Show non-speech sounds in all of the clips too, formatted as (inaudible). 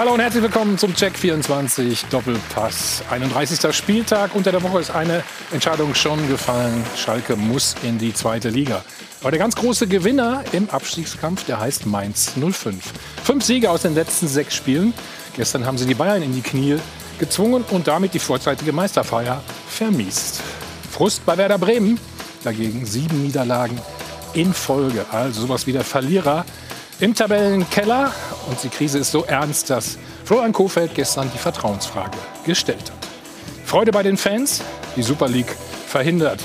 Hallo und herzlich willkommen zum Check 24 Doppelpass. 31. Spieltag. Unter der Woche ist eine Entscheidung schon gefallen. Schalke muss in die zweite Liga. Aber der ganz große Gewinner im Abstiegskampf, der heißt Mainz 05. Fünf Siege aus den letzten sechs Spielen. Gestern haben sie die Bayern in die Knie gezwungen und damit die vorzeitige Meisterfeier vermiest. Frust bei Werder Bremen. Dagegen sieben Niederlagen in Folge. Also sowas wie der Verlierer im Tabellenkeller. Und die Krise ist so ernst, dass Florian Kofeld gestern die Vertrauensfrage gestellt hat. Freude bei den Fans, die Super League verhindert.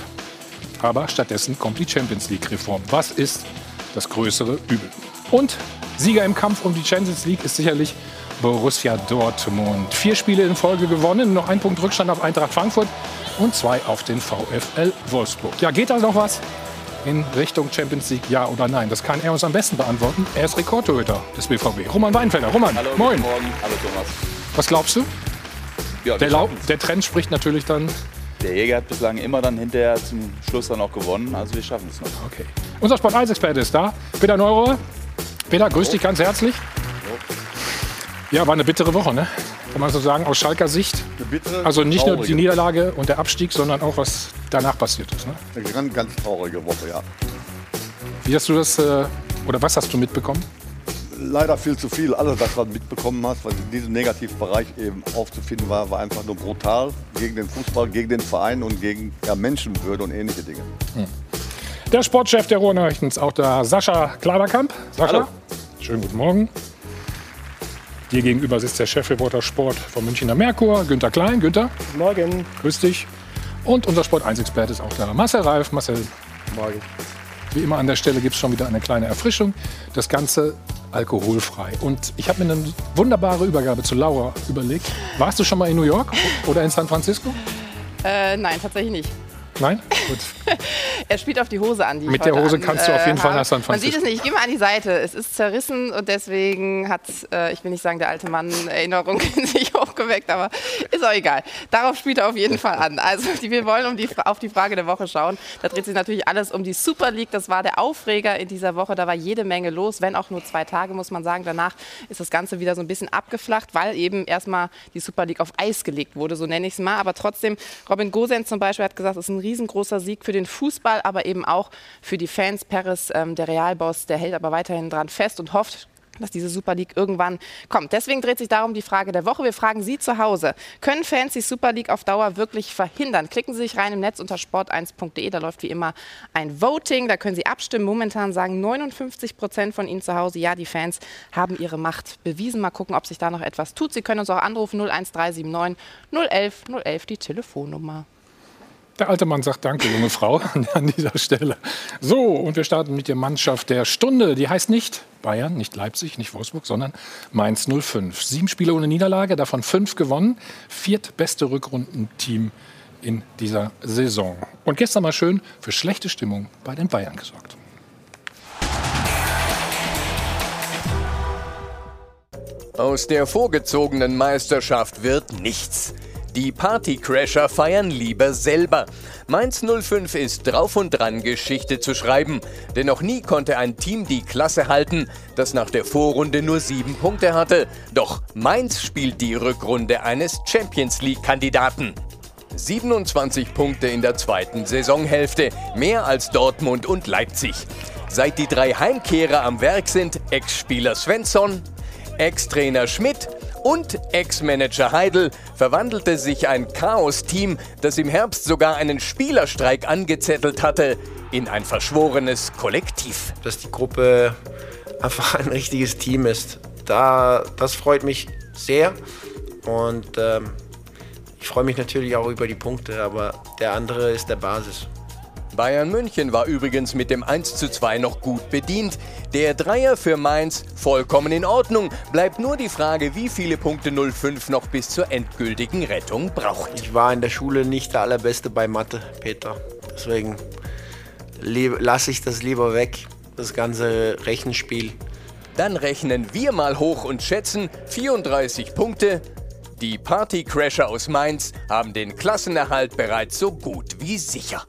Aber stattdessen kommt die Champions League-Reform. Was ist das größere Übel? Und Sieger im Kampf um die Champions League ist sicherlich Borussia Dortmund. Vier Spiele in Folge gewonnen, noch ein Punkt Rückstand auf Eintracht Frankfurt und zwei auf den VfL Wolfsburg. Ja, geht da noch was? In Richtung Champions League, ja oder nein? Das kann er uns am besten beantworten. Er ist Rekordtorhüter des BVB. Roman Weinfelder. Roman, Hallo, moin. Morgen. Hallo Thomas. Was glaubst du? Ja, der, der Trend spricht natürlich dann. Der Jäger hat bislang immer dann hinterher zum Schluss dann auch gewonnen. Also wir schaffen es noch. Okay. Unser Sport 1 Experte ist da. Peter Neurohr. Peter, grüß dich ganz herzlich. Ja, war eine bittere Woche, ne? Kann man so sagen, aus Schalker Sicht. Bittere, also nicht nur die Niederlage und der Abstieg, sondern auch was danach passiert ist. Ne? Eine ganz, ganz traurige Woche, ja. Wie hast du das, äh, oder was hast du mitbekommen? Leider viel zu viel. Alles, was du mitbekommen hast, was in diesem Negativbereich eben aufzufinden war, war einfach nur brutal gegen den Fußball, gegen den Verein und gegen ja, Menschenwürde und ähnliche Dinge. Hm. Der Sportchef der Ruhrnachrichten ist auch da, Sascha Kladerkamp. Sascha, Hallo. schönen guten Morgen. Dir gegenüber sitzt der Chefreporter Sport vom Münchner Merkur, Günter Klein. Günter. Morgen. Grüß dich. Und unser Sport 1-Experte ist auch da, Marcel Reif. Marcel. Morgen. Wie immer an der Stelle gibt es schon wieder eine kleine Erfrischung. Das Ganze alkoholfrei. Und ich habe mir eine wunderbare Übergabe zu Laura überlegt. Warst du schon mal in New York oder in San Francisco? Äh, nein, tatsächlich nicht. Nein? Gut. (laughs) er spielt auf die Hose an. Die Mit der Hose an, kannst du auf jeden äh, Fall nach San Francisco. Man sieht es nicht. Ich gehe mal an die Seite. Es ist zerrissen und deswegen hat, äh, ich will nicht sagen, der alte Mann Erinnerungen (laughs) in sich hochgeweckt, aber ist auch egal. Darauf spielt er auf jeden Fall an. Also die, wir wollen um die, auf die Frage der Woche schauen. Da dreht sich natürlich alles um die Super League. Das war der Aufreger in dieser Woche. Da war jede Menge los, wenn auch nur zwei Tage, muss man sagen. Danach ist das Ganze wieder so ein bisschen abgeflacht, weil eben erstmal die Super League auf Eis gelegt wurde, so nenne ich es mal. Aber trotzdem, Robin Gosens zum Beispiel hat gesagt, es ist ein riesengroßer Sieg für den Fußball, aber eben auch für die Fans. Paris, ähm, der Realboss, der hält aber weiterhin dran fest und hofft, dass diese Super League irgendwann kommt. Deswegen dreht sich darum die Frage der Woche. Wir fragen Sie zu Hause, können Fans die Super League auf Dauer wirklich verhindern? Klicken Sie sich rein im Netz unter sport1.de, da läuft wie immer ein Voting, da können Sie abstimmen. Momentan sagen 59 Prozent von Ihnen zu Hause, ja, die Fans haben ihre Macht bewiesen. Mal gucken, ob sich da noch etwas tut. Sie können uns auch anrufen 01379 011 011 die Telefonnummer. Der alte Mann sagt Danke, junge Frau, (laughs) an dieser Stelle. So, und wir starten mit der Mannschaft der Stunde. Die heißt nicht Bayern, nicht Leipzig, nicht Wolfsburg, sondern Mainz 05. Sieben Spiele ohne Niederlage, davon fünf gewonnen. Viertbeste Rückrundenteam in dieser Saison. Und gestern mal schön für schlechte Stimmung bei den Bayern gesorgt. Aus der vorgezogenen Meisterschaft wird nichts. Die Partycrasher feiern lieber selber. Mainz 05 ist drauf und dran, Geschichte zu schreiben. Denn noch nie konnte ein Team die Klasse halten, das nach der Vorrunde nur sieben Punkte hatte. Doch Mainz spielt die Rückrunde eines Champions League-Kandidaten. 27 Punkte in der zweiten Saisonhälfte, mehr als Dortmund und Leipzig. Seit die drei Heimkehrer am Werk sind, Ex-Spieler Svensson, Ex-Trainer Schmidt und Ex-Manager Heidel verwandelte sich ein Chaos-Team, das im Herbst sogar einen Spielerstreik angezettelt hatte, in ein verschworenes Kollektiv. Dass die Gruppe einfach ein richtiges Team ist, da, das freut mich sehr und ähm, ich freue mich natürlich auch über die Punkte, aber der andere ist der Basis. Bayern München war übrigens mit dem 1:2 noch gut bedient. Der Dreier für Mainz vollkommen in Ordnung. Bleibt nur die Frage, wie viele Punkte 05 noch bis zur endgültigen Rettung braucht. Ich war in der Schule nicht der allerbeste bei Mathe, Peter. Deswegen lasse ich das lieber weg, das ganze Rechenspiel. Dann rechnen wir mal hoch und schätzen 34 Punkte. Die Partycrasher aus Mainz haben den Klassenerhalt bereits so gut wie sicher.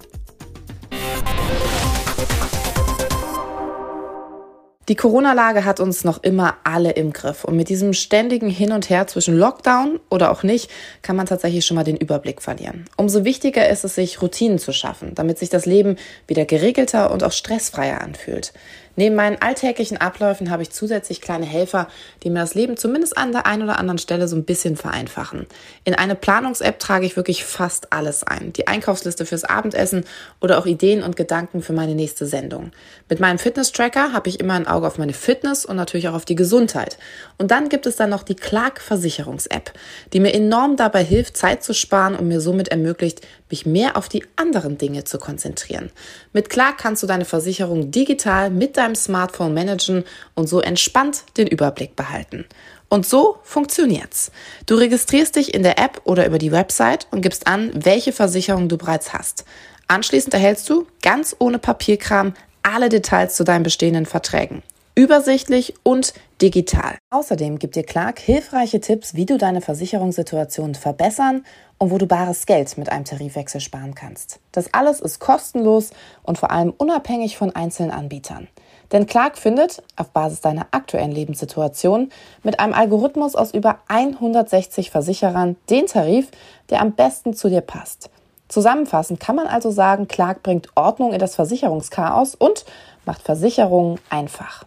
Die Corona-Lage hat uns noch immer alle im Griff. Und mit diesem ständigen Hin und Her zwischen Lockdown oder auch nicht, kann man tatsächlich schon mal den Überblick verlieren. Umso wichtiger ist es, sich Routinen zu schaffen, damit sich das Leben wieder geregelter und auch stressfreier anfühlt. Neben meinen alltäglichen Abläufen habe ich zusätzlich kleine Helfer, die mir das Leben zumindest an der einen oder anderen Stelle so ein bisschen vereinfachen. In eine Planungs-App trage ich wirklich fast alles ein. Die Einkaufsliste fürs Abendessen oder auch Ideen und Gedanken für meine nächste Sendung. Mit meinem Fitness-Tracker habe ich immer ein Auge auf meine Fitness und natürlich auch auf die Gesundheit. Und dann gibt es dann noch die Clark Versicherungs-App, die mir enorm dabei hilft, Zeit zu sparen und mir somit ermöglicht, mich mehr auf die anderen Dinge zu konzentrieren. Mit Clark kannst du deine Versicherung digital mit deinem Smartphone managen und so entspannt den Überblick behalten. Und so funktioniert's. Du registrierst dich in der App oder über die Website und gibst an, welche Versicherung du bereits hast. Anschließend erhältst du ganz ohne Papierkram alle Details zu deinen bestehenden Verträgen. Übersichtlich und digital. Außerdem gibt dir Clark hilfreiche Tipps, wie du deine Versicherungssituation verbessern und wo du bares Geld mit einem Tarifwechsel sparen kannst. Das alles ist kostenlos und vor allem unabhängig von einzelnen Anbietern. Denn Clark findet, auf Basis deiner aktuellen Lebenssituation, mit einem Algorithmus aus über 160 Versicherern den Tarif, der am besten zu dir passt. Zusammenfassend kann man also sagen, Clark bringt Ordnung in das Versicherungschaos und macht Versicherungen einfach.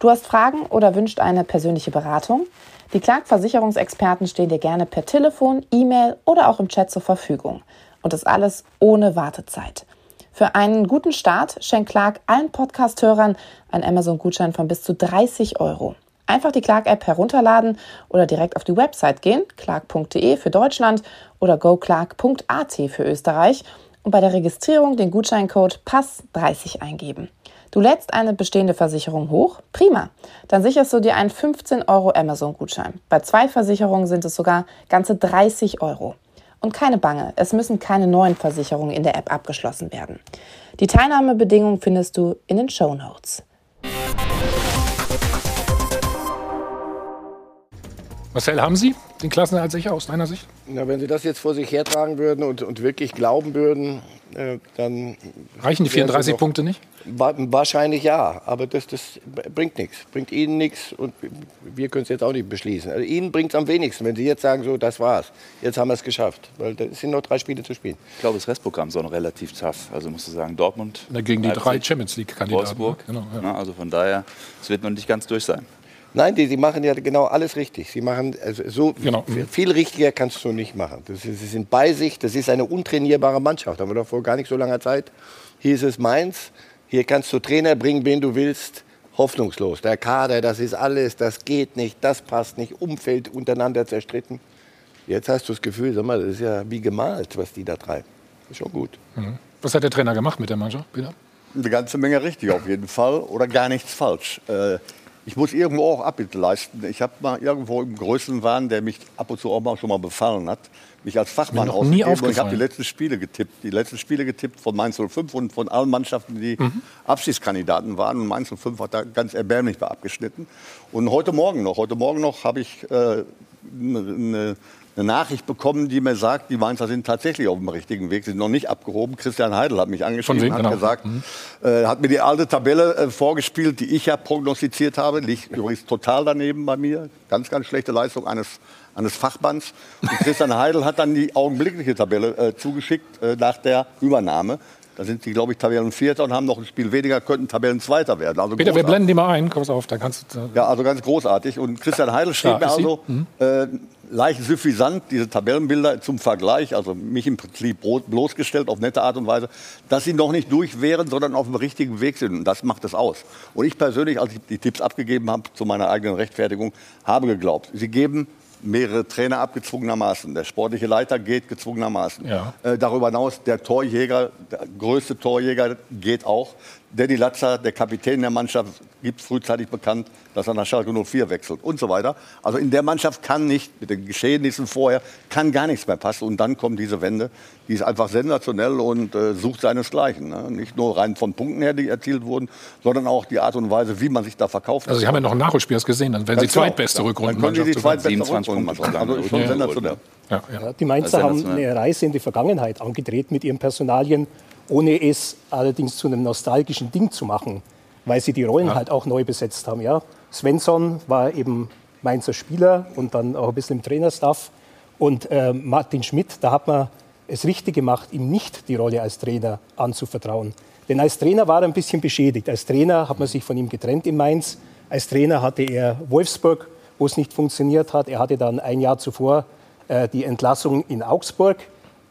Du hast Fragen oder wünscht eine persönliche Beratung? Die Clark-Versicherungsexperten stehen dir gerne per Telefon, E-Mail oder auch im Chat zur Verfügung. Und das alles ohne Wartezeit. Für einen guten Start schenkt Clark allen Podcast-Hörern einen Amazon-Gutschein von bis zu 30 Euro. Einfach die Clark-App herunterladen oder direkt auf die Website gehen, clark.de für Deutschland oder goclark.at für Österreich und bei der Registrierung den Gutscheincode PASS30 eingeben. Du lädst eine bestehende Versicherung hoch? Prima. Dann sicherst du dir einen 15 Euro Amazon-Gutschein. Bei zwei Versicherungen sind es sogar ganze 30 Euro. Und keine Bange, es müssen keine neuen Versicherungen in der App abgeschlossen werden. Die Teilnahmebedingungen findest du in den Show Notes. Marcel, haben Sie den Klassenerhalt sicher aus deiner Sicht? Na, wenn Sie das jetzt vor sich hertragen würden und, und wirklich glauben würden, äh, dann. Reichen die 34 noch, Punkte nicht? Wahrscheinlich ja, aber das, das bringt nichts. Bringt Ihnen nichts und wir können es jetzt auch nicht beschließen. Also Ihnen bringt es am wenigsten, wenn Sie jetzt sagen, so, das war's. Jetzt haben wir es geschafft. Weil es sind noch drei Spiele zu spielen. Ich glaube, das Restprogramm ist auch noch relativ tough. Also musst du sagen, Dortmund. Na, gegen die drei Champions League-Kandidaten. Wolfsburg. Genau, ja. Na, also von daher, es wird noch nicht ganz durch sein. Nein, die, die machen ja genau alles richtig. Sie machen also so Genau. viel richtiger kannst du nicht machen. Das ist, sie sind bei sich. Das ist eine untrainierbare Mannschaft. Haben wir doch vor gar nicht so langer Zeit. Hier ist es Mainz. Hier kannst du Trainer bringen, wen du willst. Hoffnungslos. Der Kader, das ist alles, das geht nicht, das passt nicht. Umfeld untereinander zerstritten. Jetzt hast du das Gefühl, sag mal, das ist ja wie gemalt, was die da treiben. Ist schon gut. Was hat der Trainer gemacht mit der Mannschaft, Peter? Eine ganze Menge richtig auf jeden Fall oder gar nichts falsch. Äh, ich muss irgendwo auch Abbitte leisten. Ich habe mal irgendwo im Größenwahn, der mich ab und zu auch mal schon mal befallen hat, mich als Fachmann ausgegeben und ich habe die letzten Spiele getippt. Die letzten Spiele getippt von Mainz 05 und von allen Mannschaften, die Mhm. Abschiedskandidaten waren. Und Mainz 05 hat da ganz erbärmlich abgeschnitten. Und heute Morgen noch, heute Morgen noch habe ich äh, eine eine Nachricht bekommen, die mir sagt, die Mainzer sind tatsächlich auf dem richtigen Weg, sind noch nicht abgehoben. Christian Heidel hat mich angeschrieben, wem? hat Genau. gesagt, äh, hat mir die alte Tabelle äh, vorgespielt, die ich ja prognostiziert habe. Liegt übrigens total daneben bei mir. Ganz, ganz schlechte Leistung eines, eines Fachbands. Und Christian Heidel hat dann die augenblickliche Tabelle äh, zugeschickt äh, nach der Übernahme. Da sind sie, glaube ich, Tabellenvierter und haben noch ein Spiel weniger, könnten Tabellenzweiter werden. Also Peter, wir großartig. blenden die mal ein. Komm auf, da kannst du. Ja, also ganz großartig. Und Christian Heidel schrieb Ja, mir also äh, leicht suffisant diese Tabellenbilder zum Vergleich, also mich im Prinzip bloßgestellt auf nette Art und Weise, dass sie noch nicht durch wären, sondern auf dem richtigen Weg sind. Und das macht es aus. Und ich persönlich, als ich die Tipps abgegeben habe zu meiner eigenen Rechtfertigung, habe geglaubt, sie geben mehrere Trainer ab gezwungenermaßen. Der sportliche Leiter geht gezwungenermaßen. Ja. Äh, darüber hinaus der Torjäger, der größte Torjäger geht auch. Danny Latzer, der Kapitän der Mannschaft, gibt frühzeitig bekannt, dass er nach Schalke 04 wechselt und so weiter. Also in der Mannschaft kann nicht, mit den Geschehnissen vorher, kann gar nichts mehr passen. Und dann kommt diese Wende, die ist einfach sensationell und äh, sucht seinesgleichen. Ne? Nicht nur rein von Punkten her, die erzielt wurden, sondern auch die Art und Weise, wie man sich da verkauft Also, Sie haben ja noch ein Nachholspiel gesehen, dann werden Sie zweitbeste Dann Rückrundenmannschaft. können Sie die zweitbeste 27 Rückrundenmannschaft. Also ist schon sensationell. Ja, ja. Die Mainzer ist haben eine Reise in die Vergangenheit angetreten mit ihren Personalien, ohne es allerdings zu einem nostalgischen Ding zu machen. weil sie die Rollen halt auch neu besetzt haben. Ja? Svensson war eben Mainzer Spieler und dann auch ein bisschen im Trainerstaff. Und äh, Martin Schmidt, da hat man es richtig gemacht, ihm nicht die Rolle als Trainer anzuvertrauen. Denn als Trainer war er ein bisschen beschädigt. Als Trainer hat man sich von ihm getrennt in Mainz. Als Trainer hatte er Wolfsburg, wo es nicht funktioniert hat. Er hatte dann ein Jahr zuvor äh, die Entlassung in Augsburg.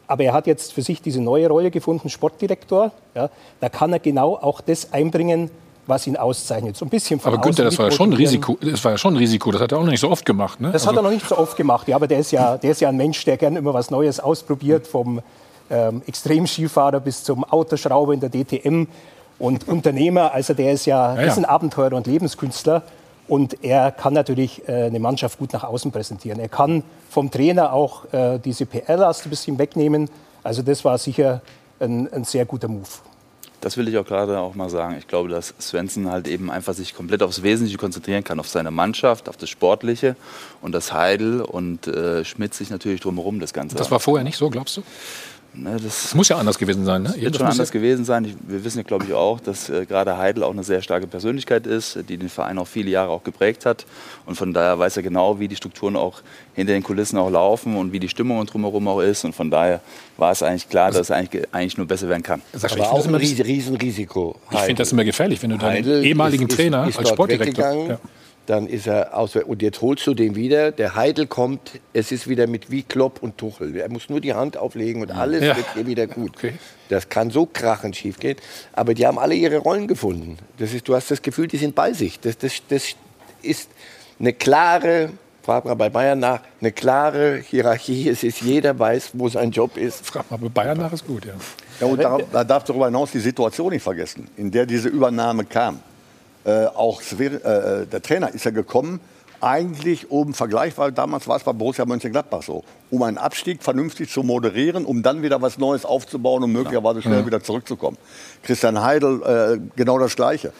Aber er hat jetzt für sich diese neue Rolle gefunden, Sportdirektor. Ja, da kann er genau auch das einbringen, was ihn auszeichnet. So ein bisschen von aber Günther, das war, ja schon ein Risiko, das war ja schon ein Risiko. Das hat er auch noch nicht so oft gemacht. Ne? Das also hat er noch nicht so oft gemacht. Ja, aber der ist ja, der ist ja ein Mensch, der gerne immer was Neues ausprobiert. Vom ähm, Extremskifahrer bis zum Autoschrauber in der DTM und Unternehmer. Also der ist ja, ja, ja. Ist ein Abenteurer und Lebenskünstler. Und er kann natürlich äh, eine Mannschaft gut nach außen präsentieren. Er kann vom Trainer auch äh, diese PR-Last ein bisschen wegnehmen. Also das war sicher ein, ein sehr guter Move. Das will ich auch gerade auch mal sagen. Ich glaube, dass Svensson halt eben einfach sich komplett aufs Wesentliche konzentrieren kann, auf seine Mannschaft, auf das Sportliche und das Heidel und äh, Schmidt sich natürlich drumherum das Ganze. Das war vorher nicht so, glaubst du? Ne, das, das, muss ja anders gewesen sein. Ne? Wird schon anders gewesen sein. Ich, wir wissen ja, glaube ich, auch, dass äh, gerade Heidel auch eine sehr starke Persönlichkeit ist, die den Verein auch viele Jahre auch geprägt hat. Und von daher weiß er genau, wie die Strukturen auch hinter den Kulissen auch laufen und wie die Stimmung drumherum auch ist. Und von daher war es eigentlich klar, dass es eigentlich, eigentlich nur besser werden kann. Das Aber auch ein Riesenrisiko. Ich finde das immer gefährlich, wenn du deinen ehemaligen ist, Trainer ist, ist als Sportdirektor dann ist er aus. Und jetzt holst du den wieder. Der Heidel kommt. Es ist wieder mit wie Klopp und Tuchel. Er muss nur die Hand auflegen und alles ja. wird hier wieder gut. Okay. Das kann so krachend schief gehen. Aber die haben alle ihre Rollen gefunden. Das ist, du hast das Gefühl, die sind bei sich. Das, das, das ist eine klare, frag mal bei Bayern nach, eine klare Hierarchie. Es ist jeder weiß, wo sein Job ist. Frag mal bei Bayern nach ist gut, ja. Ja, und da, da darf darüber hinaus die Situation nicht vergessen, in der diese Übernahme kam. Äh, auch äh, der Trainer ist ja gekommen, eigentlich um vergleichbar, damals war es bei Borussia Mönchengladbach so, um einen Abstieg vernünftig zu moderieren, um dann wieder was Neues aufzubauen und möglicherweise schnell ja. wieder zurückzukommen. Christian Heidel, äh, genau das Gleiche.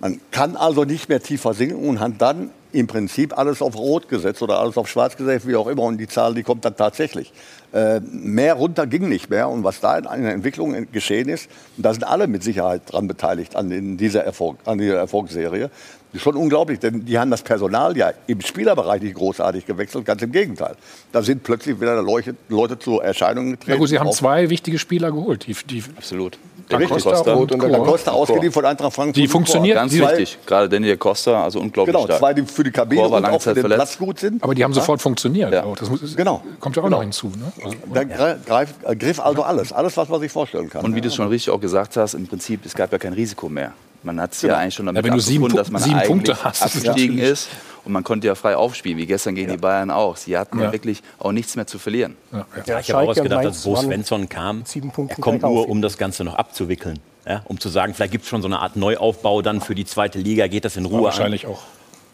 Man kann also nicht mehr tiefer sinken und hat dann im Prinzip alles auf Rot gesetzt oder alles auf Schwarz gesetzt, wie auch immer. Und die Zahl, die kommt dann tatsächlich. Äh, mehr runter ging nicht mehr. Und was da in einer Entwicklung geschehen ist, da sind alle mit Sicherheit dran beteiligt an, dieser, Erfolg, an dieser Erfolgsserie. Das ist schon unglaublich, denn die haben das Personal ja im Spielerbereich nicht großartig gewechselt, ganz im Gegenteil. Da sind plötzlich wieder Leute, Leute zur Erscheinung getreten. Ja gut, Sie haben zwei wichtige Spieler geholt. Die, die Absolut. Da Costa, Costa und, und, und Costa ausgeliehen von Eintracht Frankfurt. Die funktionieren. Ganz wichtig. Gerade Daniel Costa, also unglaublich genau, zwei, die für die Kabine und auch für den verletzt. Platz gut sind. Aber die haben sofort funktioniert. Ja. Das muss, genau. kommt ja auch genau. noch hinzu. Ne? Also, da greif, griff also alles. Alles, was man sich vorstellen kann. Und wie du es schon richtig auch gesagt hast, im Prinzip, es gab ja kein Risiko mehr. Man hat es genau. ja eigentlich schon damit ja, wenn du sieben, dass man sieben Punkte hast, abgestiegen ist. Und man konnte ja frei aufspielen, wie gestern gegen ja. die Bayern auch. Sie hatten ja. wirklich auch nichts mehr zu verlieren. Ja, ja. ich habe auch gedacht, dass Bo Svensson kam. Er kommt nur, um das Ganze noch abzuwickeln. um zu sagen, vielleicht gibt es schon so eine Art Neuaufbau dann für die zweite Liga, geht das in Ruhe Wahrscheinlich an. auch.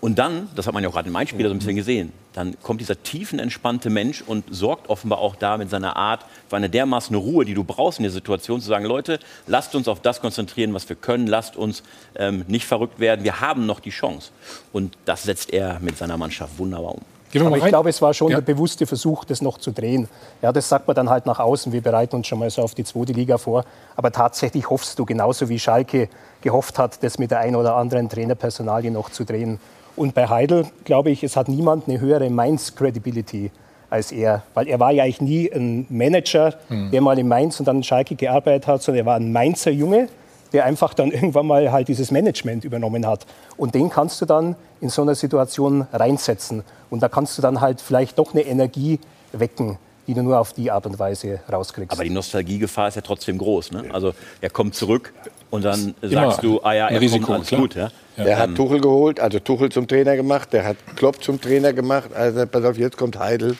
Und dann, das hat man ja auch gerade in meinem Spieler so ein bisschen gesehen, dann kommt dieser tiefenentspannte Mensch und sorgt offenbar auch da mit seiner Art für eine dermaßen Ruhe, die du brauchst in der Situation, zu sagen, Leute, lasst uns auf das konzentrieren, was wir können, lasst uns ähm, nicht verrückt werden, wir haben noch die Chance. Und das setzt er mit seiner Mannschaft wunderbar um. Aber ich glaube, es war schon ja. der bewusste Versuch, das noch zu drehen. Ja, das sagt man dann halt nach außen. Wir bereiten uns schon mal so auf die zweite Liga vor. Aber tatsächlich hoffst du, genauso wie Schalke gehofft hat, das mit der einen oder anderen Trainerpersonalie noch zu drehen. Und bei Heidel, glaube ich, es hat niemand eine höhere Mainz-Credibility als er. Weil er war ja eigentlich nie ein Manager, hm. der mal in Mainz und dann in Schalke gearbeitet hat, sondern er war ein Mainzer Junge, der einfach dann irgendwann mal halt dieses Management übernommen hat. Und den kannst du dann in so einer Situation reinsetzen. Und da kannst du dann halt vielleicht doch eine Energie wecken die du nur auf die Art und Weise rauskriegst. Aber die Nostalgiegefahr ist ja trotzdem groß. Ne? Also er kommt zurück und dann Immer sagst du, ah ja, er Risiko, kommt alles klar. gut. Ja? Der hat Tuchel geholt, also Tuchel zum Trainer gemacht, der hat Klopp zum Trainer gemacht. Also pass auf, jetzt kommt Heidel.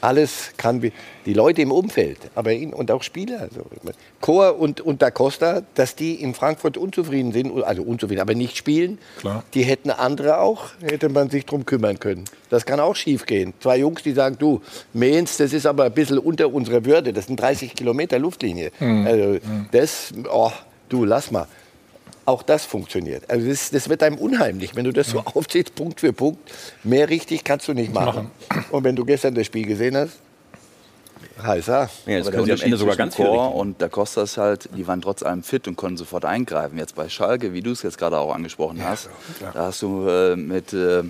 Alles kann die Leute im Umfeld, aber ihn und auch Spieler. Also Chor und, und Da Costa, dass die in Frankfurt unzufrieden sind, also unzufrieden, aber nicht spielen, Klar. die hätten andere auch, hätte man sich darum kümmern können. Das kann auch schief gehen. Zwei Jungs, die sagen, du, Mainz, das ist aber ein bisschen unter unserer Würde, das sind 30 Kilometer Luftlinie. Mhm. Also mhm. das, oh, du, lass mal auch das funktioniert. Also das, das, wird einem unheimlich, wenn du das so aufziehst, Punkt für Punkt. Mehr richtig kannst du nicht machen. Und wenn du gestern das Spiel gesehen hast, HSA. Ja, jetzt können sie am Ende sogar ganz viel Chor richten. und Da Costa ist halt, die waren trotz allem fit und konnten sofort eingreifen. Jetzt bei Schalke, wie du es jetzt gerade auch angesprochen hast, da hast du äh, mit, äh,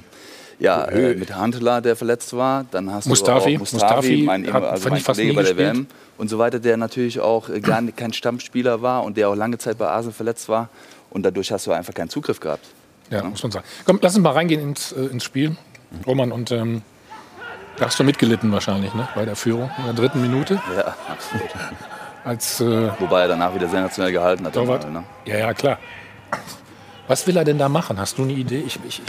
ja, äh, mit Handler, der verletzt war, dann hast Mustafi. du auch Mustafi, Mustafi mein, hat, also mein Kollege bei der gespielt. WM und so weiter, der natürlich auch äh, gar kein Stammspieler war und der auch lange Zeit bei Arsenal verletzt war und dadurch hast du einfach keinen Zugriff gehabt. Ja, muss man sagen. Komm, lass uns mal reingehen ins, äh, ins Spiel. Roman, und ähm, da hast du mitgelitten wahrscheinlich, ne? Bei der Führung in der dritten Minute. Ja, absolut. (laughs) Als äh, Wobei er danach wieder sensationell gehalten hat. Torwart. Ne? Ja, ja, klar. Was will er denn da machen? Hast du eine Idee? Ich, ich, ich,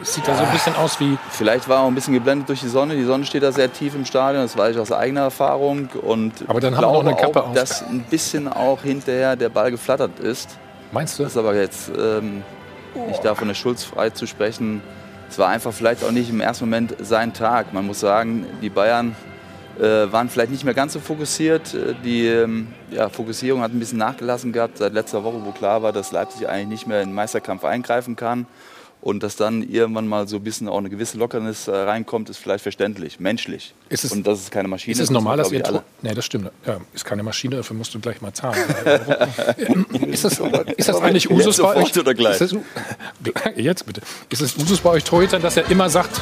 es sieht da so ein bisschen aus wie. Vielleicht war er auch ein bisschen geblendet durch die Sonne. Die Sonne steht da sehr tief im Stadion, das weiß ich aus eigener Erfahrung. Und Aber dann haben wir glaube eine Kappe auch, auf. dass ein bisschen auch hinterher der Ball geflattert ist. Meinst du? Das ist aber jetzt ähm, nicht da von der Schulz frei zu sprechen. Es war einfach vielleicht auch nicht im ersten Moment sein Tag. Man muss sagen, die Bayern äh, waren vielleicht nicht mehr ganz so fokussiert. Äh, Die ähm, ja, Fokussierung hat ein bisschen nachgelassen gehabt seit letzter Woche, wo klar war, dass Leipzig eigentlich nicht mehr in den Meisterkampf eingreifen kann. Und dass dann irgendwann mal so ein bisschen auch eine gewisse Lockernis äh, reinkommt, ist vielleicht verständlich, menschlich. Ist es- und das ist keine Maschine. Ist es das normal, dass ihr Tor. Nee, das stimmt. Ja, ist keine Maschine, dafür musst du gleich mal zahlen. (laughs) ist, das, ist das eigentlich Usus bei euch? oder gleich? Ist das, (laughs) jetzt bitte. Ist es Usus bei euch Torhütern, dass er immer sagt,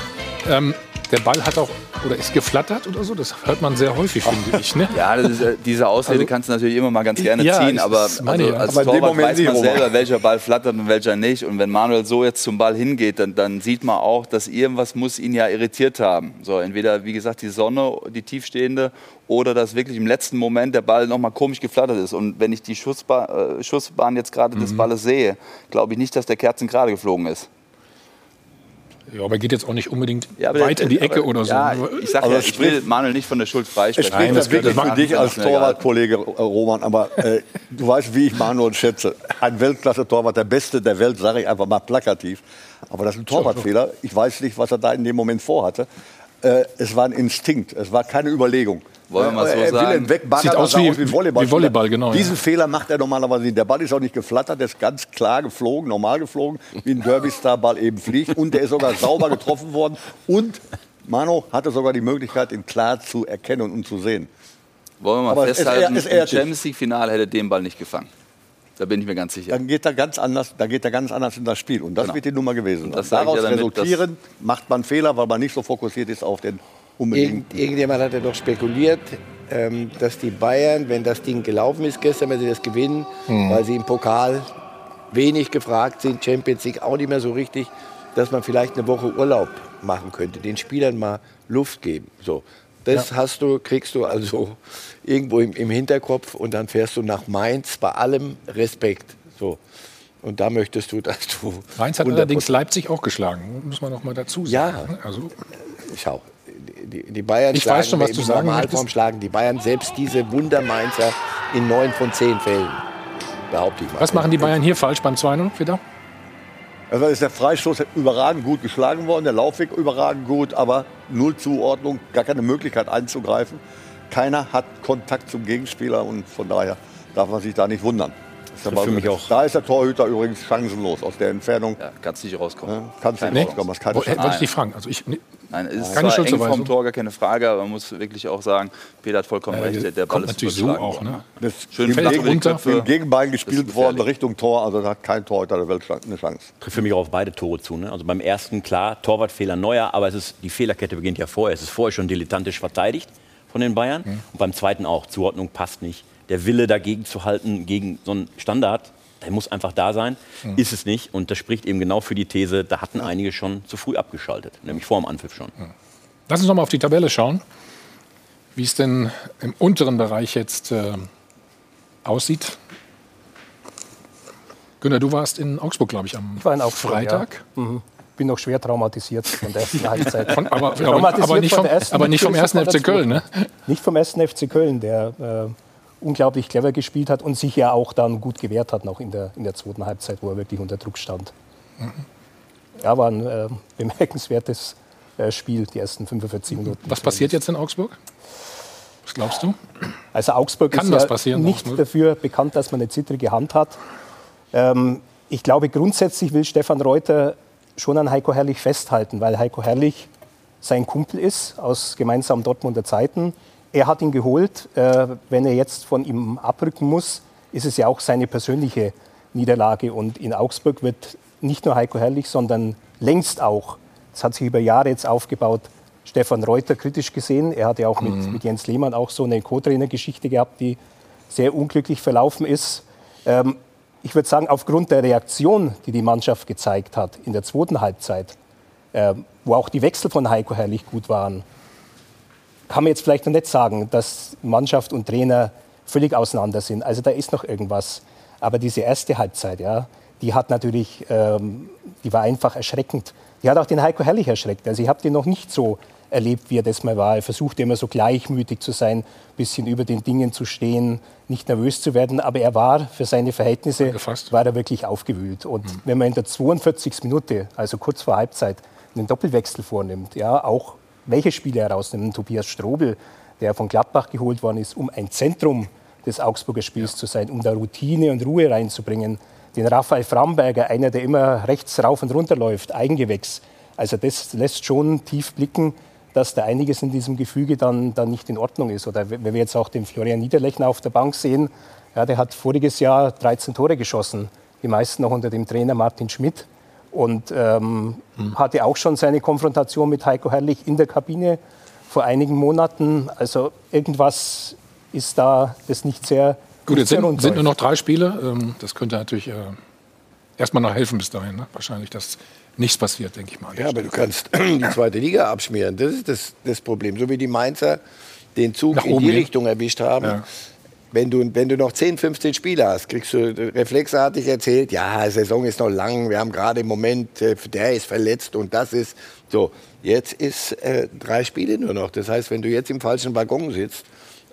ähm, der Ball hat auch oder ist geflattert oder so? Das hört man sehr häufig, finde ich. Ne? Ja, das ist, äh, diese Ausrede kannst du natürlich immer mal ganz gerne Ja, ziehen, aber also, als aber Torwart weiß man selber, welcher Ball flattert und welcher nicht. Und wenn Manuel so jetzt zum Ball hingeht, dann, dann sieht man auch, dass irgendwas muss ihn ja irritiert haben. So, entweder, wie gesagt, die Sonne, die tiefstehende, oder dass wirklich im letzten Moment der Ball nochmal komisch geflattert ist. Und wenn ich die Schussbahn, äh, Schussbahn jetzt gerade Mhm. des Balles sehe, glaube ich nicht, dass der Kerzen gerade geflogen ist. Ja, aber geht jetzt auch nicht unbedingt Ja, der- weit in die Ecke aber- oder so. Ja, ich sag Also ja, ich will spricht- Manuel nicht von der Schuld freisprechen. Nein, das das wirklich dich als. Torwartkollege, äh, Roman, aber äh, du weißt, wie ich Manuel schätze. Ein Weltklasse-Torwart, der Beste der Welt, sage ich einfach mal plakativ. Aber das ist ein Torwartfehler. Ich weiß nicht, was er da in dem Moment vorhatte. Äh, es war ein Instinkt, es war keine Überlegung. Wollen wir mal so er will sagen? ihn wegbaggern, Sieht aus wie- ein Volleyball. wie Volleyball, genau, Diesen ja. Fehler macht er normalerweise nicht. Der Ball ist auch nicht geflattert, der ist ganz klar geflogen, normal geflogen, wie ein Derby-Star-Ball eben fliegt. Und der ist sogar sauber getroffen worden. Und Mano hatte sogar die Möglichkeit, ihn klar zu erkennen und zu sehen. Wollen wir mal Aber es ist festhalten, eher- es im ehrt dich. Champions League-Finale hätte er den Ball nicht gefangen. Da bin ich mir ganz sicher. dann geht er ganz anders, dann geht er ganz anders in das Spiel. Und das Genau. wird die Nummer gewesen sein. das sage ich Daraus ja damit, resultierend macht man Fehler, weil man nicht so fokussiert ist auf den. Irgend, irgendjemand hat ja doch spekuliert, ähm, dass die Bayern, wenn das Ding gelaufen ist gestern, wenn sie das gewinnen, weil sie im Pokal wenig gefragt sind, Champions League auch nicht mehr so richtig, dass man vielleicht eine Woche Urlaub machen könnte, den Spielern mal Luft geben. So. Das hast du, kriegst du also irgendwo im, im Hinterkopf und dann fährst du nach Mainz bei allem Respekt. So. Und da möchtest du, dass du. Mainz hat 100% allerdings Leipzig auch geschlagen, muss man noch mal dazu sagen. Ja. Also, Schau, die, die Bayern Ich schlagen, weiß schon, was du sagen Normalform schlagen die Bayern selbst diese Wundermainzer in neun von zehn Fällen. Behaupte ich mal. was machen die Bayern hier falsch beim 2-0 wieder? Also ist der Freistoß überragend gut geschlagen worden, der Laufweg überragend gut, aber null Zuordnung, gar keine Möglichkeit einzugreifen. Keiner hat Kontakt zum Gegenspieler und von daher darf man sich da nicht wundern. Das ist für mich auch- Da ist der Torhüter übrigens chancenlos aus der Entfernung. Ja, kannst nicht rauskommen. Ja, kannst nicht Nee. rauskommen, hast keine Wo- Wollte ich dich fragen. Also ich, nee, Nein, es ist Keine zwar eng Schuldzuweisung. vom Tor, gar keine Frage, aber man muss wirklich auch sagen, Peter hat vollkommen recht, der, der Ball kommt ist natürlich so auch. Ne? Das Schön im, flach Gegen- Köpfe. im Gegenbein Das gespielt worden. Richtung Tor, also da hat kein Torhüter der Welt eine Chance. trifft für mich auch auf beide Tore zu. Ne? Also beim ersten, klar, Torwartfehler neuer, aber es ist, die Fehlerkette beginnt ja vorher. Es ist vorher schon dilettantisch verteidigt von den Bayern. Und beim zweiten auch, Zuordnung passt nicht. Der Wille dagegen zu halten, gegen so einen Standard, der muss einfach da sein. Ist es nicht. Und das spricht eben genau für die These, da hatten einige schon zu früh abgeschaltet. Nämlich vor dem Anpfiff schon. Lass uns noch mal auf die Tabelle schauen, wie es denn im unteren Bereich jetzt äh, aussieht. Günter, du warst in Augsburg, glaube ich, am Ich war in Augsburg, Freitag. Mhm. Bin noch schwer traumatisiert von der ersten Halbzeit. Von, aber, (laughs) aber, Traumatisiert aber, nicht von vom, der ersten aber nicht vom ersten FC Köln, ne? Nicht vom ersten FC Köln, der äh, unglaublich clever gespielt hat und sich ja auch dann gut gewehrt hat, noch in der, in der zweiten Halbzeit, wo er wirklich unter Druck stand. Ja, war ein äh, bemerkenswertes äh, Spiel, die ersten 45 Minuten. Was passiert jetzt in Augsburg? Was glaubst du? Also Augsburg Kann ist ja passieren, nicht Augsburg? dafür bekannt, dass man eine zittrige Hand hat. Ähm, ich glaube, grundsätzlich will Stefan Reuter schon an Heiko Herrlich festhalten, weil Heiko Herrlich sein Kumpel ist aus gemeinsamen Dortmunder Zeiten. Er hat ihn geholt. Äh, wenn er jetzt von ihm abrücken muss, ist es ja auch seine persönliche Niederlage. Und in Augsburg wird nicht nur Heiko Herrlich, sondern längst auch, das hat sich über Jahre jetzt aufgebaut, Stefan Reuter kritisch gesehen. Er hat ja auch mit, mhm. mit Jens Lehmann auch so eine Co-Trainer-Geschichte gehabt, die sehr unglücklich verlaufen ist. Ähm, ich würde sagen, aufgrund der Reaktion, die die Mannschaft gezeigt hat in der zweiten Halbzeit, äh, wo auch die Wechsel von Heiko Herrlich gut waren, kann man jetzt vielleicht noch nicht sagen, dass Mannschaft und Trainer völlig auseinander sind. Also da ist noch irgendwas. Aber diese erste Halbzeit, ja, die hat natürlich, ähm, die war einfach erschreckend. Die hat auch den Heiko Herrlich erschreckt. Also ich habe den noch nicht so erlebt, wie er das mal war. Er versuchte immer so gleichmütig zu sein, ein bisschen über den Dingen zu stehen, nicht nervös zu werden. Aber er war für seine Verhältnisse war er wirklich aufgewühlt. Und mhm. wenn man in der 42. Minute, also kurz vor Halbzeit, einen Doppelwechsel vornimmt, ja, auch welche Spieler herausnimmt, Tobias Strobel, der von Gladbach geholt worden ist, um ein Zentrum des Augsburger Spiels ja. zu sein, um da Routine und Ruhe reinzubringen. Den Raphael Framberger, einer, der immer rechts rauf und runter läuft, Eigengewächs. Also das lässt schon tief blicken, dass da einiges in diesem Gefüge dann, dann nicht in Ordnung ist. Oder wenn wir jetzt auch den Florian Niederlechner auf der Bank sehen, ja, der hat voriges Jahr 13 Tore geschossen, die meisten noch unter dem Trainer Martin Schmidt. Und ähm, mhm. hatte auch schon seine Konfrontation mit Heiko Herrlich in der Kabine vor einigen Monaten. Also irgendwas ist da das nicht sehr. Gut, jetzt sind, sind, nur noch drei Spiele. Ähm, das könnte natürlich äh, erstmal noch helfen bis dahin. Ne? Wahrscheinlich, dass nichts passiert, denke ich mal. Ja, aber du kannst (clears throat) die zweite Liga abschmieren. Das ist das, das Problem. So wie die Mainzer den Zug Nach in die Richtung erwischt haben. Ja. Wenn du, wenn du noch 10, 15 Spiele hast, kriegst du reflexartig erzählt, ja, Saison ist noch lang, wir haben gerade im Moment, äh, der ist verletzt und das ist so. Jetzt ist äh, drei Spiele nur noch. Das heißt, wenn du jetzt im falschen Waggon sitzt,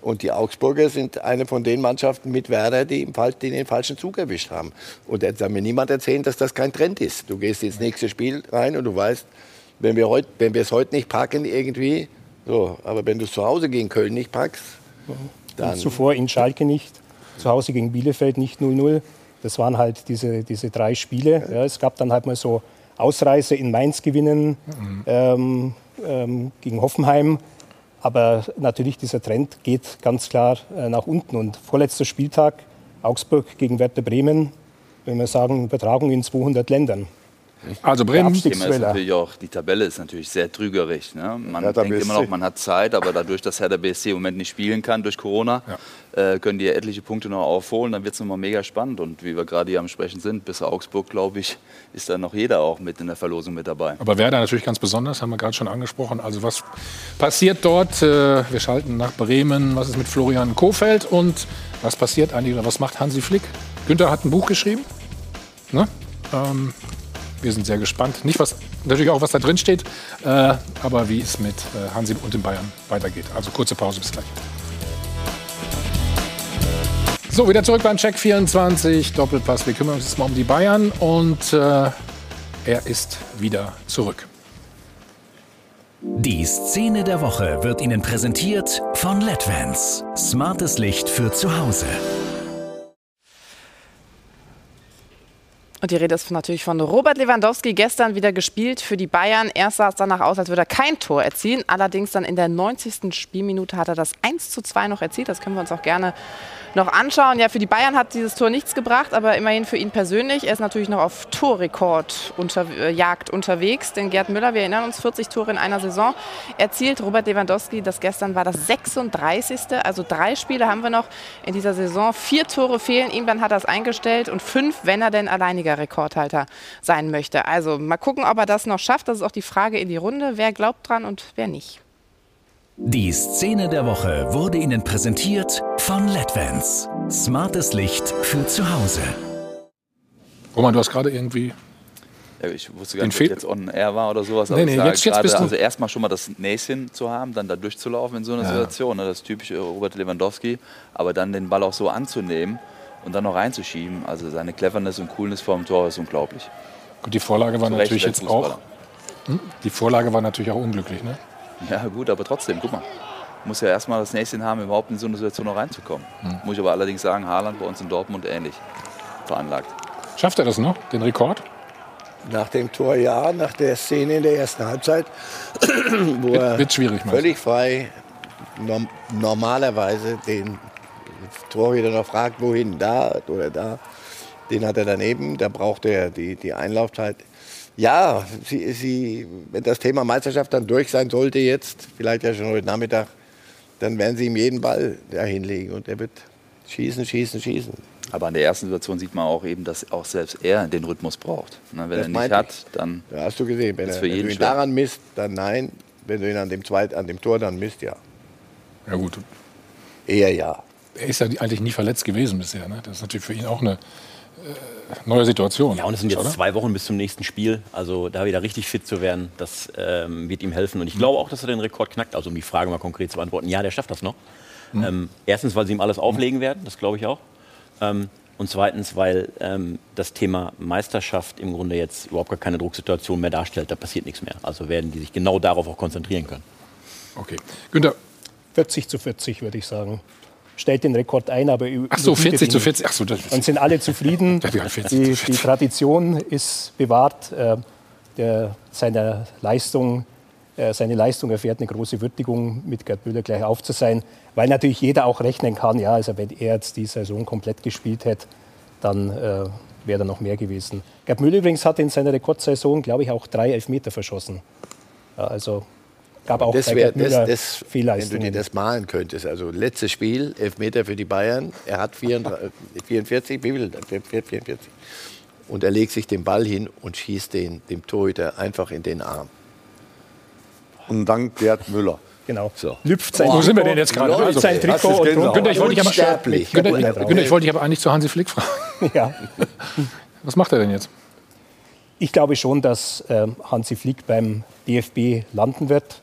und die Augsburger sind eine von den Mannschaften mit Werder, die, im die den falschen Zug erwischt haben. Und jetzt soll mir niemand erzählen, dass das kein Trend ist. Du gehst ins nächste Spiel rein und du weißt, wenn wir, heut, es heute nicht packen irgendwie, so, aber wenn du es zu Hause gegen Köln nicht packst, dann... Zuvor in Schalke nicht, zu Hause gegen Bielefeld nicht 0-0. Das waren halt diese, diese drei Spiele. Ja, es gab dann halt mal so Ausreise in Mainz gewinnen, mhm. ähm, ähm, gegen Hoffenheim aber natürlich, dieser Trend geht ganz klar äh, nach unten. Und vorletzter Spieltag, Augsburg gegen Werder Bremen, wenn wir sagen, Übertragung in 200 Ländern. Also Bremen ist natürlich auch, die Tabelle ist natürlich sehr trügerisch. Ne? Man ja, denkt immer noch, man hat Zeit, aber dadurch, dass Hertha BSC im Moment nicht spielen kann durch Corona, ja. äh, können die etliche Punkte noch aufholen. Dann wird es nochmal mega spannend. Und wie wir gerade hier am Sprechen sind, bis Augsburg, glaube ich, ist da noch jeder auch mit in der Verlosung mit dabei. Aber Werder natürlich ganz besonders, haben wir gerade schon angesprochen. Also was passiert dort? Äh, wir schalten nach Bremen. Was ist mit Florian Kofeld? Und was passiert eigentlich oder was macht Hansi Flick? Günther hat ein Buch geschrieben. Ne? Ähm, wir sind sehr gespannt. Nicht was, natürlich auch, was da drin steht, äh, aber wie es mit äh, Hansi und den Bayern weitergeht. Also kurze Pause, bis gleich. So, wieder zurück beim Check 24, Doppelpass. Wir kümmern uns jetzt mal um die Bayern und äh, er ist wieder zurück. Die Szene der Woche wird Ihnen präsentiert von LEDVANCE. Smartes Licht für zu Hause. Und die Rede ist natürlich von Robert Lewandowski, gestern wieder gespielt für die Bayern. Erst sah es danach aus, als würde er kein Tor erzielen. Allerdings dann in der 90. Spielminute hat er das 1 zu 2 noch erzielt. Das können wir uns auch gerne noch anschauen. Ja, für die Bayern hat dieses Tor nichts gebracht, aber immerhin für ihn persönlich. Er ist natürlich noch auf Torrekord unter, äh, unterwegs. Denn Gerd Müller, wir erinnern uns, 40 Tore in einer Saison erzielt. Robert Lewandowski, das gestern war das 36. Also drei Spiele haben wir noch in dieser Saison. Vier Tore fehlen ihm, dann hat er es eingestellt und fünf, wenn er denn alleiniger Rekordhalter sein möchte. Also mal gucken, ob er das noch schafft. Das ist auch die Frage in die Runde. Wer glaubt dran und wer nicht? Die Szene der Woche wurde Ihnen präsentiert von LEDVANCE. Smartes Licht für zu Hause. Roman, du hast gerade irgendwie ja, ich wusste gar nicht, ob jetzt on air war oder sowas. Nee, nee, jetzt, jetzt bist du also erstmal schon mal das Näschen zu haben, dann da durchzulaufen in so einer ja. Situation. Ne? Das typische Robert Lewandowski. Aber dann den Ball auch so anzunehmen und dann noch reinzuschieben. Also seine Cleverness und Coolness vor dem Tor ist unglaublich. Gut, die Vorlage war natürlich jetzt auch. Hm? Die Vorlage war natürlich auch unglücklich, ne? (laughs) Ja, gut, aber trotzdem, guck mal. Muss ja erstmal das Näschen haben, überhaupt in so eine Situation noch reinzukommen. Hm. Muss ich aber allerdings sagen, Haaland bei uns in Dortmund ähnlich veranlagt. Schafft er das noch, den Rekord? Nach dem Tor ja, nach der Szene in der ersten Halbzeit, (clears throat) wo wird, wird er völlig frei norm normalerweise den Torhüter noch fragt, wohin, da oder da, den hat er daneben, da braucht er die, die Einlaufzeit. Ja, sie, sie, wenn das Thema Meisterschaft dann durch sein sollte jetzt, vielleicht ja schon heute Nachmittag, dann werden sie ihm jeden Ball dahin legen und er wird schießen, schießen, schießen. Aber an der ersten Situation sieht man auch eben, dass auch selbst er den Rhythmus braucht. Ne, wenn Das er nicht hat, ich. dann Ja, hast du gesehen, wenn, er, für wenn du jeden ihn schwer. daran misst, dann nein. Wenn du ihn an dem, Zweit, an dem Tor dann misst, ja. Ja gut, Eher ja. er ist ja eigentlich nie verletzt gewesen bisher. Ne? Das ist natürlich für ihn auch eine neue Situation. Ja, und es sind jetzt oder? zwei Wochen bis zum nächsten Spiel. Also da wieder richtig fit zu werden, das ähm, wird ihm helfen. Und ich glaube auch, dass er den Rekord knackt. Also um die Frage mal konkret zu beantworten. Ja, der schafft das noch. Ähm, erstens, weil sie ihm alles auflegen werden, das glaube ich auch. Ähm, und zweitens, weil ähm, das Thema Meisterschaft im Grunde jetzt überhaupt gar keine Drucksituation mehr darstellt. Da passiert nichts mehr. Also werden die sich genau darauf auch konzentrieren können. Okay. Günther, 40 zu 40, würde ich sagen. Stellt den Rekord ein, aber ach so, überbietet 40 zu ihn. 40. Ach so, das Dann sind alle zufrieden. (laughs) Ja, wie 40 Die, die 40. Tradition ist bewahrt. Äh, der, seiner Leistung, äh, seine Leistung erfährt eine große Würdigung, mit Gerd Müller gleich auf zu sein, weil natürlich jeder auch rechnen kann, ja, also wenn er jetzt die Saison komplett gespielt hätte, dann äh, wäre da noch mehr gewesen. Gerd Müller übrigens hat in seiner Rekordsaison, glaube ich, auch drei Elfmeter verschossen. Ja, also gab auch das wär, das, das, wenn du dir das malen könntest. Also letztes Spiel, Elfmeter für die Bayern. Er hat 34, 44, (laughs) wie viel? 44. Und er legt sich den Ball hin und schießt den, dem Torhüter einfach in den Arm. Und dann Gerd Müller. Genau. So. Lüpft sein wo sind wir denn jetzt gerade? lüpft Also, sein Trikot und Gänsehaut? Günther, ich wollte dich aber. Günther. Günther, ich wollte dich aber eigentlich zu Hansi Flick fragen. (laughs) ja. Was macht er denn jetzt? Ich glaube schon, dass ähm, Hansi Flick beim DFB landen wird.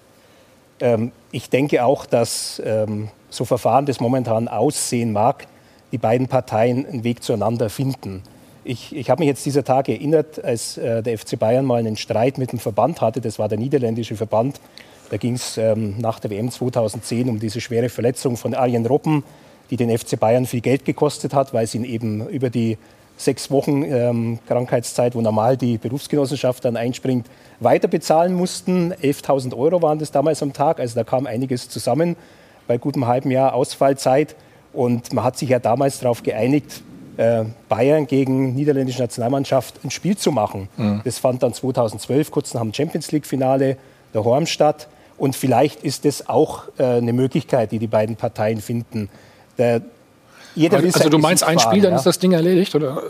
Ähm, ich denke auch, dass ähm, so verfahren das momentan aussehen mag, die beiden Parteien einen Weg zueinander finden. Ich, ich habe mich jetzt dieser Tage erinnert, als äh, der FC Bayern mal einen Streit mit dem Verband hatte. Das war der niederländische Verband. Da ging es ähm, nach der WM 2010 um diese schwere Verletzung von Arjen Robben, die den FC Bayern viel Geld gekostet hat, weil sie ihn eben über die sechs Wochen ähm, Krankheitszeit, wo normal die Berufsgenossenschaft dann einspringt, weiter bezahlen mussten. 11.000 Euro waren das damals am Tag. Also da kam einiges zusammen bei gutem halben Jahr Ausfallzeit. Und man hat sich ja damals darauf geeinigt, äh, Bayern gegen niederländische Nationalmannschaft ein Spiel zu machen. Das fand dann 2012 kurz nach dem Champions League-Finale der Horm statt. Und vielleicht ist das auch äh, eine Möglichkeit, die die beiden Parteien finden. Der, jeder Also sein du meinst ein Spiel, dann ja. ist das Ding erledigt? Oder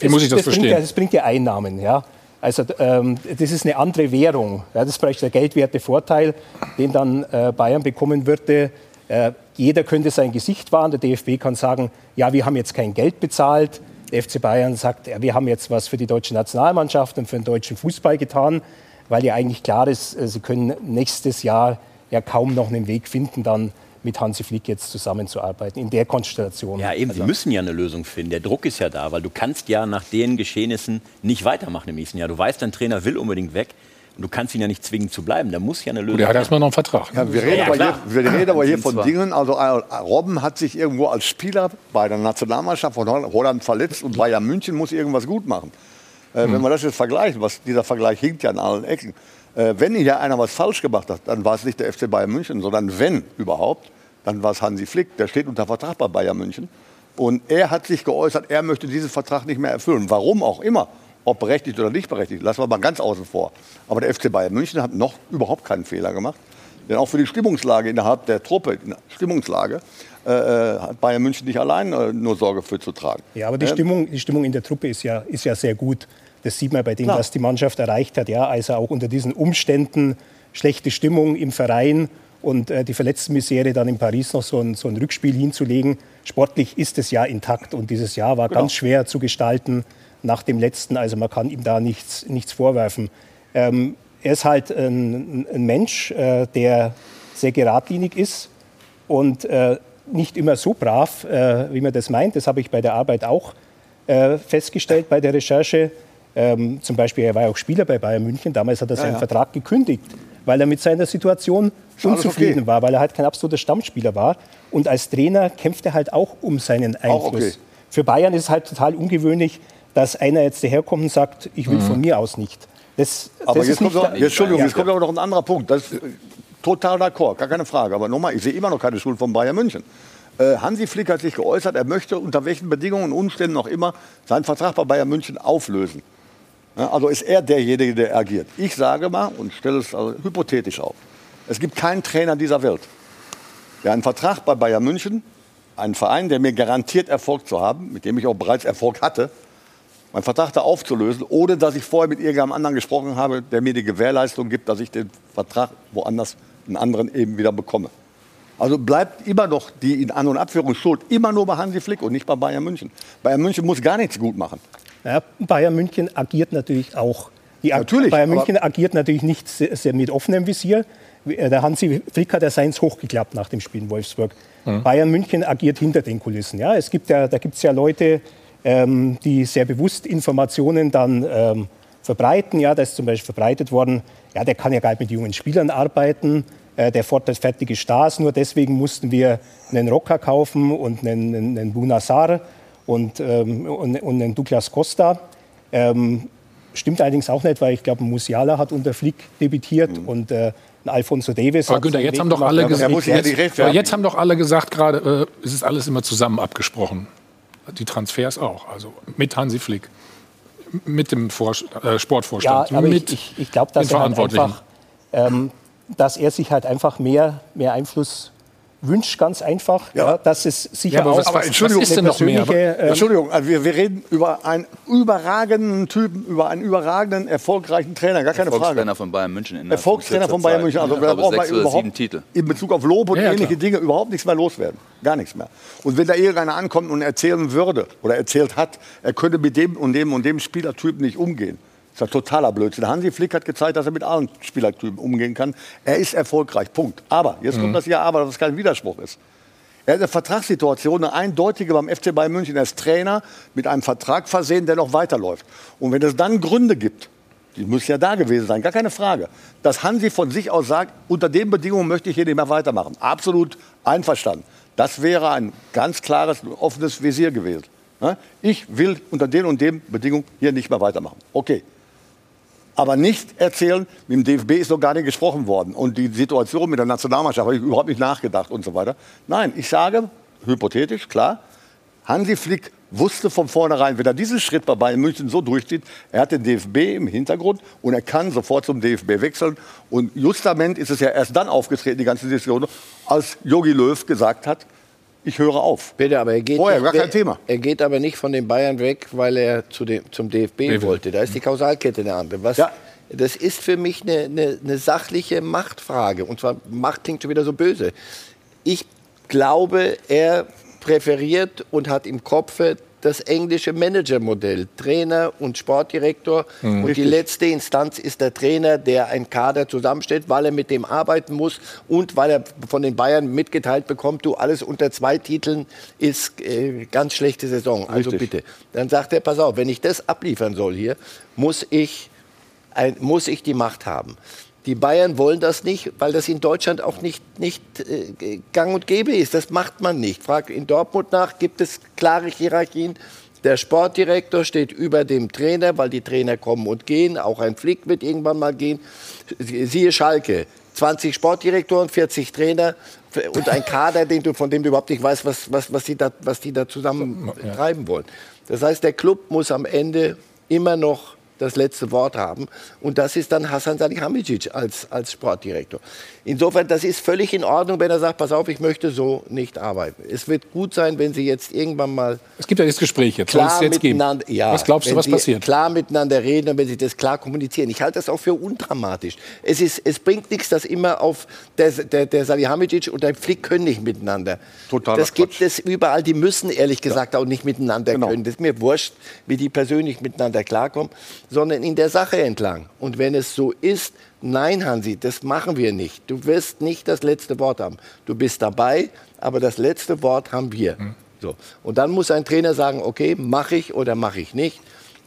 wie muss ich das, Bringt ja, verstehen? das bringt ja Einnahmen, ja. Also ähm, das ist eine andere Währung. Ja, das ist vielleicht der geldwerte Vorteil, den dann äh, Bayern bekommen würde. Äh, jeder könnte sein Gesicht wahren. Der DFB kann sagen, ja, wir haben jetzt kein Geld bezahlt. Der FC Bayern sagt, ja, wir haben jetzt was für die deutsche Nationalmannschaft und für den deutschen Fußball getan, weil ja eigentlich klar ist, äh, sie können nächstes Jahr ja kaum noch einen Weg finden, dann mit Hansi Flick jetzt zusammenzuarbeiten, in der Konstellation. Ja, eben, sie müssen ja eine Lösung finden. Der Druck ist ja da, weil du kannst ja nach den Geschehnissen nicht weitermachen im nächsten Jahr. Du weißt, dein Trainer will unbedingt weg und du kannst ihn ja nicht zwingen zu bleiben. Da muss ja eine Lösung Der hat her. erstmal noch einen Vertrag. Ja, wir reden Ja, aber klar. hier, wir reden aber hier von zwar- Dingen. Also äh, Robben hat sich irgendwo als Spieler bei der Nationalmannschaft von Holland- verletzt und Bayern München muss irgendwas gut machen. Äh, Wenn wir das jetzt vergleichen, was dieser Vergleich hinkt ja an allen Ecken. Äh, wenn hier einer was falsch gemacht hat, dann war es nicht der FC Bayern München, sondern wenn überhaupt, dann war es Hansi Flick. Der steht unter Vertrag bei Bayern München. Und er hat sich geäußert, er möchte diesen Vertrag nicht mehr erfüllen. Warum auch immer. Ob berechtigt oder nicht berechtigt, lassen wir mal ganz außen vor. Aber der FC Bayern München hat noch überhaupt keinen Fehler gemacht. Denn auch für die Stimmungslage innerhalb der Truppe, in der Stimmungslage, äh, äh, hat Bayern München nicht allein äh, nur Sorge für zu tragen. Ja, aber die, Ähm, Stimmung, die Stimmung in der Truppe ist ja, ist ja sehr gut. Das sieht man bei dem, Klar. was die Mannschaft erreicht hat. Ja, also auch unter diesen Umständen schlechte Stimmung im Verein und äh, die Verletztenmisere dann in Paris noch so ein, so ein Rückspiel hinzulegen. Sportlich ist es ja intakt und dieses Jahr war ganz schwer zu gestalten nach dem letzten. Also man kann ihm da nichts, nichts vorwerfen. Ähm, er ist halt ein, ein Mensch, äh, der sehr geradlinig ist und äh, nicht immer so brav, äh, wie man das meint. Das habe ich bei der Arbeit auch äh, festgestellt bei der Recherche. Ähm, zum Beispiel, er war ja auch Spieler bei Bayern München. Damals hat er seinen ja. Vertrag gekündigt, weil er mit seiner Situation alles unzufrieden okay. war, weil er halt kein absoluter Stammspieler war. Und als Trainer kämpft er halt auch um seinen Auch Einfluss. okay. Für Bayern ist es halt total ungewöhnlich, dass einer jetzt daherkommt und sagt, ich will von mir aus nicht. Das, Aber das jetzt ist kommt, noch, jetzt, Entschuldigung, Ja. jetzt kommt aber noch ein anderer Punkt. Das, total d'accord, gar keine Frage. Aber nochmal, ich sehe immer noch keine Schuld von Bayern München. Äh, Hansi Flick hat sich geäußert, er möchte unter welchen Bedingungen und Umständen auch immer seinen Vertrag bei Bayern München auflösen. Also ist er derjenige, der agiert. Ich sage mal und stelle es also hypothetisch auf. Es gibt keinen Trainer dieser Welt, der einen Vertrag bei Bayern München, einen Verein, der mir garantiert Erfolg zu haben, mit dem ich auch bereits Erfolg hatte, meinen Vertrag da aufzulösen, ohne dass ich vorher mit irgendeinem anderen gesprochen habe, der mir die Gewährleistung gibt, dass ich den Vertrag woanders einen anderen eben wieder bekomme. Also bleibt immer noch die in An- und Abführung Schuld immer nur bei Hansi Flick und nicht bei Bayern München. Bayern München muss gar nichts gut machen. Ja, Bayern München agiert natürlich auch. Die Natürlich, Bayern München agiert natürlich nicht sehr, sehr mit offenem Visier. Äh, Der Hansi Flick hat ja seins hochgeklappt nach dem Spiel in Wolfsburg. Bayern München agiert hinter den Kulissen. Ja, es gibt ja, da gibt es ja Leute, ähm, die sehr bewusst Informationen dann ähm, verbreiten. Ja, da ist zum Beispiel verbreitet worden, ja, der kann ja gar nicht mit jungen Spielern arbeiten. Äh, der fordert fertige Stars. Nur deswegen mussten wir einen Rocker kaufen und einen, einen, einen Bunasar und, ähm, und, und einen Douglas Costa. Ähm, stimmt allerdings auch nicht, weil ich glaube, Musiala hat unter Flick debütiert und äh, Alfonso Davis Aber Günther, jetzt haben doch alle gesagt, muss ja jetzt, jetzt haben doch alle gesagt, gerade äh, es ist alles immer zusammen abgesprochen. Die Transfers auch, also mit Hansi Flick, mit dem Vor äh, Ja, Sportvorstand, aber mit ich, ich, ich glaube, dass, den er halt Verantwortlichen. einfach, ähm, dass er sich halt einfach mehr, mehr Einfluss wünscht, ganz einfach. Ja. Ja. dass es sicher Ja, aber auch was- was- Entschuldigung, was ist denn noch mehr? persönliche, ähm, Entschuldigung, also wir, wir reden über einen überragenden Typen, über einen überragenden, erfolgreichen Trainer, gar keine Frage. Erfolgstrainer von Bayern München. innerhalb Erfolgstrainer kurzer von Bayern. München. Also da braucht man überhaupt Titel. in Bezug auf Lob und Ja, ja, ähnliche klar. Dinge überhaupt nichts mehr loswerden. Gar nichts mehr. Und wenn da irgendeiner ankommt und erzählen würde oder erzählt hat, er könnte mit dem und dem und dem Spielertypen nicht umgehen. Das ist ja totaler Blödsinn. Hansi Flick hat gezeigt, dass er mit allen Spielertypen umgehen kann. Er ist erfolgreich. Punkt. Aber, jetzt kommt das ja aber, dass es kein Widerspruch ist. Er hat eine Vertragssituation, eine eindeutige beim FC Bayern München. Er ist Trainer mit einem Vertrag versehen, der noch weiterläuft. Und wenn es dann Gründe gibt, die müssen ja da gewesen sein, gar keine Frage, dass Hansi von sich aus sagt, unter den Bedingungen möchte ich hier nicht mehr weitermachen. Absolut einverstanden. Das wäre ein ganz klares, offenes Visier gewesen. Ne? Ich will unter den und den Bedingungen hier nicht mehr weitermachen. Okay. Aber nicht erzählen, mit dem DFB ist noch gar nicht gesprochen worden. Und die Situation mit der Nationalmannschaft habe ich überhaupt nicht nachgedacht und so weiter. Nein, ich sage, hypothetisch, klar, Hansi Flick wusste von vornherein, wenn er diesen Schritt bei Bayern München so durchzieht, er hat den DFB im Hintergrund und er kann sofort zum DFB wechseln. Und justament ist es ja erst dann aufgetreten, die ganze Diskussion, als Jogi Löw gesagt hat, ich höre auf. Bitte, aber er geht, Vorher, nicht- gar kein Thema. er geht aber nicht von den Bayern weg, weil er zu dem, zum DFB wollte. Da ist die Kausalkette eine andere. Was, Ja. Das ist für mich eine, eine, eine sachliche Machtfrage. Und zwar, Macht klingt schon wieder so böse. Ich glaube, er präferiert und hat im Kopf das englische Managermodell. Trainer und Sportdirektor. Und die letzte Instanz ist der Trainer, der ein Kader zusammenstellt, weil er mit dem arbeiten muss und weil er von den Bayern mitgeteilt bekommt, du, alles unter zwei Titeln ist äh, ganz schlechte Saison. Also Richtig. bitte. Dann sagt er, pass auf, wenn ich das abliefern soll hier, muss ich, ein, muss ich die Macht haben. Die Bayern wollen das nicht, weil das in Deutschland auch nicht, nicht äh, gang und gäbe ist. Das macht man nicht. Frag in Dortmund nach, gibt es klare Hierarchien. Der Sportdirektor steht über dem Trainer, weil die Trainer kommen und gehen. Auch ein Flick wird irgendwann mal gehen. Siehe Schalke. 20 Sportdirektoren, 40 Trainer und ein Kader, den du, von dem du überhaupt nicht weißt, was, was, was, die, da, was die da zusammen treiben wollen. Das heißt, der Club muss am Ende immer noch das letzte Wort haben. Und das ist dann Hasan Salihamidzic als, als Sportdirektor. Insofern, das ist völlig in Ordnung, wenn er sagt, pass auf, ich möchte so nicht arbeiten. Es wird gut sein, wenn Sie jetzt irgendwann mal Es gibt ja das Gespräch jetzt, es klar jetzt geben. miteinander, ja, was glaubst du, wenn was Sie passiert? Klar miteinander reden und wenn sie das klar kommunizieren. Ich halte das auch für undramatisch. Es, ist, es bringt nichts, dass immer auf der, der, der Salihamidzic und der Flick können nicht miteinander. Totaler das gibt Quatsch. es überall. Die müssen ehrlich gesagt auch nicht miteinander Genau. können. Das ist mir wurscht, wie die persönlich miteinander klarkommen, sondern in der Sache entlang. Und wenn es so ist, nein, Hansi, das machen wir nicht. Du wirst nicht das letzte Wort haben. Du bist dabei, aber das letzte Wort haben wir. Hm. So. Und dann muss ein Trainer sagen, okay, mache ich oder mache ich nicht.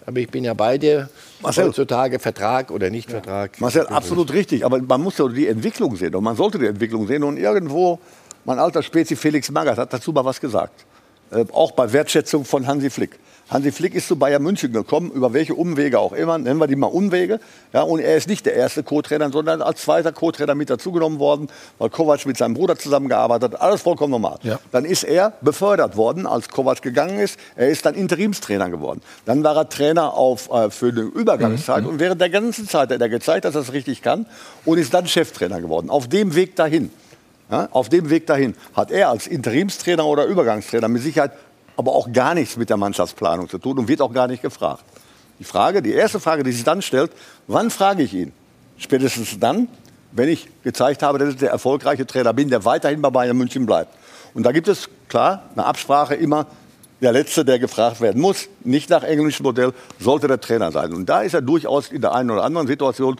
Aber ich bin ja bei dir. Marcel. Heutzutage Vertrag oder nicht Vertrag. Marcel, absolut richtig. Aber man muss ja die Entwicklung sehen. Und man sollte die Entwicklung sehen. Und irgendwo, mein alter Spezi Felix Magath hat dazu mal was gesagt. äh, auch bei Wertschätzung von Hansi Flick. Hansi Flick ist zu Bayern München gekommen, über welche Umwege auch immer, nennen wir die mal Umwege. Ja, und er ist nicht der erste Co-Trainer, sondern als zweiter Co-Trainer mit dazugenommen worden, weil Kovac mit seinem Bruder zusammengearbeitet hat. Alles vollkommen normal. Ja. Dann ist er befördert worden, als Kovac gegangen ist. Er ist dann Interimstrainer geworden. Dann war er Trainer auf, äh, für eine Übergangszeit. Und während der ganzen Zeit hat er gezeigt, dass er es richtig kann und ist dann Cheftrainer geworden. Auf dem Weg dahin. Ja, auf dem Weg dahin hat er als Interimstrainer oder Übergangstrainer mit Sicherheit aber auch gar nichts mit der Mannschaftsplanung zu tun und wird auch gar nicht gefragt. Die Frage, die erste Frage, die sich dann stellt, wann frage ich ihn? Spätestens dann, wenn ich gezeigt habe, dass ich der erfolgreiche Trainer bin, der weiterhin bei Bayern München bleibt. Und da gibt es klar eine Absprache immer. Der Letzte, der gefragt werden muss, nicht nach englischem Modell, sollte der Trainer sein. Und da ist er durchaus in der einen oder anderen Situation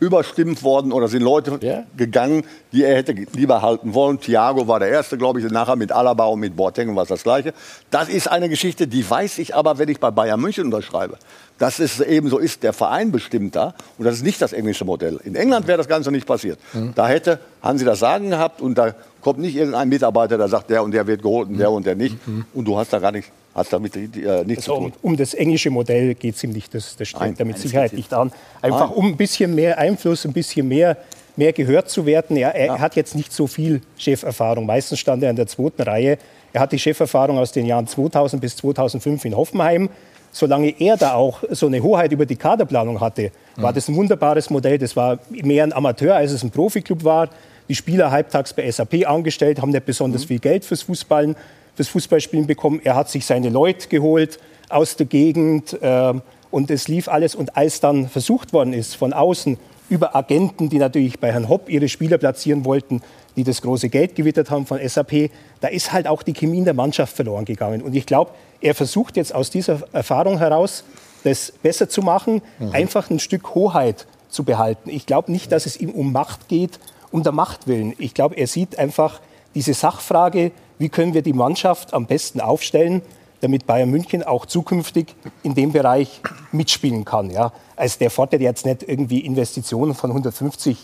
überstimmt worden oder sind Leute Ja. gegangen, die er hätte lieber halten wollen. Thiago war der Erste, glaube ich, nachher mit Alaba und mit Boateng war es das Gleiche. Das ist eine Geschichte, die weiß ich aber, wenn ich bei Bayern München unterschreibe. Dass es eben so ist, der Verein bestimmt da und das ist nicht das englische Modell. In England wäre das Ganze nicht passiert. Da hätte Hansi das Sagen gehabt und da kommt nicht irgendein Mitarbeiter, der sagt, der und der wird geholt und der und der nicht. Und du hast da gar nicht, hast damit äh, nichts Also zu um, tun. um das englische Modell geht es ihm nicht, das, das Nein, mit nein, Sicherheit nicht an. Einfach um ein bisschen mehr Einfluss, ein bisschen mehr, mehr gehört zu werden. Er, er hat jetzt nicht so viel Cheferfahrung. Meistens stand er in der zweiten Reihe. Er hat die Cheferfahrung aus den Jahren 2000 bis 2005 in Hoffenheim. Solange er da auch so eine Hoheit über die Kaderplanung hatte, war das ein wunderbares Modell. Das war mehr ein Amateur, als es ein Profiklub war. Die Spieler halbtags bei SAP angestellt, haben nicht besonders viel Geld fürs Fußballen, fürs Fußballspielen bekommen. Er hat sich seine Leute geholt aus der Gegend ähm, und es lief alles. Und als dann versucht worden ist, von außen über Agenten, die natürlich bei Herrn Hopp ihre Spieler platzieren wollten, die das große Geld gewittert haben von SAP, da ist halt auch die Chemie in der Mannschaft verloren gegangen. Und ich glaube, er versucht jetzt aus dieser Erfahrung heraus, das besser zu machen, einfach ein Stück Hoheit zu behalten. Ich glaube nicht, dass es ihm um Macht geht, um der Macht willen. Ich glaube, er sieht einfach diese Sachfrage, wie können wir die Mannschaft am besten aufstellen, damit Bayern München auch zukünftig in dem Bereich mitspielen kann. Ja. Also der fordert jetzt nicht irgendwie Investitionen von 150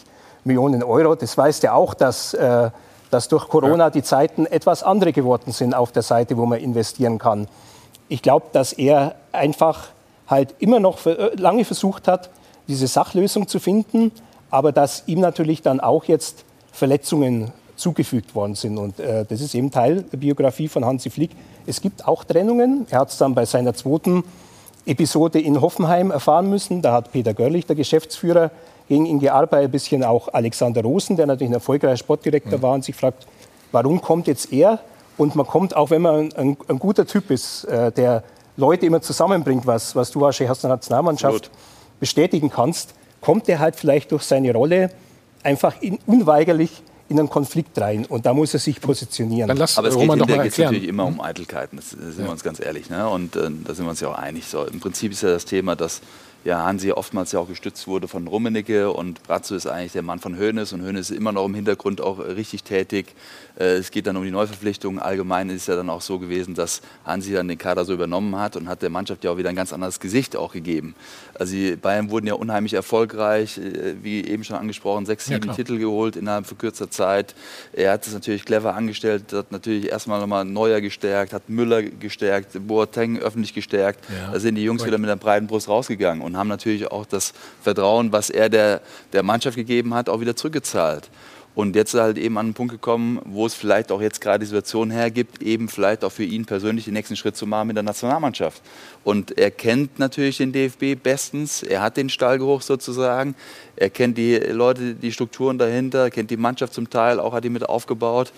Millionen Euro. Das weiß der auch, dass, äh, dass durch Corona die Zeiten etwas andere geworden sind auf der Seite, wo man investieren kann. Ich glaube, dass er einfach halt immer noch für, äh, lange versucht hat, diese Sachlösung zu finden, aber dass ihm natürlich dann auch jetzt Verletzungen zugefügt worden sind. Und äh, das ist eben Teil der Biografie von Hansi Flick. Es gibt auch Trennungen. Er hat es dann bei seiner zweiten Episode in Hoffenheim erfahren müssen. Da hat Peter Görlich, der Geschäftsführer, gegen ihn gearbeitet, ein bisschen auch Alexander Rosen, der natürlich ein erfolgreicher Sportdirektor war und sich fragt, warum kommt jetzt er? Und man kommt, auch wenn man ein, ein guter Typ ist, äh, der Leute immer zusammenbringt, was, was du der Nationalmannschaft bestätigen kannst, kommt er halt vielleicht durch seine Rolle einfach in, unweigerlich in einen Konflikt rein. Und da muss er sich positionieren. Dann lass Aber es geht Roman mal hinterher geht's erklären. natürlich immer um Eitelkeiten, das, das sind wir uns ganz ehrlich. Ne? Und äh, da sind wir uns ja auch einig. So, Im Prinzip ist ja das Thema, dass ja, Hansi oftmals ja auch gestützt wurde von Rummenigge und Brazzo ist eigentlich der Mann von Hoeneß und Hoeneß ist immer noch im Hintergrund auch äh, richtig tätig. Äh, es geht dann um die Neuverpflichtung. Allgemein ist es ja dann auch so gewesen, dass Hansi dann den Kader so übernommen hat und hat der Mannschaft ja auch wieder ein ganz anderes Gesicht auch gegeben. Also die Bayern wurden ja unheimlich erfolgreich, äh, wie eben schon angesprochen, sechs, Ja, sieben klar. Titel geholt innerhalb von kürzer Zeit. Er hat es natürlich clever angestellt, hat natürlich erstmal nochmal Neuer gestärkt, hat Müller gestärkt, Boateng öffentlich gestärkt. Ja. Da sind die Jungs wieder mit einer breiten Brust rausgegangen und haben natürlich auch das Vertrauen, was er der, der Mannschaft gegeben hat, auch wieder zurückgezahlt. Und jetzt ist er halt eben an einen Punkt gekommen, wo es vielleicht auch jetzt gerade die Situation hergibt, eben vielleicht auch für ihn persönlich den nächsten Schritt zu machen mit der Nationalmannschaft. Und er kennt natürlich den DFB bestens, er hat den Stallgeruch sozusagen, er kennt die Leute, die Strukturen dahinter, kennt die Mannschaft zum Teil, auch hat die mit aufgebaut.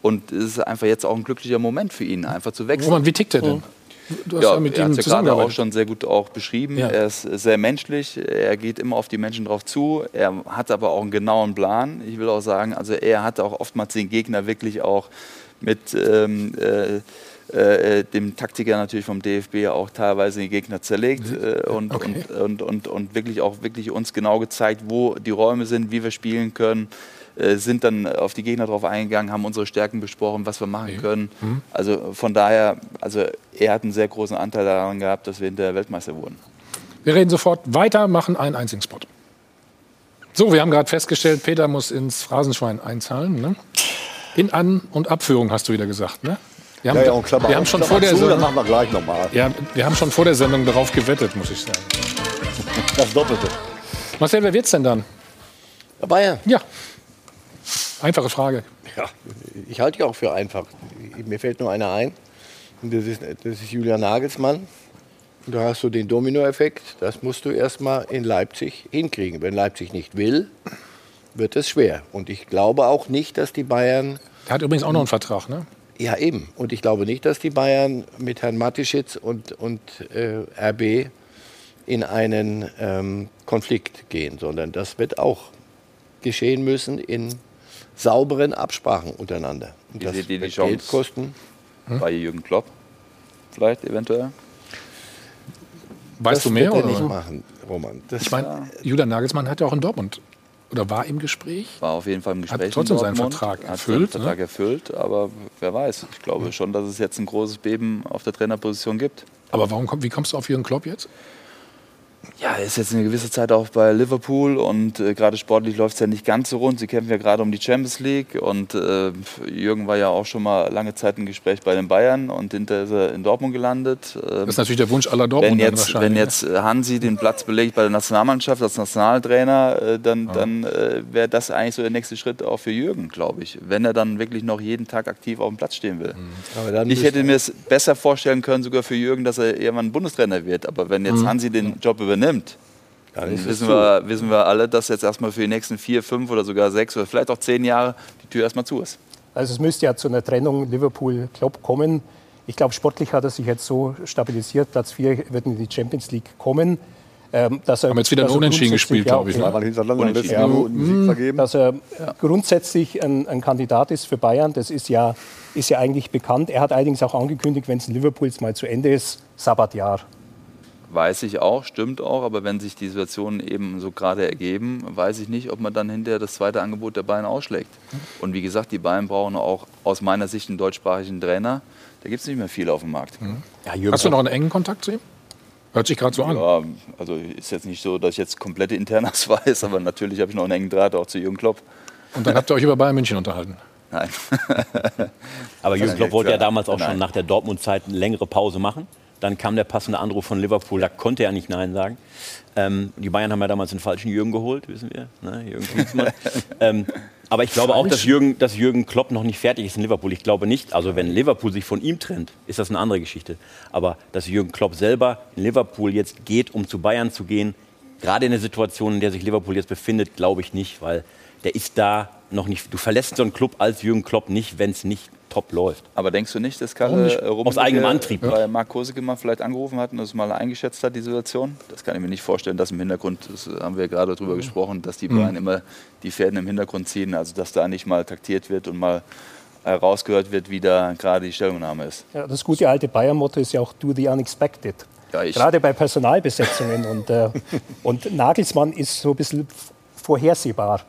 Und es ist einfach jetzt auch ein glücklicher Moment für ihn, einfach zu wechseln. Roman, wie tickt er denn? Du hast Ja, ja, mit er ihm hat ja gerade auch schon sehr gut auch beschrieben. Ja. Er ist sehr menschlich, er geht immer auf die Menschen drauf zu, er hat aber auch einen genauen Plan. Ich will auch sagen, also er hat auch oftmals den Gegner wirklich auch mit ähm, äh, äh, dem Taktiker natürlich vom DFB auch teilweise den Gegner zerlegt äh, und, Okay. und, und, und, und wirklich auch wirklich uns genau gezeigt, wo die Räume sind, wie wir spielen können. Äh, sind dann auf die Gegner drauf eingegangen, haben unsere Stärken besprochen, was wir machen können. Also von daher, also er hat einen sehr großen Anteil daran gehabt, dass wir hinter Weltmeister wurden. Wir reden sofort weiter, machen einen einzigen Spot. So, wir haben gerade festgestellt, Peter muss ins Phrasenschwein einzahlen. Ne? In An- und Abführung hast du wieder gesagt. Ne? Wir haben, Ja, ja, und Klammer wir haben schon Klammer vor der zu, Sendung, dann machen wir gleich nochmal. ja, wir haben schon vor der Sendung darauf gewettet, muss ich sagen. Das Doppelte. Marcel, wer wird's denn dann? Bayern. Ja. Einfache Frage. Ja, ich halte die auch für einfach. Mir fällt nur einer ein. Und das ist, das ist Julian Nagelsmann. Und da hast du den Dominoeffekt. Das musst du erstmal in Leipzig hinkriegen. Wenn Leipzig nicht will, wird es schwer. Und ich glaube auch nicht, dass die Bayern. Der hat übrigens auch noch einen Vertrag, ne? Ja, eben. Und ich glaube nicht, dass die Bayern mit Herrn Matischitz und, und äh, RB in einen ähm, Konflikt gehen, sondern das wird auch geschehen müssen in sauberen Absprachen untereinander. Und Wie das seht ihr die Chance? Geld kosten. Bei Jürgen Klopp vielleicht eventuell. Weißt das du mehr? wird er Oder? nicht machen, Roman. Das Ich meine, Julian Nagelsmann hat ja auch in Dortmund oder war im Gespräch. War auf jeden Fall im Gespräch. trotzdem in seinen Vertrag hat erfüllt, Seinen Vertrag ne? erfüllt, aber wer weiß. Ich glaube schon, dass es jetzt ein großes Beben auf der Trainerposition gibt. Aber warum wie kommst du auf Jürgen Klopp jetzt? Ja, er ist jetzt eine gewisse Zeit auch bei Liverpool und äh, gerade sportlich läuft es ja nicht ganz so rund. Sie kämpfen ja gerade um die Champions League und äh, Jürgen war ja auch schon mal lange Zeit im Gespräch bei den Bayern und hinterher ist er in Dortmund gelandet. Ähm, Das ist natürlich der Wunsch aller wenn Dortmunder jetzt, wahrscheinlich. wenn ne? jetzt äh, Hansi den Platz belegt bei der Nationalmannschaft als Nationaltrainer, äh, dann, dann äh, wäre das eigentlich so der nächste Schritt auch für Jürgen, glaube ich. Wenn er dann wirklich noch jeden Tag aktiv auf dem Platz stehen will. dann Ich hätte mir es besser vorstellen können, sogar für Jürgen, dass er irgendwann Bundestrainer wird. Aber wenn jetzt Hansi den Job übernimmt, dann dann wissen wir, wissen wir alle, dass jetzt erstmal für die nächsten vier, fünf oder sogar sechs oder vielleicht auch zehn Jahre die Tür erstmal zu ist. Also es müsste ja zu einer Trennung Liverpool-Klopp kommen. Ich glaube, sportlich hat er sich jetzt so stabilisiert. Platz 4 wird in die Champions League kommen. Ähm, dass er, Haben jetzt wieder ein dass er Unentschieden grundsätzlich- gespielt, glaube ich, okay. ne? Hintereinander Unentschieden. Minuten einen Sieg vergeben. dass er grundsätzlich ein, ein Kandidat ist für Bayern. Das ist ja, ist ja eigentlich bekannt. Er hat allerdings auch angekündigt, wenn es in Liverpool jetzt mal zu Ende ist, Sabbatjahr. Weiß ich auch, stimmt auch, aber wenn sich die Situationen eben so gerade ergeben, weiß ich nicht, ob man dann hinterher das zweite Angebot der Bayern ausschlägt. Und wie gesagt, die Bayern brauchen auch aus meiner Sicht einen deutschsprachigen Trainer. Da gibt es nicht mehr viele auf dem Markt. Ja, Jürgen Hast du noch einen engen Kontakt zu ihm? Hört sich gerade so an. Ja, also ist jetzt nicht so, dass ich jetzt komplette Internas (laughs) weiß, aber natürlich habe ich noch einen engen Draht auch zu Jürgen Klopp. Und dann habt ihr euch über Bayern München unterhalten. Nein. Aber (laughs) Jürgen Ja, Klopp wollte ja damals auch Nein. schon nach der Dortmund-Zeit eine längere Pause machen. Dann kam der passende Anruf von Liverpool, da konnte er nicht Nein sagen. Ähm, die Bayern haben ja damals den falschen Jürgen geholt, wissen wir. Ne? Jürgen Klinsmann. (laughs) ähm, aber ich glaube auch, dass Jürgen, dass Jürgen Klopp noch nicht fertig ist in Liverpool. Ich glaube nicht. Also wenn Liverpool sich von ihm trennt, ist das eine andere Geschichte. Aber dass Jürgen Klopp selber in Liverpool jetzt geht, um zu Bayern zu gehen, gerade in der Situation, in der sich Liverpool jetzt befindet, glaube ich nicht, weil der ist da noch nicht. Du verlässt so einen Club als Jürgen Klopp nicht, wenn es nicht top läuft. Aber denkst du nicht, dass nicht? äh, Rummenigge Aus eigenem Antrieb. bei Marc Koseke mal vielleicht angerufen hat und das mal eingeschätzt hat, die Situation? Das kann ich mir nicht vorstellen, dass im Hintergrund, das haben wir gerade darüber gesprochen, dass die Bayern immer die Fäden im Hintergrund ziehen, also dass da nicht mal taktiert wird und mal herausgehört wird, wie da gerade die Stellungnahme ist. Ja, das gute alte Bayern-Motto ist ja auch Do the Unexpected. Ja, ich- Gerade bei Personalbesetzungen. und, äh, (laughs) und Nagelsmann ist so ein bisschen vorhersehbar.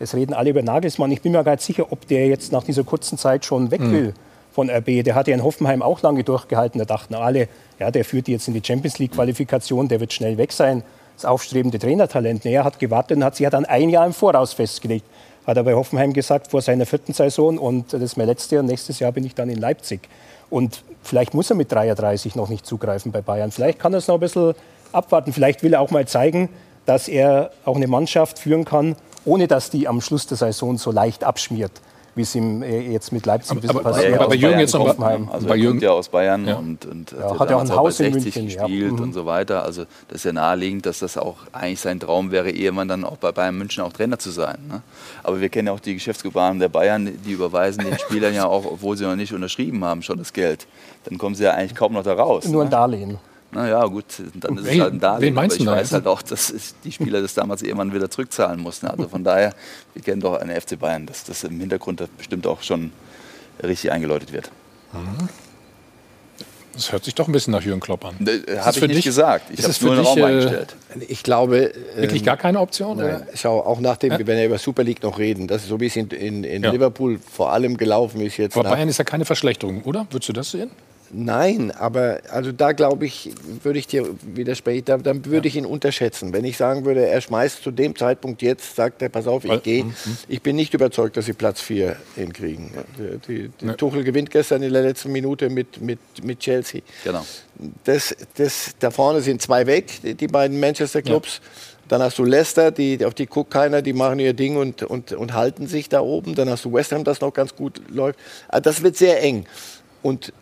Es reden alle über Nagelsmann. Ich bin mir gar nicht sicher, ob der jetzt nach dieser kurzen Zeit schon weg will von RB. Der hat ja in Hoffenheim auch lange durchgehalten. Da dachten alle, ja, der führt die jetzt in die Champions League-Qualifikation, der wird schnell weg sein. Das aufstrebende Trainertalent. Nee, er hat gewartet und hat sich ja dann ein Jahr im Voraus festgelegt. Hat er bei Hoffenheim gesagt vor seiner vierten Saison und das ist mein letztes Jahr. Nächstes Jahr bin ich dann in Leipzig. Und vielleicht muss er mit 33 noch nicht zugreifen bei Bayern. Vielleicht kann er es noch ein bisschen abwarten. Vielleicht will er auch mal zeigen, dass er auch eine Mannschaft führen kann, ohne dass die am Schluss der Saison so leicht abschmiert, wie es ihm äh, jetzt mit Leipzig bisschen aber- passiert. aber aus bei Jürgen jetzt noch- ne? Also Bei er Jürgen- kommt ja aus Bayern Ja. und, und Ja, hat, hat ja auch ein Haus bei in 60 München, ja. gespielt Mhm. und so weiter. Also das ist ja naheliegend, dass das auch eigentlich sein Traum wäre, Ehemann dann auch bei Bayern München auch Trainer zu sein. Ne? Aber wir kennen ja auch die Geschäftsgebaren der Bayern, die überweisen den Spielern ja auch, obwohl sie noch nicht unterschrieben haben, schon das Geld. Dann kommen sie ja eigentlich kaum noch da raus. Nur ein ne? Naja, gut, dann ist Wen- es halt ein Darlehen. wen meinst aber ich du da weiß halt auch, dass die Spieler das damals irgendwann wieder zurückzahlen mussten. Also von daher, wir kennen doch einen FC Bayern, dass das im Hintergrund bestimmt auch schon richtig eingeläutet wird. Das hört sich doch ein bisschen nach Jürgen Klopp an. Habe Äh, ich für nicht dich- gesagt. Ich habe es nur für in den dich, Raum äh, eingestellt. Ich glaube. Wirklich ähm, gar keine Option? Nein, Oder? schau, auch nach dem, wenn wir über Super League noch reden, das ist so wie es in, in, in Ja. Liverpool vor allem gelaufen ist jetzt. Aber nach- Bayern ist ja keine Verschlechterung, oder? Würdest du das sehen? Nein, aber also da glaube ich, würde ich dir widersprechen, da, dann würde ich ihn unterschätzen. Wenn ich sagen würde, er schmeißt zu dem Zeitpunkt jetzt, sagt er, pass auf, ich gehe. Mhm. Ich bin nicht überzeugt, dass sie Platz 4 hinkriegen. Die, die, Tuchel gewinnt gestern in der letzten Minute mit, mit, mit Chelsea. Genau. Das, das, da vorne sind zwei weg, die, die beiden Manchester-Clubs. Dann hast du Leicester, die, auf die guckt keiner, die machen ihr Ding und, und, und halten sich da oben. Dann hast du West Ham, das noch ganz gut läuft. Also das wird sehr eng. Und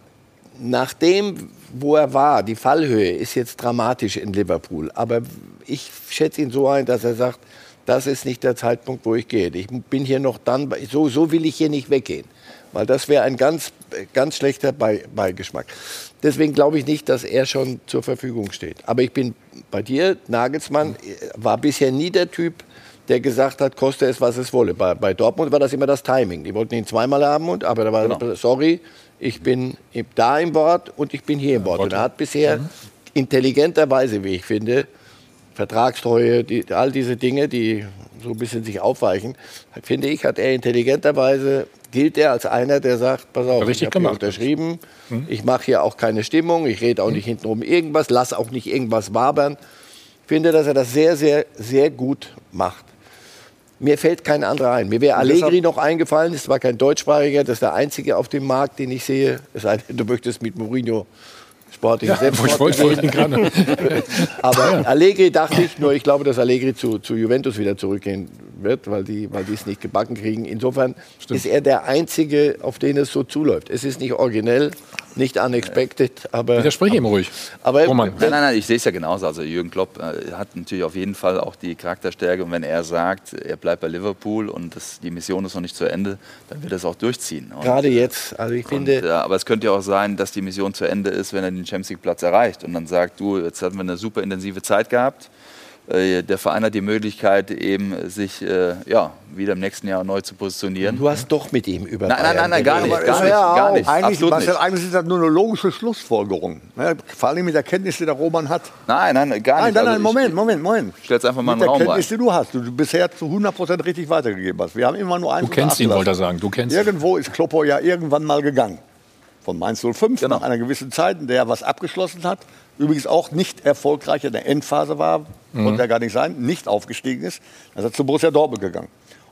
nach dem, wo er war, die Fallhöhe ist jetzt dramatisch in Liverpool. Aber ich schätze ihn so ein, dass er sagt, das ist nicht der Zeitpunkt, wo ich gehe. Ich bin hier noch dann, so, so will ich hier nicht weggehen. Weil das wäre ein ganz, ganz schlechter Bei- Beigeschmack. Deswegen glaube ich nicht, dass er schon zur Verfügung steht. Aber ich bin bei dir, Nagelsmann war bisher nie der Typ, der gesagt hat, koste es, was es wolle. Bei, bei Dortmund war das immer das Timing. Die wollten ihn zweimal haben, und, aber da war Genau. sorry, ich bin da im Wort und ich bin hier im Wort. Und er hat bisher intelligenterweise, wie ich finde, Vertragstreue, die, all diese Dinge, die so ein bisschen sich aufweichen, finde ich, hat er intelligenterweise, gilt er als einer, der sagt, pass auf, Richtig ich habe unterschrieben, ich mache hier auch keine Stimmung, ich rede auch nicht hintenrum irgendwas, lass auch nicht irgendwas wabern. Ich finde, dass er das sehr, sehr, sehr gut macht. Mir fällt kein anderer ein. Mir wäre Allegri noch eingefallen, ist zwar kein deutschsprachiger, das ist der einzige auf dem Markt, den ich sehe. Es sei denn, du möchtest mit Mourinho sportlich Ja, selbst ich wollte wollte gerade. (laughs) aber Allegri dachte ich, nur ich glaube, dass Allegri zu, zu Juventus wieder zurückgehen wird, weil die weil die es nicht gebacken kriegen. Insofern ist er der Einzige, auf den es so zuläuft. Es ist nicht originell, nicht unexpected, aber, Widersprich ihm ruhig. aber Roman. Nein, nein, nein, ich sehe es ja genauso. Also Jürgen Klopp äh, hat natürlich auf jeden Fall auch die Charakterstärke. Und wenn er sagt, er bleibt bei Liverpool und das, die Mission ist noch nicht zu Ende, dann wird er es auch durchziehen. Und, gerade jetzt, also ich und, finde, äh, aber es könnte ja auch sein, dass die Mission zu Ende ist, wenn er den Champions League Platz erreicht und dann sagt, du, jetzt hatten wir eine super intensive Zeit gehabt. Äh, Der Verein hat die Möglichkeit, eben sich äh, ja, wieder im nächsten Jahr neu zu positionieren. du hast doch mit ihm über Nein, nein, nein, nein, gar nicht. Gar nicht, Ja, gar nicht. Eigentlich, Absolut Marcel, nicht. eigentlich ist das nur eine logische Schlussfolgerung. Ne? Vor allem mit der Kenntnis, die der Roman hat. Nein, nein, gar Nein, nicht. nein, nein, Also Moment, Moment, Moment. Ich stelle jetzt einfach mal Mit einen der Raum rein. Kenntnis, die du hast, die du bisher zu 100% richtig weitergegeben hast. Wir haben immer nur eins Du kennst ihn, wollte er sagen. Du kennst ihn. Irgendwo ist Kloppo ja irgendwann mal gegangen. Von Mainz 05 Genau. nach einer gewissen Zeit, in der er was abgeschlossen hat. Übrigens auch nicht erfolgreich in der Endphase war, Mhm. konnte er gar nicht sein, nicht aufgestiegen ist. Dann ist er zu Borussia Dortmund gegangen.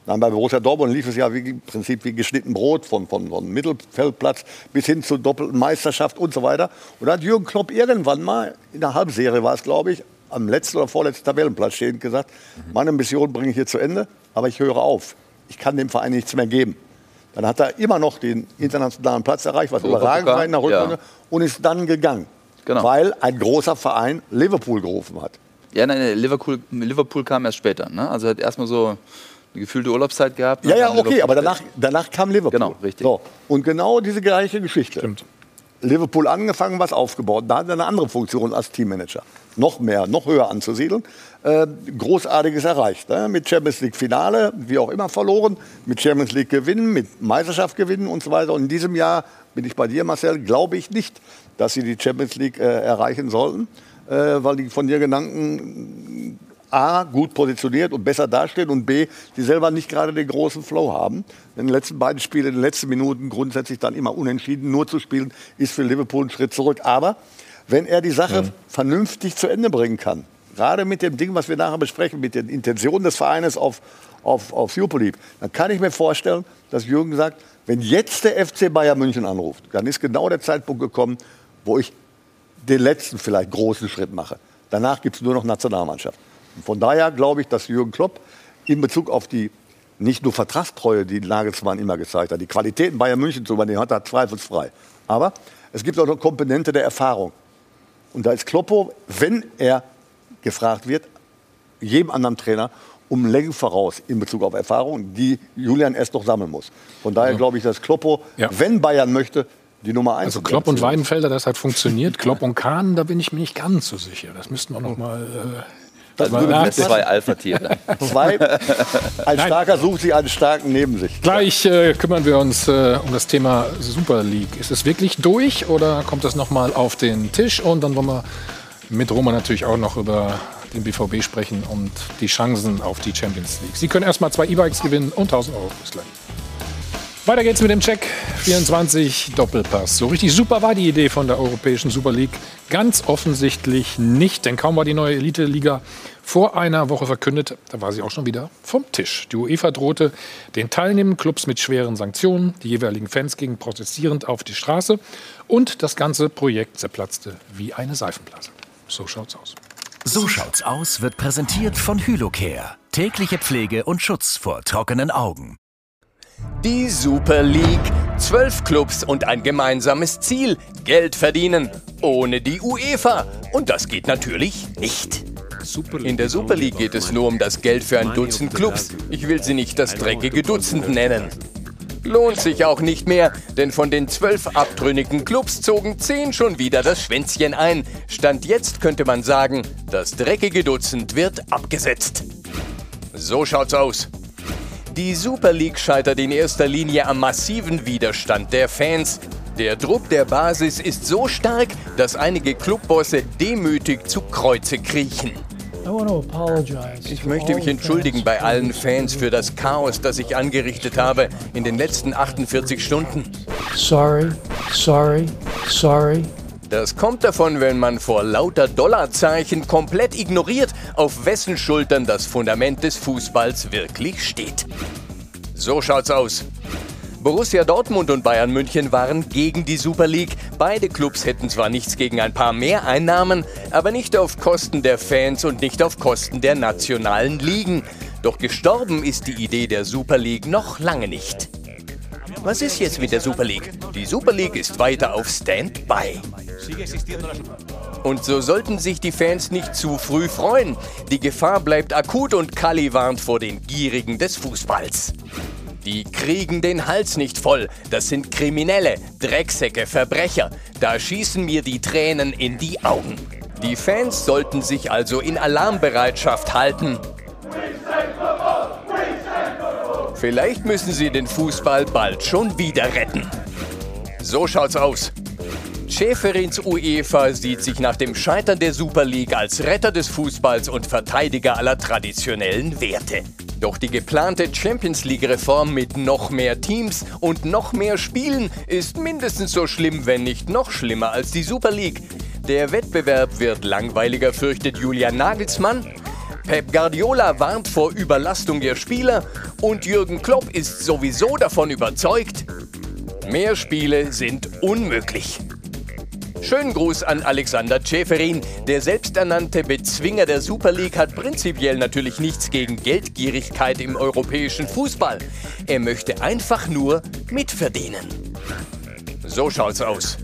Und dann bei Borussia Dortmund lief es ja wie, im Prinzip wie geschnitten Brot von, von, von Mittelfeldplatz bis hin zur doppelten Meisterschaft und so weiter. Und da hat Jürgen Klopp irgendwann mal, in der Halbserie war es, glaube ich, am letzten oder vorletzten Tabellenplatz stehend gesagt, meine Mission bringe ich hier zu Ende, aber ich höre auf. Ich kann dem Verein nichts mehr geben. Dann hat er immer noch den internationalen Platz erreicht, was überragend war in der Rückrunde, ja. und ist dann gegangen. Genau. Weil ein großer Verein Liverpool gerufen hat. Ja, nein, Liverpool, Liverpool kam erst später. Ne? Also er hat erstmal so eine gefühlte Urlaubszeit gehabt. Ja, Dann ja, kam okay, Liverpool aber danach, danach kam Liverpool. Genau, richtig. So, und genau diese gleiche Geschichte. Stimmt. Liverpool angefangen, was aufgebaut. Da hat er eine andere Funktion als Teammanager. Noch mehr, noch höher anzusiedeln. Äh, Großartiges erreicht. Ne? Mit Champions League Finale, wie auch immer verloren. Mit Champions League gewinnen, mit Meisterschaft gewinnen und so weiter. Und in diesem Jahr bin ich bei dir, Marcel, glaube ich nicht, dass sie die Champions League äh, erreichen sollten. Äh, weil die von dir genannten A, gut positioniert und besser dastehen und B, die selber nicht gerade den großen Flow haben. In den letzten beiden Spielen, in den letzten Minuten grundsätzlich dann immer unentschieden. Nur zu spielen ist für Liverpool ein Schritt zurück. Aber wenn er die Sache vernünftig zu Ende bringen kann, gerade mit dem Ding, was wir nachher besprechen, mit den Intentionen des Vereines auf, auf, auf League, dann kann ich mir vorstellen, dass Jürgen sagt, wenn jetzt der FC Bayern München anruft, dann ist genau der Zeitpunkt gekommen, wo ich den letzten vielleicht großen Schritt mache. Danach gibt es nur noch Nationalmannschaft. Und von daher glaube ich, dass Jürgen Klopp in Bezug auf die nicht nur Vertragstreue, die Nagelsmann immer gezeigt hat, die Qualitäten Bayern München zu übernehmen, hat er zweifelsfrei. Aber es gibt auch eine Komponente der Erfahrung. Und da ist Kloppo, wenn er gefragt wird, jedem anderen Trainer um Längen voraus in Bezug auf Erfahrung, die Julian erst noch sammeln muss. Von daher glaube ich, dass Kloppo, Ja. wenn Bayern möchte, die Nummer eins Also Klopp und. Weidenfelder, das hat funktioniert. Klopp und (laughs) Kahn, da bin ich mir nicht ganz so sicher. Das müssten wir noch mal. Äh, Das würde. Zwei Alpha-Tiere. (laughs) Zwei, ein Starker sucht sich einen Starken neben sich. Gleich äh, kümmern wir uns äh, um das Thema Super League. Ist es wirklich durch oder kommt das noch mal auf den Tisch? Und dann wollen wir mit Roma natürlich auch noch über den BVB sprechen und die Chancen auf die Champions League. Sie können erstmal zwei E-Bikes gewinnen und 1000 Euro. Bis gleich. Weiter geht's mit dem Check 24 Doppelpass. So richtig super war die Idee von der Europäischen Super League ganz offensichtlich nicht, denn kaum war die neue Elite-Liga vor einer Woche verkündet, da war sie auch schon wieder vom Tisch. Die UEFA drohte den teilnehmenden Clubs mit schweren Sanktionen, die jeweiligen Fans gingen protestierend auf die Straße und das ganze Projekt zerplatzte wie eine Seifenblase. So schaut's aus. So schaut's aus wird präsentiert von Hylocare. Tägliche Pflege und Schutz vor trockenen Augen. Die Super League. Zwölf Clubs und ein gemeinsames Ziel. Geld verdienen. Ohne die UEFA. Und das geht natürlich nicht. In der Super League geht es nur um das Geld für ein Dutzend Clubs. Ich will sie nicht das dreckige Dutzend nennen. Lohnt sich auch nicht mehr, denn von den zwölf abtrünnigen Clubs zogen zehn schon wieder das Schwänzchen ein. Stand jetzt könnte man sagen, das dreckige Dutzend wird abgesetzt. So schaut's aus. Die Super League scheitert in erster Linie am massiven Widerstand der Fans. Der Druck der Basis ist so stark, dass einige Clubbosse demütig zu Kreuze kriechen. Ich möchte mich entschuldigen bei allen Fans für das Chaos, das ich angerichtet habe in den letzten 48 Stunden. Sorry, sorry, sorry. Das kommt davon, wenn man vor lauter Dollarzeichen komplett ignoriert, auf wessen Schultern das Fundament des Fußballs wirklich steht. So schaut's aus. Borussia Dortmund und Bayern München waren gegen die Super League. Beide Clubs hätten zwar nichts gegen ein paar mehr Einnahmen, aber nicht auf Kosten der Fans und nicht auf Kosten der nationalen Ligen. Doch gestorben ist die Idee der Super League noch lange nicht. Was ist jetzt mit der Super League? Die Super League ist weiter auf Standby. Und so sollten sich die Fans nicht zu früh freuen. Die Gefahr bleibt akut und Kali warnt vor den Gierigen des Fußballs. Die kriegen den Hals nicht voll. Das sind Kriminelle, Drecksäcke, Verbrecher. Da schießen mir die Tränen in die Augen. Die Fans sollten sich also in Alarmbereitschaft halten. Vielleicht müssen sie den Fußball bald schon wieder retten. So schaut's aus. Schäferins UEFA sieht sich nach dem Scheitern der Super League als Retter des Fußballs und Verteidiger aller traditionellen Werte. Doch die geplante Champions League-Reform mit noch mehr Teams und noch mehr Spielen ist mindestens so schlimm, wenn nicht noch schlimmer als die Super League. Der Wettbewerb wird langweiliger, fürchtet Julian Nagelsmann. Pep Guardiola warnt vor Überlastung der Spieler und Jürgen Klopp ist sowieso davon überzeugt, mehr Spiele sind unmöglich. Schönen Gruß an Alexander Schäferin. Der selbsternannte Bezwinger der Super League hat prinzipiell natürlich nichts gegen Geldgierigkeit im europäischen Fußball. Er möchte einfach nur mitverdienen. So schaut's aus.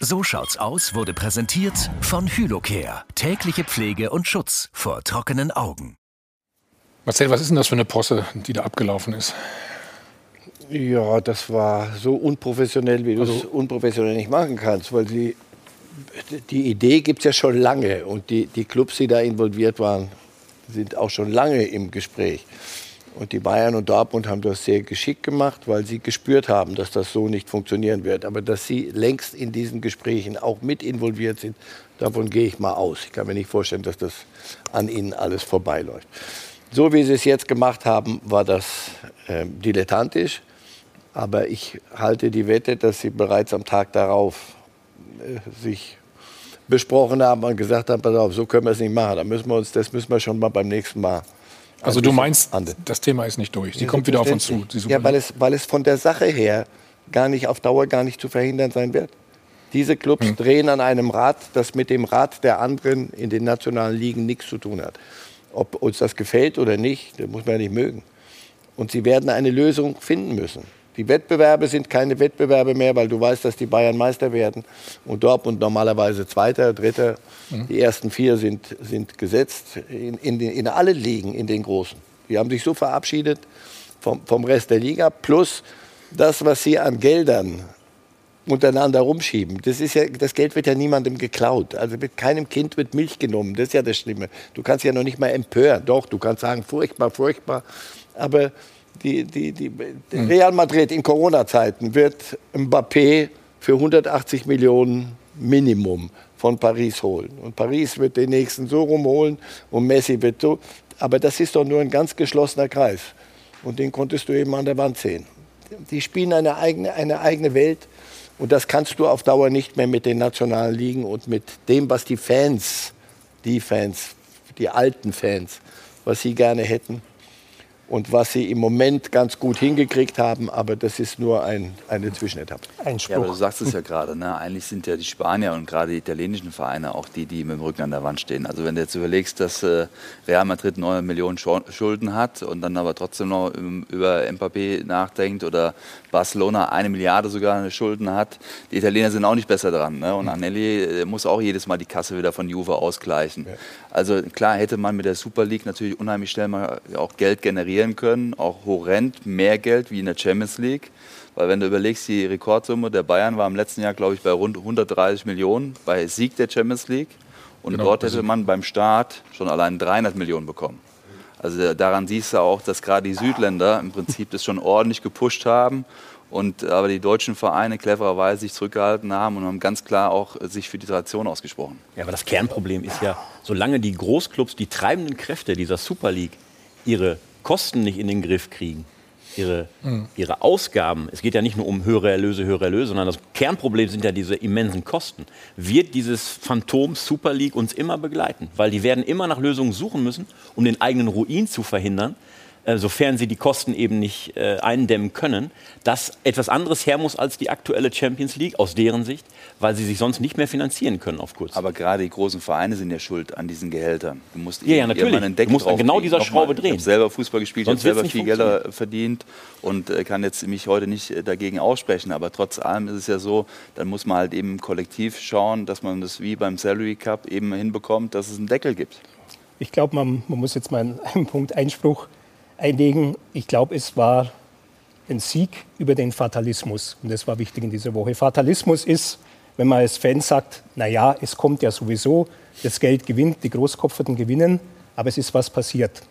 So schaut's aus wurde präsentiert von Hylocare. Tägliche Pflege und Schutz vor trockenen Augen. Marcel, was ist denn das für eine Posse, die da abgelaufen ist? Ja, das war so unprofessionell, wie du es Also- unprofessionell nicht machen kannst, weil sie, die Idee gibt es ja schon lange und die, die Clubs, die da involviert waren, sind auch schon lange im Gespräch. Und die Bayern und Dortmund haben das sehr geschickt gemacht, weil sie gespürt haben, dass das so nicht funktionieren wird. Aber dass sie längst in diesen Gesprächen auch mit involviert sind, davon gehe ich mal aus. Ich kann mir nicht vorstellen, dass das an ihnen alles vorbeiläuft. So wie sie es jetzt gemacht haben, war das äh, dilettantisch. Aber ich halte die Wette, dass sie bereits am Tag darauf äh, sich besprochen haben und gesagt haben, pass auf, so können wir es nicht machen. Da müssen wir uns, das müssen wir schon mal beim nächsten Mal. Also du meinst, ande- das Thema ist nicht durch. Sie Ja, kommt wieder auf uns zu. Ja, weil es, weil es von der Sache her gar nicht auf Dauer gar nicht zu verhindern sein wird. Diese Clubs drehen an einem Rad, das mit dem Rad der anderen in den nationalen Ligen nichts zu tun hat. Ob uns das gefällt oder nicht, das muss man ja nicht mögen. Und sie werden eine Lösung finden müssen. Die Wettbewerbe sind keine Wettbewerbe mehr, weil du weißt, dass die Bayern Meister werden und Dortmund normalerweise Zweiter, Dritter. Die ersten vier sind, sind gesetzt in, in, den, in alle Ligen, in den Großen. Die haben sich so verabschiedet vom, vom Rest der Liga, plus das, was sie an Geldern untereinander rumschieben. Das, ist ja, das Geld wird ja niemandem geklaut. Also mit keinem Kind wird Milch genommen. Das ist ja das Schlimme. Du kannst ja noch nicht mal empören. Doch, du kannst sagen, furchtbar, furchtbar. Aber die, die, die, Real Madrid in Corona-Zeiten wird Mbappé für 180 Millionen Minimum von Paris holen. Und Paris wird den nächsten so rumholen und Messi wird so. Aber das ist doch nur ein ganz geschlossener Kreis. Und den konntest du eben an der Wand sehen. die spielen eine eigene, eine eigene Welt. Und das kannst du auf Dauer nicht mehr mit den nationalen Ligen und mit dem, was die Fans, die Fans, die alten Fans, was sie gerne hätten und was sie im Moment ganz gut hingekriegt haben. Aber das ist nur ein, eine Zwischenetappe. Ein Ja, aber du Spruch. sagst es ja gerade, ne? eigentlich sind ja die Spanier und gerade die italienischen Vereine auch die, die mit dem Rücken an der Wand stehen. Also wenn du jetzt überlegst, dass äh, Real Madrid 9 Millionen Schul- Schulden hat und dann aber trotzdem noch ähm, über Mbappé nachdenkt oder Barcelona eine Milliarde sogar Schulden hat, die Italiener sind auch nicht besser dran. Ne? Und Anelli äh, muss auch jedes Mal die Kasse wieder von Juve ausgleichen. Also klar hätte man mit der Super League natürlich unheimlich schnell mal auch Geld generieren können, auch horrend mehr Geld wie in der Champions League. Weil wenn du überlegst, die Rekordsumme der Bayern war im letzten Jahr, glaube ich, bei rund 130 Millionen bei Sieg der Champions League. Und Genau, dort hätte man beim Start schon allein 300 Millionen bekommen. Also daran siehst du auch, dass gerade die Südländer im Prinzip das schon ordentlich gepusht haben. Und aber die deutschen Vereine clevererweise sich zurückgehalten haben und haben ganz klar auch sich für die Tradition ausgesprochen. Ja, aber das Kernproblem ist ja, solange die Großclubs, die treibenden Kräfte dieser Super League, ihre Kosten nicht in den Griff kriegen, ihre, ihre Ausgaben, es geht ja nicht nur um höhere Erlöse, höhere Erlöse, sondern das Kernproblem sind ja diese immensen Kosten, wird dieses Phantom Super League uns immer begleiten, weil die werden immer nach Lösungen suchen müssen, um den eigenen Ruin zu verhindern. Äh, Sofern sie die Kosten eben nicht äh, eindämmen können, dass etwas anderes her muss als die aktuelle Champions League aus deren Sicht, weil sie sich sonst nicht mehr finanzieren können auf kurz. Aber gerade die großen Vereine sind ja schuld an diesen Gehältern. Du musst Ja, ja, natürlich. einen Deckel Du musst an genau dieser Nochmal, Schraube drehen. Ich habe selber Fußball gespielt, ich habe selber viel Gelder verdient und äh, kann jetzt mich heute nicht äh, dagegen aussprechen. Aber trotz allem ist es ja so, dann muss man halt eben kollektiv schauen, dass man das wie beim Salary Cup eben hinbekommt, dass es einen Deckel gibt. Ich glaube, man, man muss jetzt mal einen (laughs) Punkt Einspruch einlegen. Ich glaube, es war ein Sieg über den Fatalismus. Und das war wichtig in dieser Woche. Fatalismus ist, wenn man als Fan sagt, naja, es kommt ja sowieso, das Geld gewinnt, die Großkopferten gewinnen, aber es ist was passiert.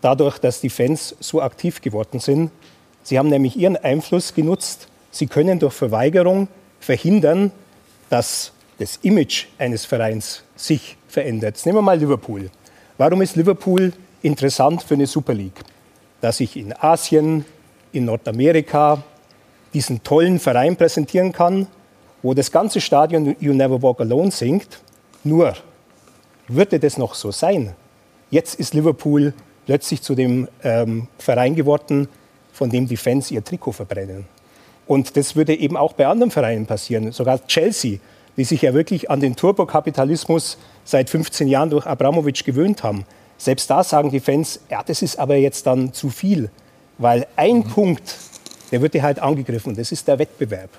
Dadurch, dass die Fans so aktiv geworden sind, sie haben nämlich ihren Einfluss genutzt, sie können durch Verweigerung verhindern, dass das Image eines Vereins sich verändert. Jetzt nehmen wir mal Liverpool. Warum ist Liverpool interessant für eine Super League? Dass ich in Asien, in Nordamerika diesen tollen Verein präsentieren kann, wo das ganze Stadion You Never Walk Alone singt. Nur würde das noch so sein? Jetzt ist Liverpool plötzlich zu dem ähm, Verein geworden, von dem die Fans ihr Trikot verbrennen. Und das würde eben auch bei anderen Vereinen passieren. Sogar Chelsea, die sich ja wirklich an den Turbokapitalismus seit 15 Jahren durch Abramovic gewöhnt haben. Selbst da sagen die Fans, ja, das ist aber jetzt dann zu viel. Weil ein Punkt, der wird ja halt angegriffen, das ist der Wettbewerb.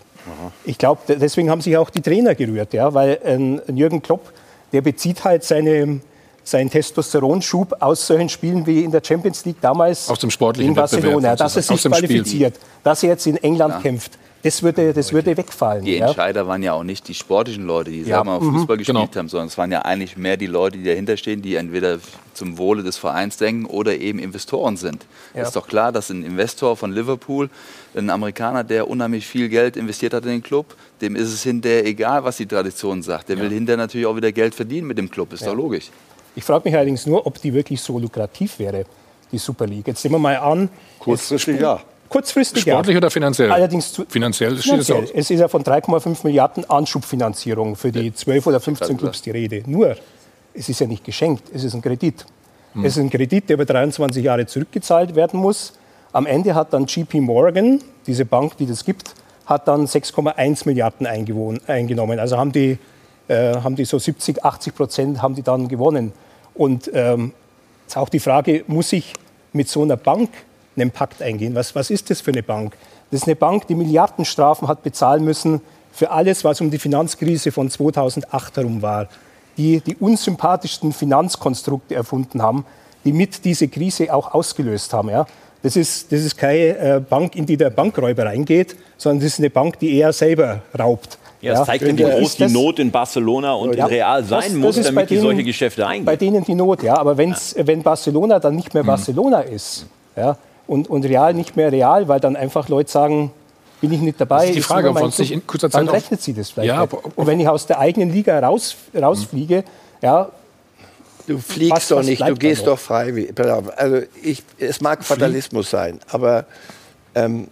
Ich glaube, deswegen haben sich auch die Trainer gerührt, ja, weil ein Jürgen Klopp, der bezieht halt seine, seinen Testosteronschub aus solchen Spielen wie in der Champions League damals Aus dem sportlichen in Barcelona, Wettbewerb dass er sich dem Spiel. qualifiziert, dass er jetzt in England kämpft. Das würde, das würde wegfallen. Die ja. Entscheider waren ja auch nicht die sportlichen Leute, die Ja, selber mal mhm, Fußball gespielt genau. haben, sondern es waren ja eigentlich mehr die Leute, die dahinter stehen, die entweder zum Wohle des Vereins denken oder eben Investoren sind. Ja. Ist doch klar, dass ein Investor von Liverpool, ein Amerikaner, der unheimlich viel Geld investiert hat in den Club, dem ist es hinterher egal, was die Tradition sagt. Der will hinterher natürlich auch wieder Geld verdienen mit dem Club, ist doch logisch. Ich frage mich allerdings nur, ob die wirklich so lukrativ wäre, die Super League. Jetzt nehmen wir mal an. Kurzfristig es- ja. Kurzfristig Sportlich ja. oder finanziell? Allerdings zu, Finanziell steht es finanziell. aus. Es ist ja von 3,5 Milliarden Anschubfinanzierung für die 12 oder 15 gerade Clubs die Rede. Nur, es ist ja nicht geschenkt, es ist ein Kredit. Hm. Es ist ein Kredit, der über 23 Jahre zurückgezahlt werden muss. Am Ende hat dann JP Morgan, diese Bank, die das gibt, hat dann 6,1 Milliarden eingenommen. Also haben die, äh, haben die so 70, 80 Prozent haben die dann gewonnen. Und ähm, jetzt auch die Frage, muss ich mit so einer Bank einen Pakt eingehen? Was, was ist das für eine Bank? Das ist eine Bank, die Milliardenstrafen hat bezahlen müssen für alles, was um die Finanzkrise von 2008 herum war. Die die unsympathischsten Finanzkonstrukte erfunden haben, die mit diese Krise auch ausgelöst haben. Ja? Das, ist, das ist keine äh, Bank, in die der Bankräuber reingeht, sondern das ist eine Bank, die eher selber raubt. Ja, das zeigt ja, wie groß ist die das- Not in Barcelona und Ja, in Real das- sein das muss, ist bei damit die denen- solche Geschäfte eingehen. Bei denen die Not, ja. Aber wenn's, wenn Barcelona dann nicht mehr Barcelona ist ja, und, und Real nicht mehr Real, weil dann einfach Leute sagen, bin ich nicht dabei. Das ist die Frage, ob wir uns nicht in kurzer Dann Zeit auf- rechnet sie das vielleicht. Ja, nicht. aber- und wenn ich aus der eigenen Liga raus, rausfliege, ja, Du fliegst Was- doch nicht, du gehst doch freiwillig. Auf, Also ich, es mag Fatalismus sein, aber ähm,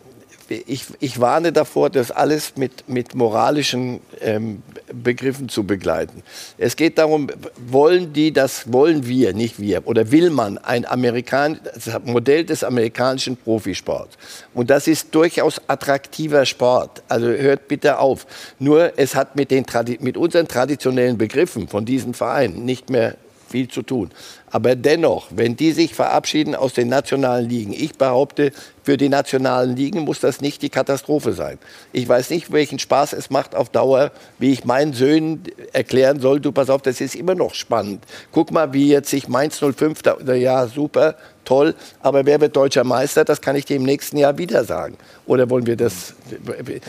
ich, ich warne davor, das alles mit, mit moralischen ähm, Begriffen zu begleiten. Es geht darum, wollen die das, wollen wir, nicht wir, oder will man ein Amerikan Modell des amerikanischen Profisports. Und das ist durchaus attraktiver Sport. Also hört bitte auf. Nur es hat mit, den, mit unseren traditionellen Begriffen von diesen Vereinen nicht mehr viel zu tun. Aber dennoch, wenn die sich verabschieden aus den nationalen Ligen, ich behaupte, für die nationalen Ligen muss das nicht die Katastrophe sein. Ich weiß nicht, welchen Spaß es macht auf Dauer, wie ich meinen Söhnen erklären soll, du pass auf, das ist immer noch spannend. Guck mal, wie jetzt sich Mainz 05, da, ja super, toll, aber wer wird deutscher Meister, das kann ich dir im nächsten Jahr wieder sagen. Oder wollen wir das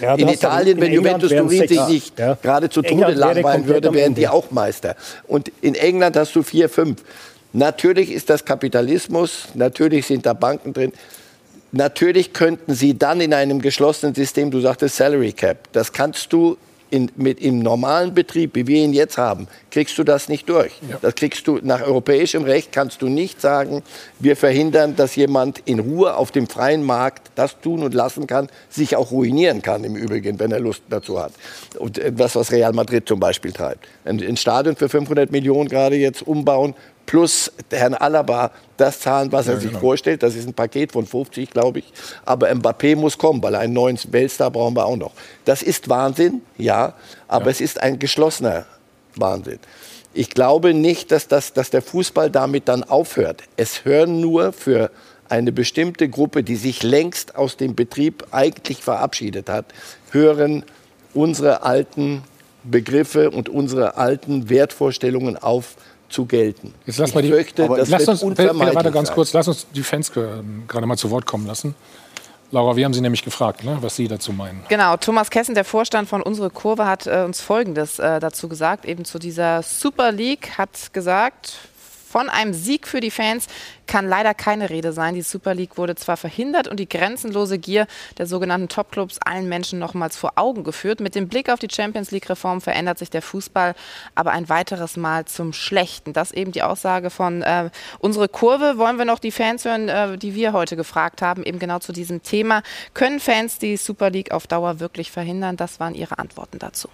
ja, in Italien, wenn Juventus Turin sich nicht ja. gerade zu Tode langweilen würde, wären die auch Meister. Und in England hast du vier, fünf. Natürlich ist das Kapitalismus, natürlich sind da Banken drin. Natürlich könnten sie dann in einem geschlossenen System, du sagtest Salary Cap, das kannst du in, mit, im normalen Betrieb, wie wir ihn jetzt haben, kriegst du das nicht durch. Ja. Das kriegst du nach europäischem Recht kannst du nicht sagen, wir verhindern, dass jemand in Ruhe auf dem freien Markt das tun und lassen kann, sich auch ruinieren kann im Übrigen, wenn er Lust dazu hat. Und äh, das, was Real Madrid zum Beispiel treibt. Ein, ein Stadion für 500 Millionen gerade jetzt umbauen, plus Herrn Alaba das zahlen, was er ja, sich genau. vorstellt. Das ist ein Paket von 50, glaube ich. Aber Mbappé muss kommen, weil einen neuen Weltstar brauchen wir auch noch. Das ist Wahnsinn, ja, aber ja. es ist ein geschlossener Wahnsinn. Ich glaube nicht, dass, das, dass der Fußball damit dann aufhört. Es hören nur für eine bestimmte Gruppe, die sich längst aus dem Betrieb eigentlich verabschiedet hat, hören unsere alten Begriffe und unsere alten Wertvorstellungen auf zu gelten. Jetzt lass mal die, fürchte, das lass uns, warte ganz kurz, lass uns die Fans gerade mal zu Wort kommen lassen. Laura, wir haben Sie nämlich gefragt, ne, was Sie dazu meinen. Genau, Thomas Kessen, der Vorstand von Unsere Kurve, hat äh, uns Folgendes äh, dazu gesagt, eben zu dieser Super League, hat gesagt, von einem Sieg für die Fans kann leider keine Rede sein. Die Super League wurde zwar verhindert und die grenzenlose Gier der sogenannten Topclubs allen Menschen nochmals vor Augen geführt. Mit dem Blick auf die Champions League-Reform verändert sich der Fußball aber ein weiteres Mal zum Schlechten. Das eben die Aussage von äh, unsere Kurve. Wollen wir noch die Fans hören, äh, die wir heute gefragt haben, eben genau zu diesem Thema. Können Fans die Super League auf Dauer wirklich verhindern? Das waren ihre Antworten dazu.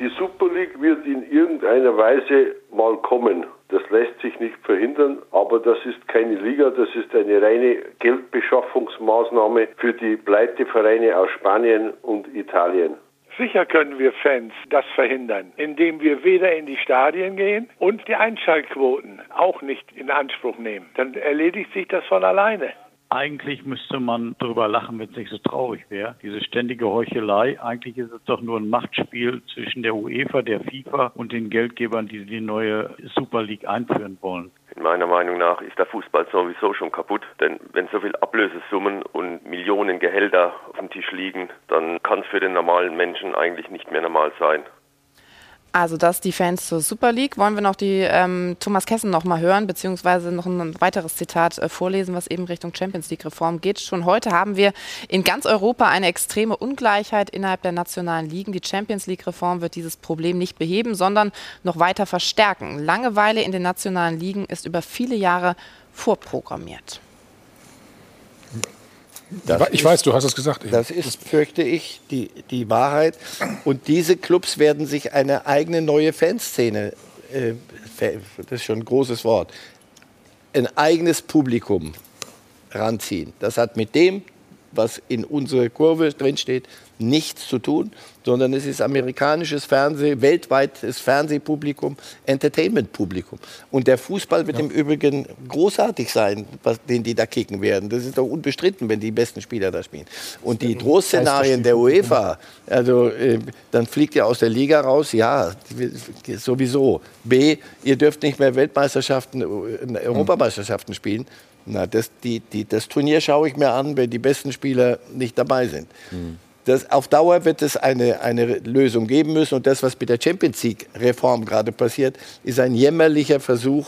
Die Super League wird in irgendeiner Weise mal kommen. Das lässt sich nicht verhindern, aber das ist keine Liga, das ist eine reine Geldbeschaffungsmaßnahme für die Pleitevereine aus Spanien und Italien. Sicher können wir Fans das verhindern, indem wir weder in die Stadien gehen und die Einschaltquoten auch nicht in Anspruch nehmen. Dann erledigt sich das von alleine. Eigentlich müsste man darüber lachen, wenn es nicht so traurig wäre. Diese ständige Heuchelei. Eigentlich ist es doch nur ein Machtspiel zwischen der UEFA, der FIFA und den Geldgebern, die die neue Super League einführen wollen. Meiner Meinung nach ist der Fußball sowieso schon kaputt, denn wenn so viel Ablösesummen und Millionen Gehälter auf dem Tisch liegen, dann kann es für den normalen Menschen eigentlich nicht mehr normal sein. Also das die Fans zur Super League. Wollen wir noch die ähm, Thomas Kessen noch mal hören, beziehungsweise noch ein weiteres Zitat äh, vorlesen, was eben Richtung Champions League Reform geht. Schon heute haben wir in ganz Europa eine extreme Ungleichheit innerhalb der nationalen Ligen. Die Champions League Reform wird dieses Problem nicht beheben, sondern noch weiter verstärken. Langeweile in den nationalen Ligen ist über viele Jahre vorprogrammiert. Das ich ist, weiß, du hast es gesagt. Das ist, fürchte ich, die, die Wahrheit. Und diese Clubs werden sich eine eigene neue Fanszene, äh, das ist schon ein großes Wort, ein eigenes Publikum ranziehen. Das hat mit dem, was in unserer Kurve drinsteht, nichts zu tun, sondern es ist amerikanisches Fernsehen, weltweites Fernsehpublikum, Entertainmentpublikum. Und der Fußball wird ja. im Übrigen großartig sein, was, den die da kicken werden. Das ist doch unbestritten, wenn die besten Spieler da spielen. Und die Drohszenarien der UEFA, also äh, dann fliegt ihr aus der Liga raus, ja, sowieso. B, ihr dürft nicht mehr Weltmeisterschaften, äh, Europameisterschaften spielen. Na, das, die, die, das Turnier schaue ich mir an, wenn die besten Spieler nicht dabei sind. Mhm. Das, auf Dauer wird es eine, eine Lösung geben müssen. Und das, was mit der Champions League-Reform gerade passiert, ist ein jämmerlicher Versuch,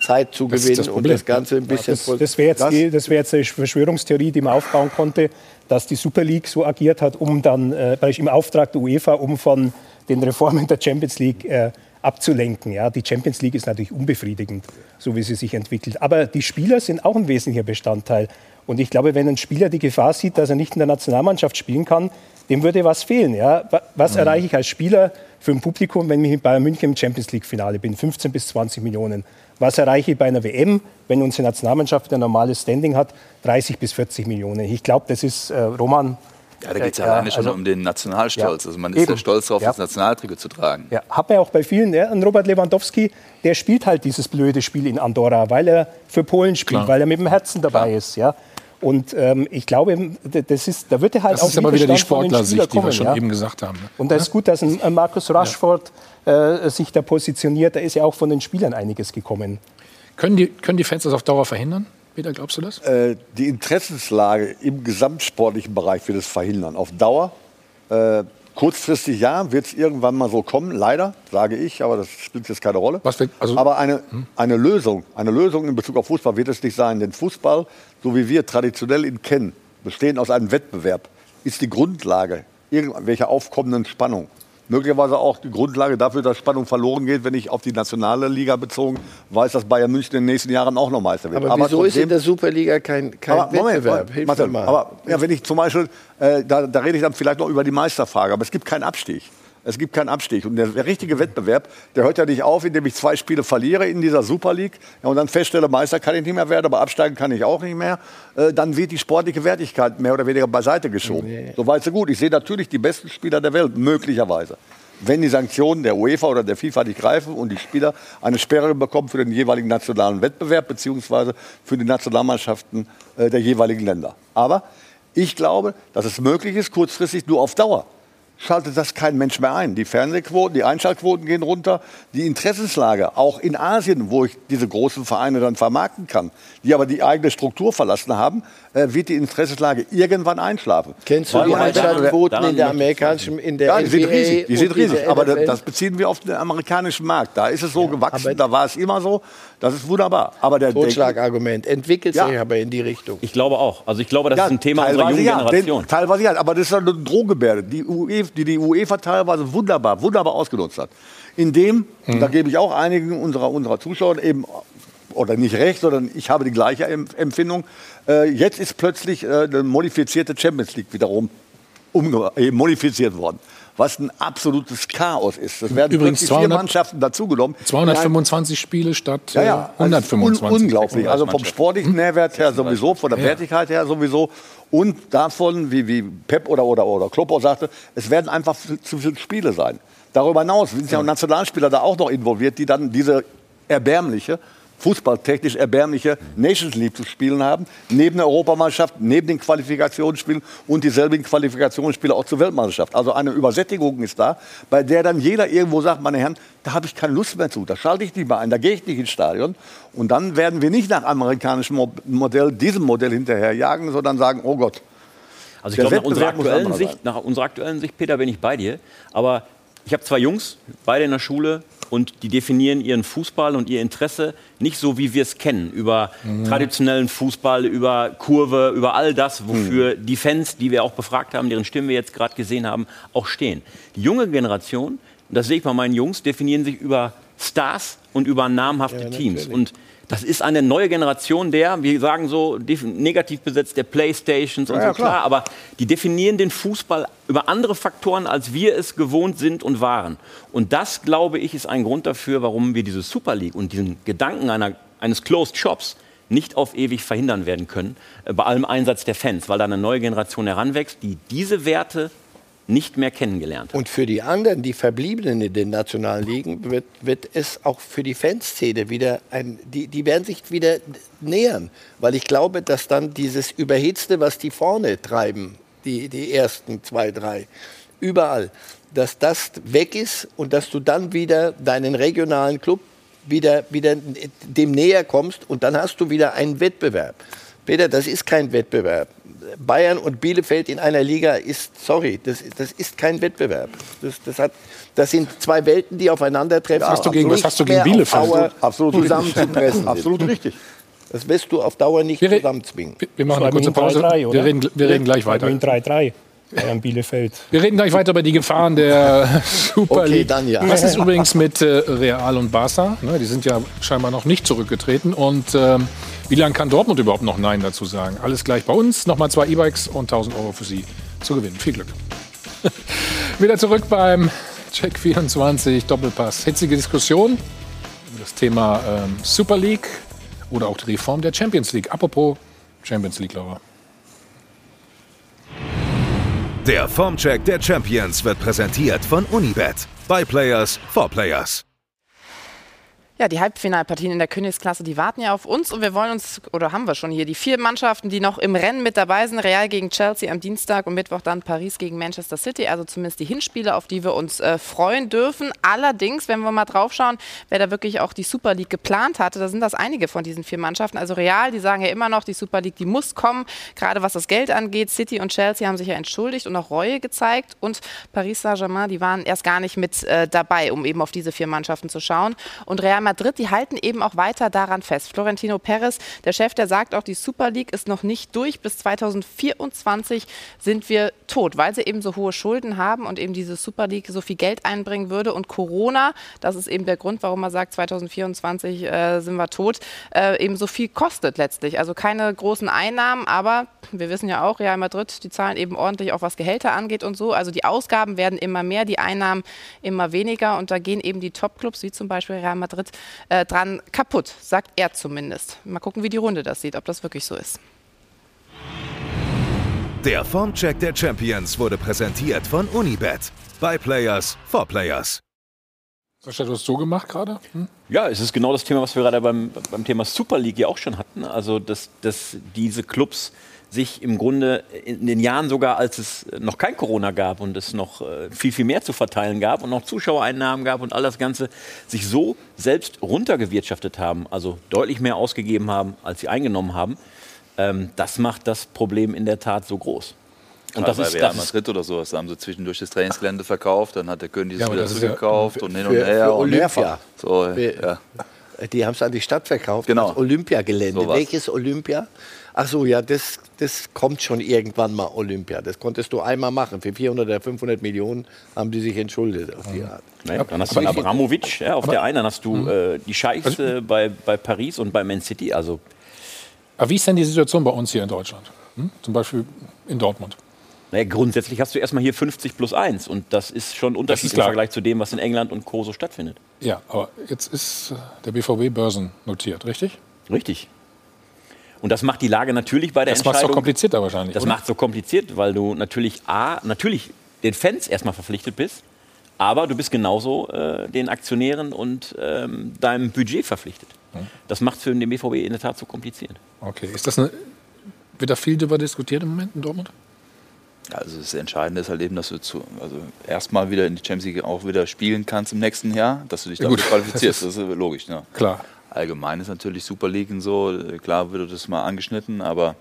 Zeit zu gewinnen das und das Ganze ein bisschen... Ja, das, das wäre jetzt, die, das wär jetzt eine Verschwörungstheorie, die man aufbauen konnte, dass die Super League so agiert hat, um dann äh, im Auftrag der UEFA, um von den Reformen der Champions League äh, abzulenken. Ja, die Champions League ist natürlich unbefriedigend, so wie sie sich entwickelt. Aber die Spieler sind auch ein wesentlicher Bestandteil. Und ich glaube, wenn ein Spieler die Gefahr sieht, dass er nicht in der Nationalmannschaft spielen kann, dem würde was fehlen. Ja? Was Mhm. erreiche ich als Spieler für ein Publikum, wenn ich mit Bayern München im Champions League-Finale bin? 15 bis 20 Millionen. Was erreiche ich bei einer WM, wenn unsere Nationalmannschaft ein normales Standing hat? 30 bis 40 Millionen. Ich glaube, das ist äh, Roman. Ja, da geht es äh, ja alleine schon also- um den Nationalstolz. Ja, Also man ist ja eben. stolz darauf, Ja. das Nationaltrikot zu tragen. Ja, hat man ja auch bei vielen. Ja. Und Robert Lewandowski, der spielt halt dieses blöde Spiel in Andorra, weil er für Polen spielt, Klar. weil er mit dem Herzen dabei ist. Ja. Und ähm, ich glaube, das ist, da wird er halt Das auch ist aber wieder die Widerstand von den Spielern Sportlersicht, die wir schon ja. eben gesagt haben. ne? Und da ist gut, dass ein, ein Markus Rashford äh, sich da positioniert. Da ist ja auch von den Spielern einiges gekommen. Können die, können die Fans das auf Dauer verhindern? Peter, glaubst du das? Äh, die Interessenslage im gesamtsportlichen Bereich wird es verhindern. Auf Dauer, äh, kurzfristig ja, wird es irgendwann mal so kommen, leider, sage ich, aber das spielt jetzt keine Rolle. also aber eine, eine Lösung, eine Lösung in Bezug auf Fußball wird es nicht sein, denn Fußball, so wie wir traditionell ihn kennen, bestehen aus einem Wettbewerb, ist die Grundlage irgendwelcher aufkommenden Spannung. Möglicherweise auch die Grundlage dafür, dass Spannung verloren geht, wenn ich auf die nationale Liga bezogen weiß, dass Bayern München in den nächsten Jahren auch noch Meister wird. Aber, wieso ist in trotzdem- der Superliga kein, kein aber Moment, Wettbewerb? Moment, Marcel, aber ja, wenn ich zum Beispiel, äh, da, da rede ich dann vielleicht noch über die Meisterfrage, aber es gibt keinen Abstieg. Es gibt keinen Abstieg. Und der, richtige Wettbewerb, der hört ja nicht auf, indem ich zwei Spiele verliere in dieser Super League ja, und dann feststelle, Meister kann ich nicht mehr werden, aber absteigen kann ich auch nicht mehr. Äh, dann wird die sportliche Wertigkeit mehr oder weniger beiseite geschoben. So weit, so gut. Ich sehe natürlich die besten Spieler der Welt, möglicherweise. Wenn die Sanktionen der UEFA oder der FIFA nicht greifen und die Spieler eine Sperre bekommen für den jeweiligen nationalen Wettbewerb beziehungsweise für die Nationalmannschaften äh, der jeweiligen Länder. Aber ich glaube, dass es möglich ist, kurzfristig nur auf Dauer schaltet das kein Mensch mehr ein. Die Fernsehquoten, die Einschaltquoten gehen runter. Die Interessenslage, auch in Asien, wo ich diese großen Vereine dann vermarkten kann, die aber die eigene Struktur verlassen haben, äh, wird die Interessenslage irgendwann einschlafen. Kennst du Weil die Einschaltquoten in der amerikanischen, in der ja, die sind riesig, die sind riesig. Aber NFL? das beziehen wir auf den amerikanischen Markt. Da ist es so gewachsen, da war es immer so. Das ist wunderbar. Aber der Totschlagargument entwickelt Ja. sich aber in die Richtung. Ich glaube auch. Also ich glaube, das Ja, ist ein Thema unserer jungen ja, Generation. Den, teilweise ja, aber das ist eine Drohgebärde, die, UEFA, die die UEFA teilweise wunderbar, wunderbar ausgenutzt hat. Indem, und da gebe ich auch einigen unserer, unserer Zuschauer eben, oder nicht recht, sondern ich habe die gleiche Em- Empfindung, äh, jetzt ist plötzlich äh, eine modifizierte Champions League wiederum umge äh, modifiziert worden. Was ein absolutes Chaos ist. Das werden Übrigens plötzlich vier 200 Mannschaften dazugenommen. 225 Spiele statt Ja, äh, ja, also 125. Un unglaublich. Also vom sportlichen Nährwert her sowieso, von der Ja. Wertigkeit her sowieso. Und davon, wie, wie Pep oder, oder, oder Klopp auch sagte, es werden einfach zu, zu viele Spiele sein. Darüber hinaus sind ja auch Nationalspieler da auch noch involviert, die dann diese erbärmliche, fußballtechnisch erbärmliche Nations League zu spielen haben, neben der Europameisterschaft, neben den Qualifikationsspielen und dieselbigen Qualifikationsspiele auch zur Weltmeisterschaft. Also eine Übersättigung ist da, bei der dann jeder irgendwo sagt, meine Herren, da habe ich keine Lust mehr zu, da schalte ich nicht mehr ein, da gehe ich nicht ins Stadion. Und dann werden wir nicht nach amerikanischem Mo- Modell, diesem Modell hinterherjagen, sondern sagen, oh Gott. Also ich glaube, nach unserer, aktuellen Sicht, nach unserer aktuellen Sicht, Peter, bin ich bei dir. Aber ich habe zwei Jungs, beide in der Schule, und die definieren ihren Fußball und ihr Interesse nicht so, wie wir es kennen, über Mhm. traditionellen Fußball, über Kurve, über all das, wofür Mhm. die Fans, die wir auch befragt haben, deren Stimmen wir jetzt gerade gesehen haben, auch stehen. Die junge Generation, das sehe ich bei meinen Jungs, definieren sich über Stars und über namhafte Teams. Und das ist eine neue Generation der, wir sagen so negativ besetzt, der Playstations und Ja, so ja, klar. klar, aber die definieren den Fußball über andere Faktoren, als wir es gewohnt sind und waren. Und das, glaube ich, ist ein Grund dafür, warum wir diese Super League und diesen Gedanken einer, eines Closed Shops nicht auf ewig verhindern werden können, äh, bei allem Einsatz der Fans, weil da eine neue Generation heranwächst, die diese Werte nicht mehr kennengelernt. Und für die anderen, die Verbliebenen in den nationalen Ligen, wird, wird es auch für die Fanszene wieder ein, die, die werden sich wieder nähern. Weil ich glaube, dass dann dieses Überhitzte, was die vorne treiben, die, die ersten zwei, drei, überall, dass das weg ist und dass du dann wieder deinen regionalen Club wieder, wieder dem näher kommst und dann hast du wieder einen Wettbewerb. Peter, das ist kein Wettbewerb. Bayern und Bielefeld in einer Liga ist, sorry, das, das ist kein Wettbewerb. Das, das, hat, das sind zwei Welten, die aufeinandertreffen. Was hast du gegen- was hast du gegen auf Bielefeld? Absolut richtig. zusammenzupressen. Absolut richtig. Das wirst du auf Dauer nicht zusammenzwingen. Wir machen eine kurze Pause. Wir reden, wir reden gleich weiter. In 3-3. Bayern Bielefeld. Wir reden gleich weiter über die Gefahren der (laughs) Super Okay, League. dann ja. Was ist übrigens mit äh, Real und Barca? Ne, die sind ja scheinbar noch nicht zurückgetreten. Und ähm, wie lange kann Dortmund überhaupt noch Nein dazu sagen? Alles gleich bei uns. Nochmal zwei E-Bikes und 1000 Euro für Sie zu gewinnen. Viel Glück. (laughs) Wieder zurück beim Check 24 Doppelpass. Hitzige Diskussion über das Thema ähm, Super League oder auch die Reform der Champions League. Apropos Champions League, Laura. Der Formcheck der Champions wird präsentiert von Unibet. By Players for Players. Ja, die Halbfinalpartien in der Königsklasse, die warten ja auf uns und wir wollen uns, oder haben wir schon hier, die vier Mannschaften, die noch im Rennen mit dabei sind. Real gegen Chelsea am Dienstag und Mittwoch dann Paris gegen Manchester City, also zumindest die Hinspiele, auf die wir uns äh, freuen dürfen. Allerdings, wenn wir mal draufschauen, wer da wirklich auch die Super League geplant hatte, da sind das einige von diesen vier Mannschaften. Also Real, die sagen ja immer noch, die Super League, die muss kommen, gerade was das Geld angeht. City und Chelsea haben sich ja entschuldigt und auch Reue gezeigt und Paris Saint-Germain, die waren erst gar nicht mit äh, dabei, um eben auf diese vier Mannschaften zu schauen. Und Real die halten eben auch weiter daran fest. Florentino Perez, der Chef, der sagt auch, die Super League ist noch nicht durch. Bis 2024 sind wir tot, weil sie eben so hohe Schulden haben und eben diese Super League so viel Geld einbringen würde. Und Corona, das ist eben der Grund, warum man sagt, 2024 äh, sind wir tot, äh, eben so viel kostet letztlich. Also keine großen Einnahmen, aber wir wissen ja auch, Real Madrid, die zahlen eben ordentlich auch was Gehälter angeht und so. Also die Ausgaben werden immer mehr, die Einnahmen immer weniger und da gehen eben die Top-Clubs, wie zum Beispiel Real Madrid, äh, dran kaputt, sagt er zumindest. Mal gucken, wie die Runde das sieht, ob das wirklich so ist. Der Formcheck der Champions wurde präsentiert von Unibet. By Players for Players. Sascha, du hast so gemacht gerade? Hm? Ja, es ist genau das Thema, was wir gerade beim, beim Thema Super League ja auch schon hatten. Also, dass, dass diese Clubs sich im Grunde in den Jahren sogar, als es noch kein Corona gab und es noch äh, viel, viel mehr zu verteilen gab und noch Zuschauereinnahmen gab und all das Ganze, sich so selbst runtergewirtschaftet haben, also deutlich mehr ausgegeben haben, als sie eingenommen haben. Ähm, das macht das Problem in der Tat so groß. Und das ist Real Madrid oder sowas. Da haben sie zwischendurch das Trainingsgelände verkauft, dann hat der König es Ja, wieder das ist zurückgekauft ja und hin und her. für und Olympia. mehrfach. So, Für- ja. Die haben es an die Stadt verkauft, Genau. das Olympiagelände. So. Welches Olympia? Ach so, ja, das, das kommt schon irgendwann mal Olympia. Das konntest du einmal machen. Für 400 oder 500 Millionen haben die sich entschuldet auf die Art. Ne? Dann hast du Abramovic ja, auf der einen, dann hast du äh, die Scheichs äh, bei, bei Paris und bei Man City. Also Aber wie ist denn die Situation bei uns hier in Deutschland? Hm? Zum Beispiel in Dortmund. Naja, grundsätzlich hast du erstmal hier 50 plus 1 und das ist schon ein Unterschied ist im. Vergleich zu dem, was in England und Co. so stattfindet. Ja, aber jetzt ist der BVB börsennotiert, richtig? Richtig. Und das macht die Lage natürlich bei der Das macht's Entscheidung... doch komplizierter wahrscheinlich, Das macht so kompliziert, weil du natürlich A, natürlich den Fans erstmal verpflichtet bist, aber du bist genauso äh, den Aktionären und ähm, deinem Budget verpflichtet. Das macht es für den BVB in der Tat so kompliziert. Okay, ist das eine, wird da viel darüber diskutiert im Moment in Dortmund? Also das Entscheidende ist halt eben, dass du zu, also erstmal wieder in die Champions League auch wieder spielen kannst im nächsten Jahr, dass du dich Ja, dafür gut, qualifizierst. das (laughs) Das ist- ist, logisch. Ne? Klar. Allgemein ist natürlich Super League und so, klar wird das mal angeschnitten, aber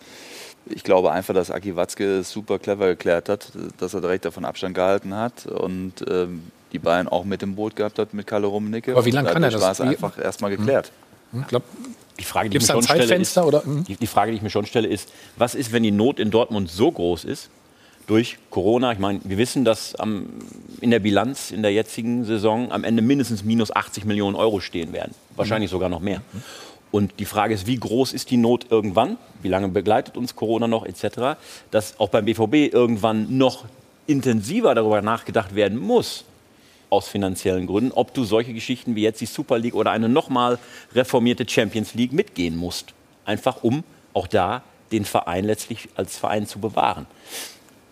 ich glaube einfach, dass Aki Watzke es super clever geklärt hat, dass er direkt davon Abstand gehalten hat und ähm, die Bayern auch mit im Boot gehabt hat mit Kalle Rummenigge. Aber wie lange kann er das? war es einfach erstmal geklärt. Hm, glaub, Die Frage, die ich mir schon ein stelle, ist, Zeitfenster oder- hm? die, die Frage, die ich mir schon stelle, ist, was ist, wenn die Not in Dortmund so groß ist durch Corona? Ich meine, wir wissen, dass am, in der Bilanz in der jetzigen Saison am Ende mindestens minus 80 Millionen Euro stehen werden. Wahrscheinlich sogar noch mehr. Und die Frage ist, wie groß ist die Not irgendwann? Wie lange begleitet uns Corona noch etc.? Dass auch beim BVB irgendwann noch intensiver darüber nachgedacht werden muss, aus finanziellen Gründen, ob du solche Geschichten wie jetzt die Super League oder eine nochmal reformierte Champions League mitgehen musst. Einfach um auch da den Verein letztlich als Verein zu bewahren.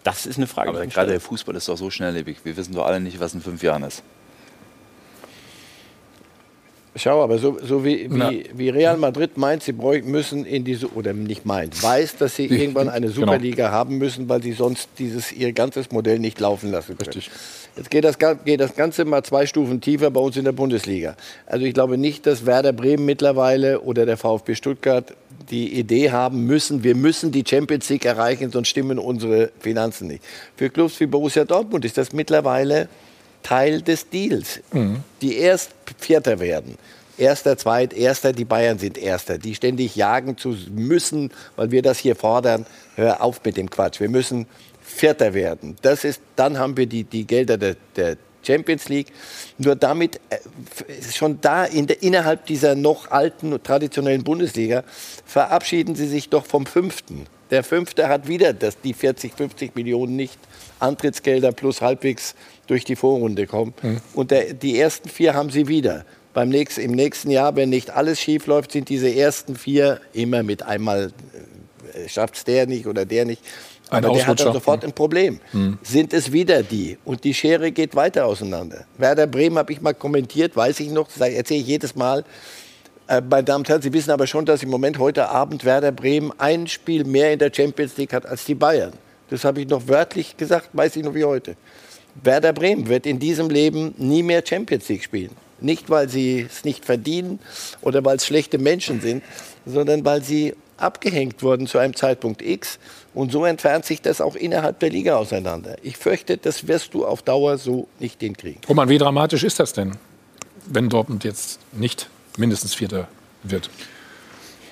Das ist eine Frage. Aber gerade der Fußball ist doch so schnelllebig. Wir wissen doch alle nicht, was in fünf Jahren ist. Schau, aber so, so wie, wie, wie Real Madrid meint, sie müssen in diese, oder nicht meint, weiß, dass sie irgendwann eine genau. Superliga haben müssen, weil sie sonst dieses, ihr ganzes Modell nicht laufen lassen können. Jetzt geht das, geht das Ganze mal zwei Stufen tiefer bei uns in der Bundesliga. Also ich glaube nicht, dass Werder Bremen mittlerweile oder der VfB Stuttgart die Idee haben müssen, wir müssen die Champions League erreichen, sonst stimmen unsere Finanzen nicht. Für Clubs wie Borussia Dortmund ist das mittlerweile Teil des Deals die erst Vierter werden. Erster, Zweit, Erster, die Bayern sind Erster. Die ständig jagen zu müssen, weil wir das hier fordern. Hör auf mit dem Quatsch. Wir müssen Vierter werden. Das ist, dann haben wir die, die Gelder der, der Champions League. Nur damit äh, schon da in der, innerhalb dieser noch alten traditionellen Bundesliga verabschieden sie sich doch vom Fünften. Der Fünfte hat wieder das, die 40, 50 Millionen nicht Antrittsgelder plus halbwegs durch die Vorrunde kommen. Mhm. Und der, die ersten vier haben sie wieder. Beim nächsten, Im nächsten Jahr, wenn nicht alles schief läuft, sind diese ersten vier immer mit einmal äh, schafft es der nicht oder der nicht. Aber der hat dann sofort ein Problem. Mhm. Sind es wieder die? Und die Schere geht weiter auseinander. Werder Bremen habe ich mal kommentiert, weiß ich noch, erzähle ich jedes Mal. Äh, meine Damen und Herren, Sie wissen aber schon, dass im Moment heute Abend Werder Bremen ein Spiel mehr in der Champions League hat als die Bayern. Das habe ich noch wörtlich gesagt, weiß ich noch wie heute. Werder Bremen wird in diesem Leben nie mehr Champions League spielen. Nicht, weil sie es nicht verdienen oder weil es schlechte Menschen sind, sondern weil sie abgehängt wurden zu einem Zeitpunkt X. Und so entfernt sich das auch innerhalb der Liga auseinander. Ich fürchte, das wirst du auf Dauer so nicht hinkriegen. Roman, wie dramatisch ist das denn, wenn Dortmund jetzt nicht mindestens Vierter wird?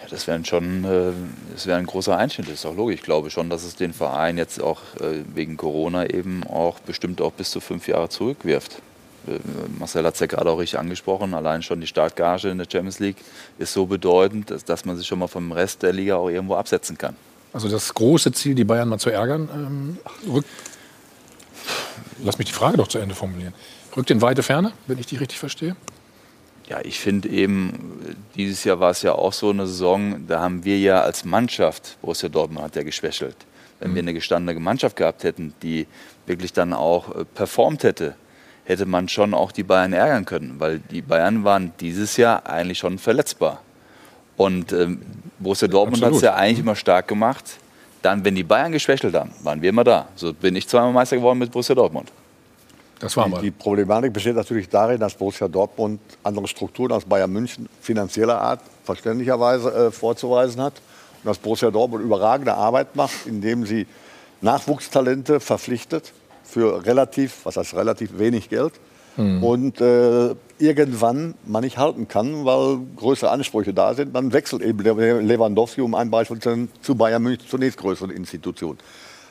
Ja, das wäre schon äh, das wäre ein großer Einschnitt, das ist auch logisch. Ich glaube schon, dass es den Verein jetzt auch äh, wegen Corona eben auch bestimmt auch bis zu fünf Jahre zurückwirft. Äh, Marcel hat es ja gerade auch richtig angesprochen, allein schon die Startgage in der Champions League ist so bedeutend, dass, dass man sich schon mal vom Rest der Liga auch irgendwo absetzen kann. Also das große Ziel, die Bayern mal zu ärgern, ähm, rückt. Lass mich die Frage doch zu Ende formulieren. Rückt in weite Ferne, wenn ich die richtig verstehe? Ja, ich finde eben, dieses Jahr war es ja auch so eine Saison, da haben wir ja als Mannschaft, Borussia Dortmund hat ja geschwächelt. Wenn wir eine gestandene Mannschaft gehabt hätten, die wirklich dann auch äh, performt hätte, hätte man schon auch die Bayern ärgern können, weil die Bayern waren dieses Jahr eigentlich schon verletzbar. Und ähm, Borussia Dortmund hat es ja eigentlich immer stark gemacht. Dann, wenn die Bayern geschwächelt haben, waren wir immer da. So bin ich zweimal Meister geworden mit Borussia Dortmund. Das Die, die Problematik besteht natürlich darin, dass Borussia Dortmund andere Strukturen als Bayern München finanzieller Art verständlicherweise äh, vorzuweisen hat. Und dass Borussia Dortmund überragende Arbeit macht, indem sie Nachwuchstalente verpflichtet für relativ, was heißt relativ wenig Geld. Hm. Und äh, irgendwann man nicht halten kann, weil größere Ansprüche da sind, dann wechselt eben Le- Lewandowski, um ein Beispiel zu nennen, zu Bayern München, zur nächstgrößeren Institution.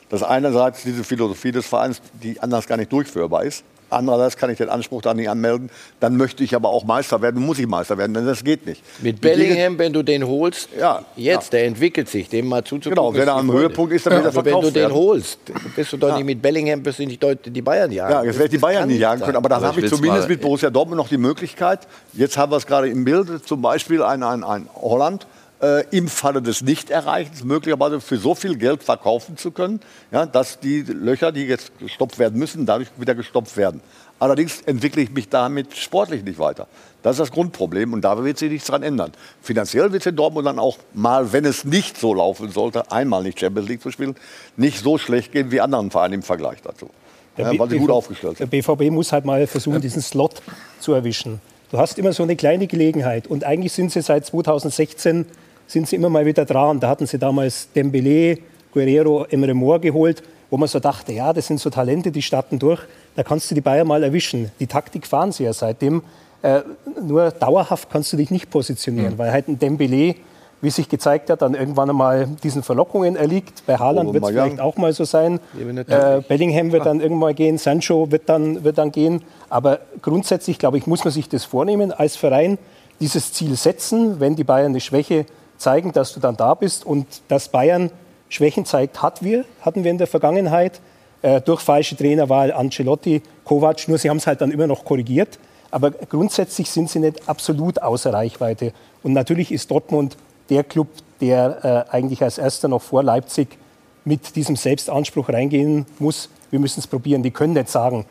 Das einerseits diese Philosophie des Vereins, die anders gar nicht durchführbar ist. Andererseits kann ich den Anspruch da nicht anmelden. Dann möchte ich aber auch Meister werden, muss ich Meister werden, denn das geht nicht. Mit Bellingham, wenn du den holst, jetzt, der entwickelt sich, dem mal zuzugucken. Genau, wenn er am. Höhepunkt ist, dann wird er Aber wenn du verkauft den werden. holst, bist du doch Ja. nicht mit Bellingham, bist du nicht die Bayern jagen. Ja, jetzt werde ich die Bayern nicht jagen können, aber dann Aber habe ich zumindest mal- mit Borussia Dortmund noch die Möglichkeit. Jetzt haben wir es gerade im Bilde, zum Beispiel ein, ein, ein Holland äh, im Falle des Nichterreichens möglicherweise für so viel Geld verkaufen zu können, ja, dass die Löcher, die jetzt gestopft werden müssen, dadurch wieder gestopft werden. Allerdings entwickle ich mich damit sportlich nicht weiter. Das ist das Grundproblem und da wird sich nichts dran ändern. Finanziell wird es in Dortmund dann auch mal, wenn es nicht so laufen sollte, einmal nicht Champions League zu spielen, nicht so schlecht gehen wie anderen Vereinen im Vergleich dazu. Der Ja, weil sie gut aufgestellt sind. Der BVB muss halt mal versuchen, diesen Slot zu erwischen. Du hast immer so eine kleine Gelegenheit. Und eigentlich sind sie seit 2016 sind sie immer mal wieder dran. Da hatten sie damals Dembele, Guerrero, Emre Mor geholt, wo man so dachte, ja, das sind so Talente, die starten durch. Da kannst du die Bayern mal erwischen. Die Taktik fahren sie ja seitdem. Äh, nur dauerhaft kannst du dich nicht positionieren, Mhm. weil halt ein Dembele, wie sich gezeigt hat, dann irgendwann einmal diesen Verlockungen erliegt. Bei Haaland wird es vielleicht auch mal so sein. Äh, Bellingham wird dann irgendwann mal gehen, Sancho wird dann, wird dann gehen. Aber grundsätzlich, glaube ich, muss man sich das vornehmen als Verein, dieses Ziel setzen, wenn die Bayern eine Schwäche zeigen, dass du dann da bist. Und dass Bayern Schwächen zeigt, hat wir, hatten wir in der Vergangenheit. Äh, durch falsche Trainerwahl, Ancelotti, Kovac, nur sie haben es halt dann immer noch korrigiert. Aber grundsätzlich sind sie nicht absolut außer Reichweite. Und natürlich ist Dortmund der Club, der äh, eigentlich als erster noch vor Leipzig mit diesem Selbstanspruch reingehen muss. Wir müssen es probieren. Die können nicht sagen,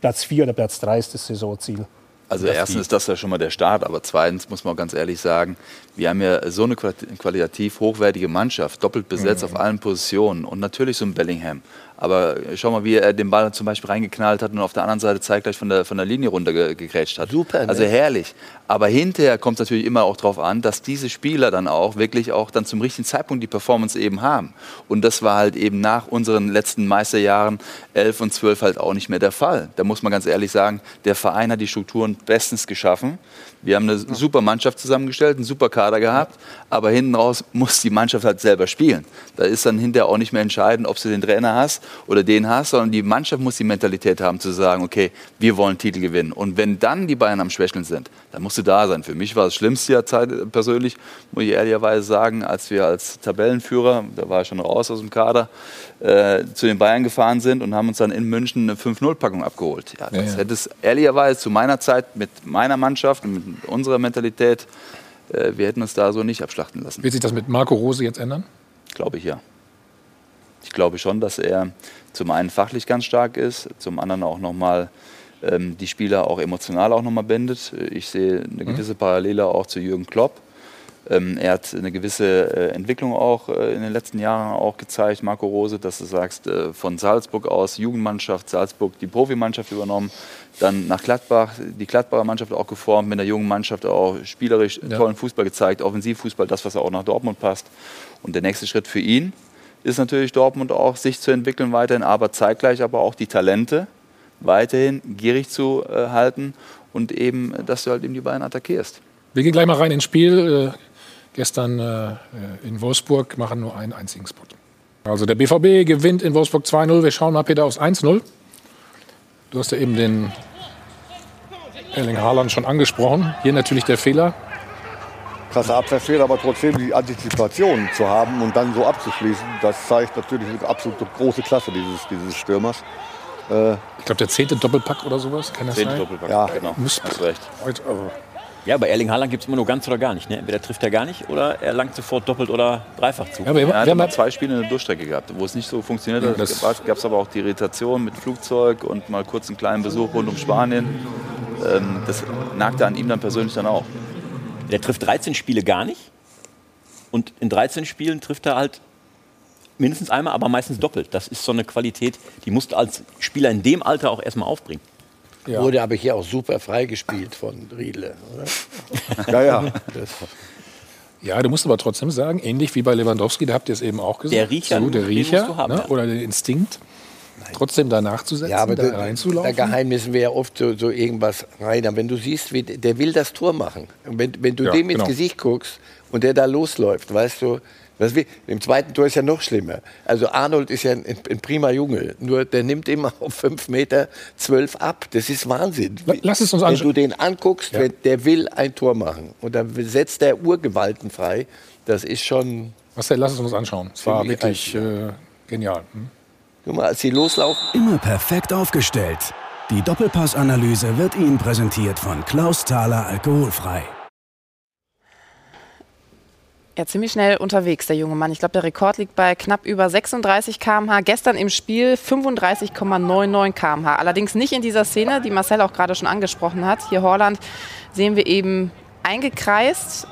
Platz 4 oder Platz 3 ist das Saisonziel. Also erstens ist das ja schon mal der Start, aber zweitens muss man auch ganz ehrlich sagen, wir haben ja so eine quali- qualitativ hochwertige Mannschaft, doppelt besetzt Mhm. auf allen Positionen und natürlich so ein Bellingham. Aber schau mal, wie er den Ball zum Beispiel reingeknallt hat und auf der anderen Seite zeitgleich von der, von der Linie runtergegrätscht hat. Super, ne? Also herrlich. Aber hinterher kommt es natürlich immer auch darauf an, dass diese Spieler dann auch wirklich auch dann zum richtigen Zeitpunkt die Performance eben haben. Und das war halt eben nach unseren letzten Meisterjahren 11 und 12 halt auch nicht mehr der Fall. Da muss man ganz ehrlich sagen, der Verein hat die Strukturen bestens geschaffen. Wir haben eine super Mannschaft zusammengestellt, einen super Kader gehabt, aber hinten raus muss die Mannschaft halt selber spielen. Da ist dann hinterher auch nicht mehr entscheidend, ob du den Trainer hast oder den hast, sondern die Mannschaft muss die Mentalität haben zu sagen, okay, wir wollen Titel gewinnen. Und wenn dann die Bayern am Schwächeln sind, dann musst du da sein. Für mich war das Schlimmste ja Zeit, persönlich, muss ich ehrlicherweise sagen, als wir als Tabellenführer, da war ich schon raus aus dem Kader, äh, zu den Bayern gefahren sind und haben uns dann in München eine 5-0-Packung abgeholt. Ja, das Ja, ja. hätte es ehrlicherweise zu meiner Zeit mit meiner Mannschaft und mit unserer Mentalität, äh, wir hätten uns da so nicht abschlachten lassen. Wird sich das mit Marco Rose jetzt ändern? Glaube ich ja. Ich glaube schon, dass er zum einen fachlich ganz stark ist, zum anderen auch nochmal ähm, die Spieler auch emotional auch nochmal bindet. Ich sehe eine gewisse Parallele auch zu Jürgen Klopp. Ähm, er hat eine gewisse äh, Entwicklung auch äh, in den letzten Jahren auch gezeigt, Marco Rose, dass du sagst, äh, von Salzburg aus Jugendmannschaft, Salzburg die Profimannschaft übernommen, dann nach Gladbach die Gladbacher Mannschaft auch geformt, mit der jungen Mannschaft auch spielerisch Ja. tollen Fußball gezeigt, Offensivfußball, das, was auch nach Dortmund passt. Und der nächste Schritt für ihn ist natürlich Dortmund auch, sich zu entwickeln weiterhin, aber zeitgleich aber auch die Talente weiterhin gierig zu äh, halten und eben, dass du halt eben die Bayern attackierst. Wir gehen gleich mal rein ins Spiel. Äh, gestern äh, in Wolfsburg machen nur einen einzigen Spot. Also der BVB gewinnt in Wolfsburg 2-0. Wir schauen mal, Peter, aufs 1-0. Du hast ja eben den Erling Haaland schon angesprochen. Hier natürlich der Fehler. krasser Abwehrfehler, aber trotzdem die Antizipation zu haben und dann so abzuschließen, das zeigt natürlich eine absolute große Klasse dieses, dieses Stürmers. Äh, Ich glaube, der zehnte Doppelpack oder sowas. Kann das Zehnte sein? Doppelpack, Ja. genau. Müsste- Hast recht. Heute, aber Ja, bei Erling Haaland gibt es immer nur ganz oder gar nicht. Ne? Entweder trifft er gar nicht oder er langt sofort doppelt oder dreifach zu. Ja, aber wir, Er hat haben mal ja zwei Spiele in der Durchstrecke gehabt, wo es nicht so funktioniert hat. Es gab es aber auch die Irritation mit Flugzeug und mal kurz einen kleinen Besuch rund um Spanien. Ähm, das nagte an ihm dann persönlich dann auch. Der trifft 13 Spiele gar nicht. Und in 13 Spielen trifft er halt mindestens einmal, aber meistens doppelt. Das ist so eine Qualität, die musst du als Spieler in dem Alter auch erstmal aufbringen. Ja. Wurde aber hier auch super freigespielt von Riedle. Oder? ja, ja. Das, Ja, du musst aber trotzdem sagen, ähnlich wie bei Lewandowski, da habt ihr es eben auch gesagt. Der Riecher, so, der den Riecher musst du haben, ne? ja. oder der Instinkt, trotzdem da nachzusetzen, ja, aber da da, da reinzulaufen. geheimnissen wir ja oft so, so irgendwas rein. Aber wenn du siehst, wie, der will das Tor machen. Und wenn, wenn du Ja, dem genau. ins Gesicht guckst und der da losläuft, weißt du, das will, im zweiten Tor ist ja noch schlimmer. Also Arnold ist ja ein, ein prima Junge, nur der nimmt immer (laughs) auf 5 Meter 12 ab. Das ist Wahnsinn. La- lass es uns Wenn du den anguckst, Ja. der will ein Tor machen und dann setzt der Urgewalten frei. Das ist schon, Marcel, lass es uns anschauen. Es war wirklich äh, genial. Hm? guck mal, als sie loslaufen, Immer perfekt aufgestellt. Die Doppelpassanalyse wird Ihnen präsentiert von Klaus Thaler Alkoholfrei. Ja, ziemlich schnell unterwegs, der junge Mann. Ich glaube, der Rekord liegt bei knapp über 36 km/h. Gestern im Spiel 35,99 km/h. Allerdings nicht in dieser Szene, die Marcel auch gerade schon angesprochen hat. Hier Horland sehen wir eben eingekreist.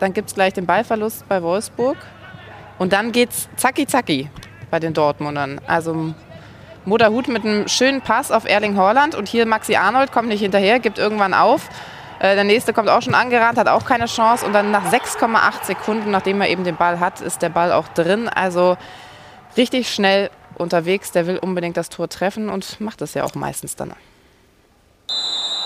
Dann gibt es gleich den Ballverlust bei Wolfsburg. Und dann geht's zacki zacki bei den Dortmundern. Also Moderhut mit einem schönen Pass auf Erling Haaland. Und hier Maxi Arnold kommt nicht hinterher, gibt irgendwann auf. Äh, Der nächste kommt auch schon angerannt, hat auch keine Chance. Und dann nach 6,8 Sekunden, nachdem er eben den Ball hat, ist der Ball auch drin. Also richtig schnell unterwegs. Der will unbedingt das Tor treffen und macht es ja auch meistens dann.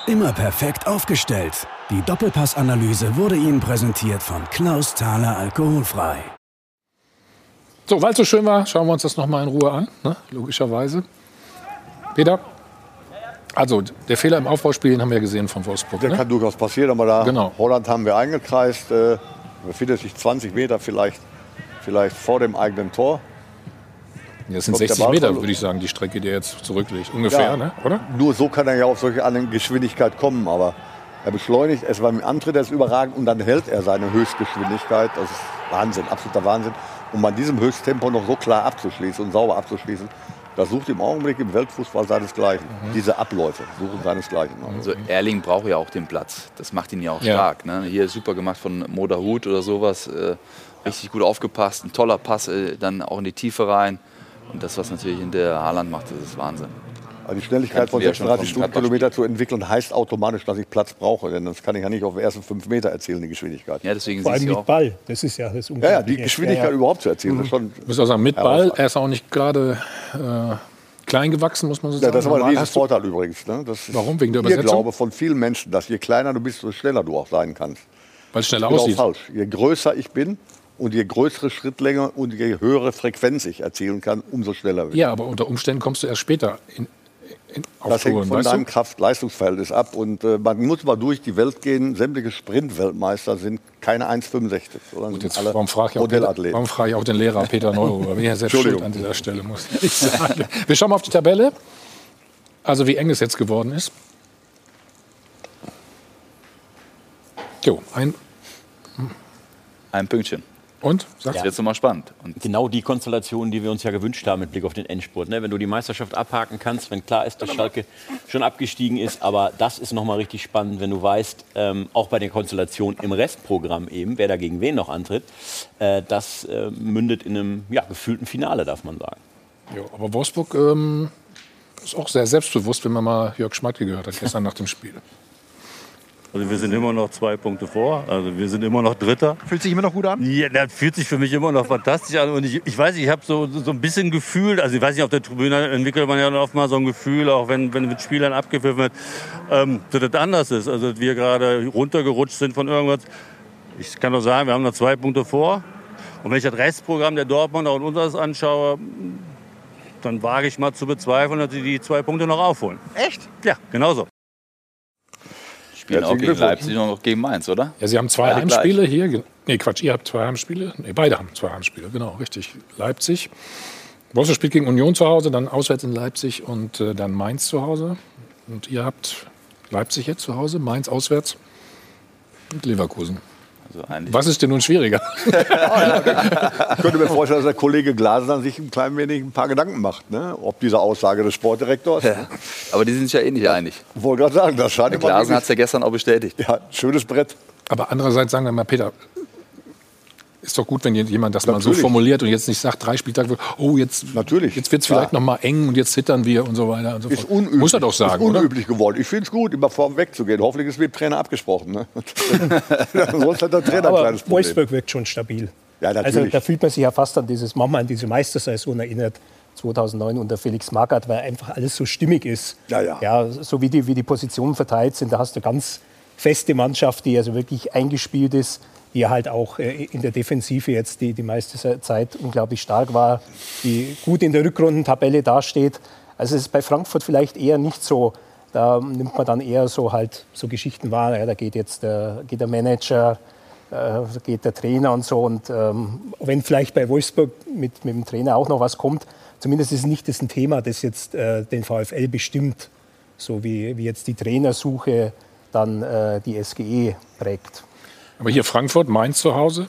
Immer perfekt aufgestellt. Die Doppelpassanalyse wurde Ihnen präsentiert von Klaus Thaler Alkoholfrei. So, weil es so schön war, schauen wir uns das nochmal in Ruhe an, ne? logischerweise. Peter? Also, der Fehler im Aufbauspiel, den haben wir gesehen von Wolfsburg. Der Ne? kann durchaus passieren, aber da Genau. Holland haben wir eingekreist, äh, befindet sich 20 Meter vielleicht, vielleicht vor dem eigenen Tor. Ja, Das sind Kommt der 60 Ball Meter, würde ich sagen, die Strecke, die er jetzt zurücklegt. Ungefähr, Ja. ne? oder? Nur so kann er ja auf solche Geschwindigkeit kommen, aber er beschleunigt, es war im Antritt, er ist überragend und dann hält er seine Höchstgeschwindigkeit. Das ist Wahnsinn, absoluter Wahnsinn. Um bei diesem Höchsttempo noch so klar abzuschließen und sauber abzuschließen, das sucht im Augenblick im Weltfußball seinesgleichen. Mhm. Diese Abläufe suchen seinesgleichen. Also Erling braucht ja auch den Platz. Das macht ihn ja auch Ja. stark. Ne? Hier ist super gemacht von Moderhut oder sowas. Äh, richtig gut aufgepasst. Ein toller Pass äh, dann auch in die Tiefe rein. Und das, was natürlich in der Haaland macht, das ist Wahnsinn. Also die Schnelligkeit von Kannten wir ja schon 36 vom Stundenkilometer zu entwickeln, heißt automatisch, dass ich Platz brauche. Denn das kann ich ja nicht auf den ersten fünf Meter erzielen, die Geschwindigkeit. Ja, deswegen Vor allem mit auch. Ball. Das ist ja das Ja, ja, die. Geschwindigkeit Ja, ja. überhaupt zu erzielen, ist schon. Ich muss auch sagen, mit Ja, Ball, er ist auch nicht gerade äh, klein gewachsen, muss man so Ja, sagen. das ist aber ein Vorteil übrigens. Ne? Das ist Warum? Wegen der Übersetzung? Glaube von vielen Menschen, dass je kleiner du bist, desto schneller du auch sein kannst. Weil es schneller aussieht. falsch. Je größer ich bin, Und je größere Schrittlänge und je höhere Frequenz ich erzielen kann, umso schneller wird. Ja, aber unter Umständen kommst du erst später in, Das hängt von deinem? Kraft-Leistungsverhältnis ab. Und äh, man muss mal durch die Welt gehen. Sämtliche Sprint-Weltmeister sind keine 1,65, sondern sind Jetzt, alle warum frage ich, auch den, Modellathleten. warum frage ich auch den Lehrer Peter (laughs) Neuro? Da bin ich ja selbst schuld an dieser Stelle, muss ich sagen. Wir schauen mal auf die Tabelle. Also wie eng es jetzt geworden ist. Jo, ein Ein Pünktchen. Und? Das ist jetzt nochmal spannend. Und Genau die Konstellation, die wir uns ja gewünscht haben mit Blick auf den Endspurt. Ne? Wenn du die Meisterschaft abhaken kannst, wenn klar ist, dass Schalke schon abgestiegen ist. Aber das ist nochmal richtig spannend, wenn du weißt, ähm, auch bei der Konstellation im Restprogramm eben, wer da gegen wen noch antritt, äh, das äh, mündet in einem ja, gefühlten Finale, darf man sagen. Jo, aber Wolfsburg ähm, ist auch sehr selbstbewusst, wenn man mal Jörg Schmatke gehört hat gestern nach dem Spiel. Also wir sind immer noch zwei Punkte vor. Also wir sind immer noch Dritter. Fühlt sich immer noch gut an? Ja, das fühlt sich für mich immer noch fantastisch an. Und ich, ich weiß, ich habe so, so ein bisschen Gefühl, also ich weiß nicht, auf der Tribüne entwickelt man ja oft mal so ein Gefühl, auch wenn, wenn mit Spielern abgepfiffen wird, ähm, dass das anders ist. Also dass wir gerade runtergerutscht sind von irgendwas. Ich kann nur sagen, wir haben noch zwei Punkte vor. Und wenn ich das Restprogramm der Dortmunder und unseres anschaue, dann wage ich mal zu bezweifeln, dass sie die zwei Punkte noch aufholen. Echt? Ja, genauso. Spielen auch gegen. Leipzig und noch gegen Mainz, oder? Ja, Sie haben zwei Beide Heimspiele hier. Ge- Nee, Quatsch, ihr habt zwei Heimspiele. Nee, beide haben zwei Heimspiele, genau, richtig. Leipzig. Wolfsburg spielt gegen Union zu Hause, dann auswärts in Leipzig und äh, dann Mainz zu Hause. Und ihr habt Leipzig jetzt zu Hause, Mainz auswärts und Leverkusen. Also eigentlich Was ist denn nun schwieriger? (laughs) (laughs) Ich könnte mir vorstellen, dass der Kollege Glaser dann sich ein klein wenig ein paar Gedanken macht, ne? ob diese Aussage des Sportdirektors. Aber die sind sich ja eh nicht einig. Ich wollte gerade sagen, das scheint Der immer Glasen wirklich- hat es ja gestern auch bestätigt. Ja, schönes Brett. Aber andererseits sagen wir mal, Peter, ist doch gut, wenn jemand das mal so Natürlich. formuliert und jetzt nicht sagt, drei Spieltage, oh, jetzt, Natürlich. jetzt wird es vielleicht noch mal eng und jetzt zittern wir und so weiter und so Ist fort. unüblich. Muss er doch sagen, ist oder? unüblich geworden. Ich finde es gut, immer vorm wegzugehen. Hoffentlich ist mit dem Trainer abgesprochen. Ne? (laughs) Sonst hat der Trainer ein Aber kleines Problem. Wolfsburg wirkt schon stabil. Ja, natürlich. Also da fühlt man sich ja fast an dieses, manchmal an diese Meistersaison erinnert, 2009 unter Felix Magath, weil einfach alles so stimmig ist. Ja, ja. ja so wie die, wie die Positionen verteilt sind, da hast du ganz feste Mannschaft, die also wirklich eingespielt ist, die halt auch äh, in der Defensive jetzt die, die meiste Zeit unglaublich stark war, die gut in der Rückrundentabelle dasteht. Also es ist bei Frankfurt vielleicht eher nicht so. Da nimmt man dann eher so halt so Geschichten wahr. Ja, da geht jetzt der, geht der Manager, äh, geht der Trainer und so. Und ähm, wenn vielleicht bei Wolfsburg mit, mit dem Trainer auch noch was kommt, zumindest ist nicht das ein Thema, das jetzt äh, den VfL bestimmt, so wie, wie jetzt die Trainersuche dann äh, die SGE prägt. Aber hier Frankfurt, Mainz zu Hause,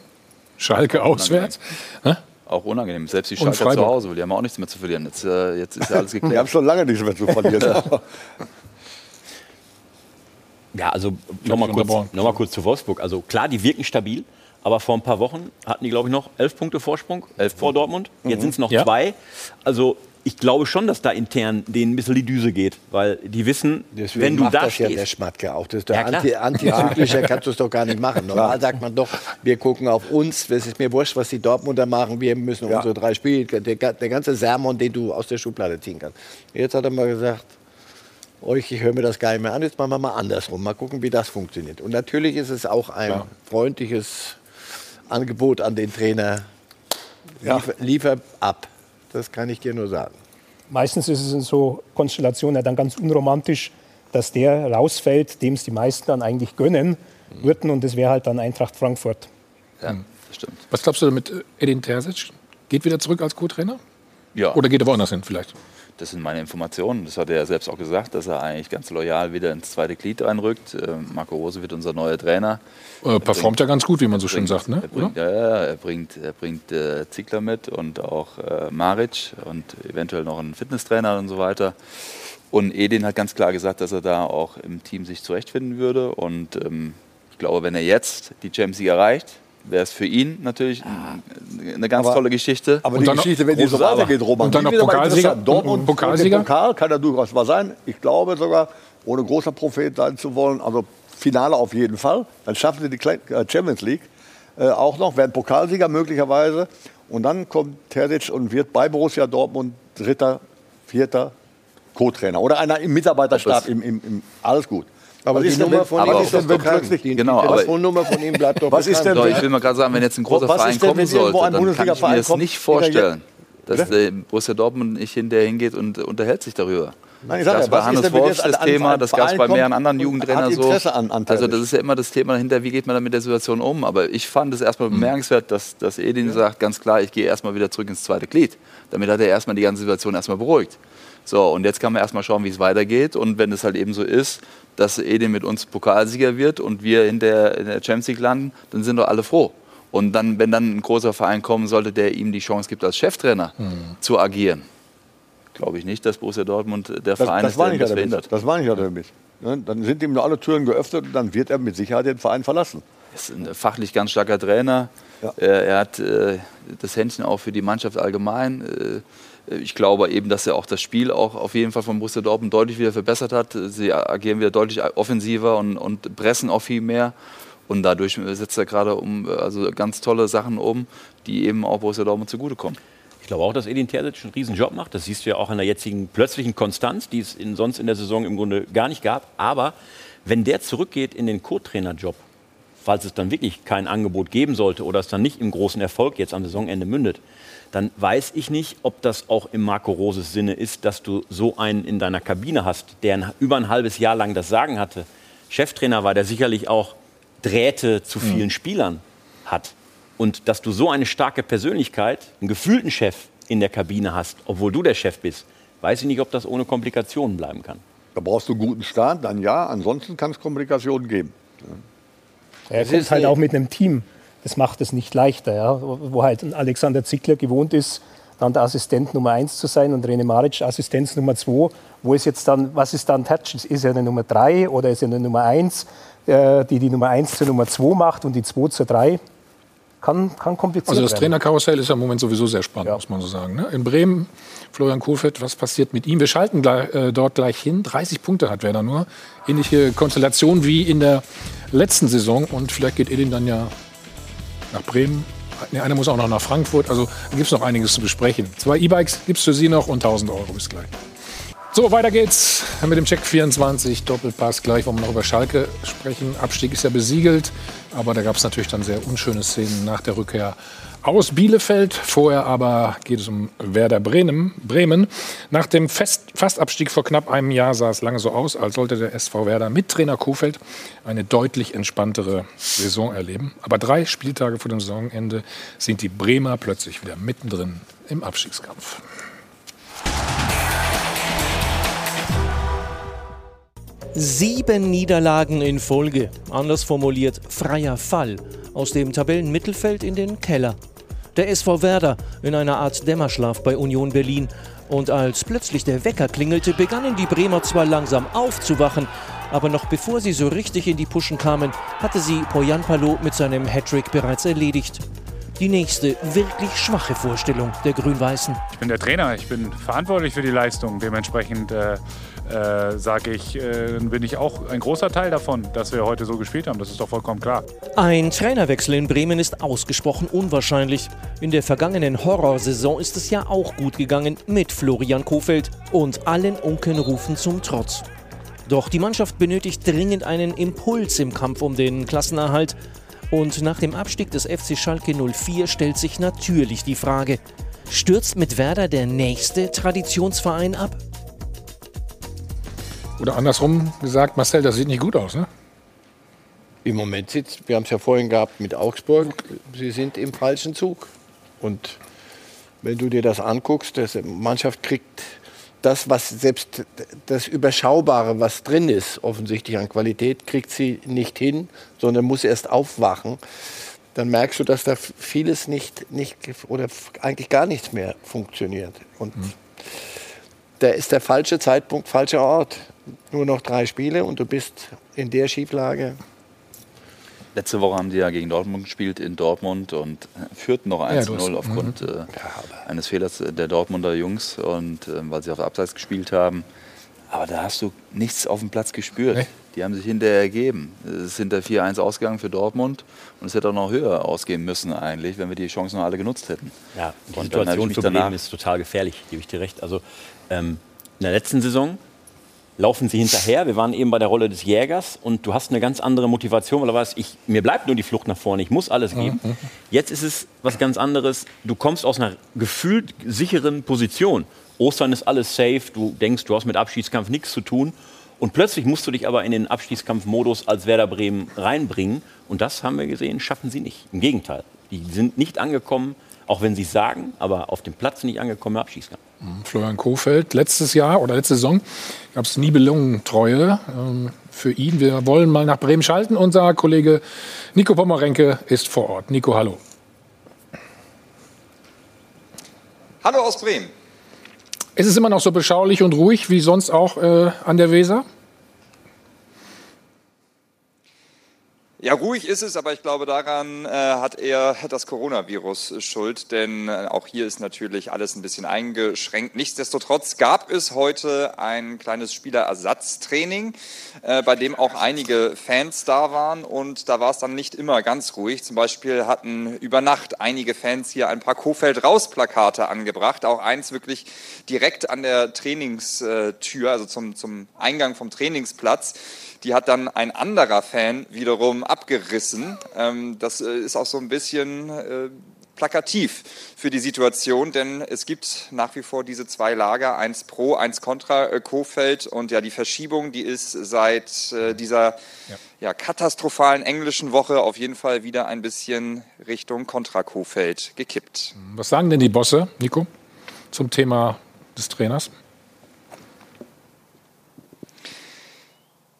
Schalke auswärts. Hä? Auch unangenehm. Selbst die Und Schalker zu. Hause, die haben auch nichts mehr zu verlieren. Jetzt, äh, jetzt ist ja alles Wir haben geklärt. schon lange nichts mehr zu verlieren. (laughs) Ja, also nochmal kurz, noch mal kurz zu Wolfsburg. Also klar, die wirken stabil, aber vor ein paar Wochen hatten die, glaube ich, noch elf Punkte Vorsprung vor Dortmund. Jetzt sind es noch Ja. zwei. Also ich glaube schon, dass da intern denen ein bisschen die Düse geht, weil die wissen, Deswegen wenn du macht da das ja der stehst. Schmatke auch. Das ist doch Ja, anti, antizyklischer (laughs) kannst du es doch gar nicht machen. Normal sagt man doch, wir gucken auf uns. Es ist mir wurscht, was die Dortmunder machen. Wir müssen Ja. unsere drei Spiele. Der, der ganze Sermon, den du aus der Schublade ziehen kannst. Jetzt hat er mal gesagt, euch, ich höre mir das gar nicht mehr an. Jetzt machen wir mal andersrum. Mal gucken, wie das funktioniert. Und natürlich ist es auch ein freundliches Angebot an den Trainer. Liefer, liefer ab. Das kann ich dir nur sagen. Meistens ist es in so Konstellationen ja dann ganz unromantisch, dass der rausfällt, dem es die meisten dann eigentlich gönnen würden. Und das wäre halt dann Eintracht Frankfurt. Ja, das stimmt. Was glaubst du mit äh, Edin Terzic? Geht wieder zurück als Co-Trainer? Ja. Oder geht er woanders hin vielleicht? Das sind meine Informationen. Das hat er ja selbst auch gesagt, dass er eigentlich ganz loyal wieder ins zweite Glied einrückt. Äh, Marco Rose wird unser neuer Trainer. Äh, performt ja ganz gut, wie man so schön bringt- sagt, ne? Er bringt, ja, ja, er bringt, er bringt äh, Ziegler mit und auch äh, Maric und eventuell noch einen Fitnesstrainer und so weiter. Und Edin hat ganz klar gesagt, dass er da auch im Team sich zurechtfinden würde. Und ähm, ich glaube, wenn er jetzt die Champions League erreicht, wäre es für ihn natürlich ein- eine ganz Aber- tolle Geschichte. Aber Und die dann Geschichte, wenn die so weitergeht, Roman, Und dann die Pokalsieger? Dortmund Und Pokalsieger? Pokal kann ja durchaus mal sein. Ich glaube sogar, ohne großer Prophet sein zu wollen, also Finale auf jeden Fall. Dann schaffen sie die äh, Champions League äh, auch noch, werden Pokalsieger möglicherweise. Und dann kommt Terzic und wird bei Borussia Dortmund dritter, vierter Co-Trainer. Oder einer im Mitarbeiterstab, im, im, im, alles gut. Aber Was die ist denn, Nummer von ihm was ist doch ist denn, wenn plötzlich- Die, Genau, die aber- Telefonnummer von ihm bleibt doch Was ist bekannt. denn, Doch, ich will mal gerade sagen, wenn jetzt ein großer Was ist Verein denn, kommen sollte, dann kann ich mir kommt, nicht vorstellen, dass Bitte? der Borussia Dortmund nicht hinterher hingeht und unterhält sich darüber. Nein, ich sag das ja, bei was ist Hannes Wolf jetzt das ein- Thema, das gab es bei mehreren anderen Jugendtrainern so. An- an Also das ist ja immer das Thema dahinter, wie geht man dann mit der Situation um. Aber ich fand es erstmal Hm. bemerkenswert, dass, dass Edin sagt, ganz klar, ich gehe erstmal wieder zurück ins zweite Glied. Damit hat er erstmal die ganze Situation erstmal beruhigt. So, und jetzt kann man erstmal schauen, wie es weitergeht. Und wenn es halt eben so ist, dass Edin mit uns Pokalsieger wird und wir in der, in der Champions League landen, dann sind doch alle froh. Und dann, wenn dann ein großer Verein kommen sollte, der ihm die Chance gibt, als Cheftrainer zu agieren, glaube ich nicht, dass Borussia Dortmund der Das, Verein das ist, war der nicht das ja verhindert. Das war nicht ja damit. Ja, dann sind ihm nur alle Türen geöffnet und dann wird er mit Sicherheit den Verein verlassen. ist ein fachlich ganz starker Trainer. Äh, er hat äh, das Händchen auch für die Mannschaft allgemein. Äh, ich glaube eben, dass er auch das Spiel auch auf jeden Fall von Borussia Dortmund deutlich wieder verbessert hat. Sie agieren wieder deutlich offensiver und, und pressen auch viel mehr. Und dadurch setzt er gerade um, also ganz tolle Sachen um, die eben auch Borussia Dortmund zugutekommen. Ich glaube auch, dass Edin Terzic einen riesen Job macht. Das siehst du ja auch an der jetzigen plötzlichen Konstanz, die es in, sonst in der Saison im Grunde gar nicht gab. Aber wenn der zurückgeht in den Co-Trainerjob, falls es dann wirklich kein Angebot geben sollte oder es dann nicht im großen Erfolg jetzt am Saisonende mündet, dann weiß ich nicht, ob das auch im Marco Roses Sinne ist, dass du so einen in deiner Kabine hast, der ein, über ein halbes Jahr lang das Sagen hatte. Cheftrainer war, der sicherlich auch Drähte zu vielen Spielern hat. Und dass du so eine starke Persönlichkeit, einen gefühlten Chef in der Kabine hast, obwohl du der Chef bist, weiß ich nicht, ob das ohne Komplikationen bleiben kann. Da brauchst du einen guten Start, dann ja. Ansonsten kann es Komplikationen geben. Er Es kommt ist halt auch mit einem Team. Das macht es nicht leichter, ja? wo halt ein Alexander Zickler gewohnt ist, dann der Assistent Nummer 1 zu sein und René Maric Assistenz Nummer 2. Wo ist jetzt dann, was ist dann Touch? Ist er eine Nummer 3 oder ist er eine Nummer 1, äh, die die Nummer 1 zur Nummer 2 macht und die 2 zur 3? Kann, kann kompliziert Also das werden. Trainerkarussell ist ja im Moment sowieso sehr spannend, muss man so sagen. Ne? In Bremen, Florian Kohlfeld, was passiert mit ihm? Wir schalten gleich, äh, dort gleich hin. 30 Punkte hat Werder nur. Ähnliche Konstellation wie in der letzten Saison. Und vielleicht geht Edin dann ja nach Bremen. Nee, einer muss auch noch nach Frankfurt. Also gibt es noch einiges zu besprechen. Zwei E-Bikes gibt es für Sie noch und 1000 Euro. Bis gleich. So, weiter geht's mit dem Check 24 Doppelpass. Gleich wollen wir noch über Schalke sprechen. Abstieg ist ja besiegelt, aber da gab es natürlich dann sehr unschöne Szenen nach der Rückkehr aus Bielefeld. Vorher aber geht es um Werder Bremen. Bremen. Nach dem Fest Fastabstieg vor knapp einem Jahr sah es lange so aus, als sollte der SV Werder mit Trainer Kofeld eine deutlich entspanntere Saison erleben. Aber drei Spieltage vor dem Saisonende sind die Bremer plötzlich wieder mittendrin im Abstiegskampf. Sieben Niederlagen in Folge. Anders formuliert, freier Fall. Aus dem Tabellenmittelfeld in den Keller. Der SV Werder in einer Art Dämmerschlaf bei Union Berlin. Und als plötzlich der Wecker klingelte, begannen die Bremer zwar langsam aufzuwachen, aber noch bevor sie so richtig in die Puschen kamen, hatte sie Poyanpalo mit seinem Hattrick bereits erledigt. Die nächste wirklich schwache Vorstellung der Grün-Weißen. Ich bin der Trainer, ich bin verantwortlich für die Leistung. Dementsprechend äh, äh, sage ich, äh, bin ich auch ein großer Teil davon, dass wir heute so gespielt haben. Das ist doch vollkommen klar. Ein Trainerwechsel in Bremen ist ausgesprochen unwahrscheinlich. In der vergangenen Horrorsaison ist es ja auch gut gegangen mit Florian Kofeld und allen Unkenrufen zum Trotz. Doch die Mannschaft benötigt dringend einen Impuls im Kampf um den Klassenerhalt. Und nach dem Abstieg des FC Schalke 04 stellt sich natürlich die Frage, stürzt mit Werder der nächste Traditionsverein ab? Oder andersrum gesagt, Marcel, das sieht nicht gut aus, ne? Im Moment sitzt, wir haben es ja vorhin gehabt mit Augsburg, sie sind im falschen Zug. Und wenn du dir das anguckst, die Mannschaft kriegt das, was selbst das Überschaubare, was drin ist, offensichtlich an Qualität, kriegt sie nicht hin, sondern muss erst aufwachen. Dann merkst du, dass da vieles nicht, nicht oder eigentlich gar nichts mehr funktioniert. Und da ist der falsche Zeitpunkt, falscher Ort. Nur noch drei Spiele und du bist in der Schieflage. Letzte Woche haben die ja gegen Dortmund gespielt in Dortmund und äh, führten noch Ja, 1-0 du hast- aufgrund mhm. äh, eines Fehlers der Dortmunder Jungs und äh, weil sie auf Abseits gespielt haben. Aber da hast du nichts auf dem Platz gespürt. Die haben sich hinterher ergeben. Es ist hinter 4-1 ausgegangen für Dortmund und es hätte auch noch höher ausgehen müssen eigentlich, wenn wir die Chancen noch alle genutzt hätten. Ja, die Und Situation für Bremen ist total gefährlich, gebe ich dir recht. Also ähm, in der letzten Saison laufen sie hinterher. Wir waren eben bei der Rolle des Jägers und du hast eine ganz andere Motivation, weil du weißt, ich, mir bleibt nur die Flucht nach vorne, ich muss alles geben. Mhm. Jetzt ist es was ganz anderes. Du kommst aus einer gefühlt sicheren Position. Ostern ist alles safe, du denkst, du hast mit Abschiedskampf nichts zu tun. Und plötzlich musst du dich aber in den Abstiegskampfmodus als Werder Bremen reinbringen. Und das haben wir gesehen, schaffen sie nicht. Im Gegenteil. Die sind nicht angekommen, auch wenn sie es sagen, aber auf dem Platz nicht angekommen im Abstiegskampf. Florian Kofeld, letztes Jahr oder letzte Saison gab es Nibelungentreue ähm, für ihn. Wir wollen mal nach Bremen schalten. Unser Kollege Nico Pommerenke ist vor Ort. Nico, hallo. Hallo aus Bremen. Ist es immer noch so beschaulich und ruhig wie sonst auch äh, an der Weser? Ja, ruhig ist es, aber ich glaube, daran äh, hat eher das Coronavirus Schuld, denn äh, auch hier ist natürlich alles ein bisschen eingeschränkt. Nichtsdestotrotz gab es heute ein kleines Spielerersatztraining, äh, bei dem auch einige Fans da waren und da war es dann nicht immer ganz ruhig. Zum Beispiel hatten über Nacht einige Fans hier ein paar Kofeld-Raus-Plakate angebracht, auch eins wirklich direkt an der Trainingstür, also zum, zum Eingang vom Trainingsplatz. Die hat dann ein anderer Fan wiederum abgerissen. Ähm, das äh, ist auch so ein bisschen äh, plakativ für die Situation, denn es gibt nach wie vor diese zwei Lager, eins pro, eins contra äh, Kofeld und ja, die Verschiebung, die ist seit äh, dieser ja. ja. katastrophalen englischen Woche auf jeden Fall wieder ein bisschen Richtung contra Kofeld gekippt. Was sagen denn die Bosse, Nico, zum Thema des Trainers?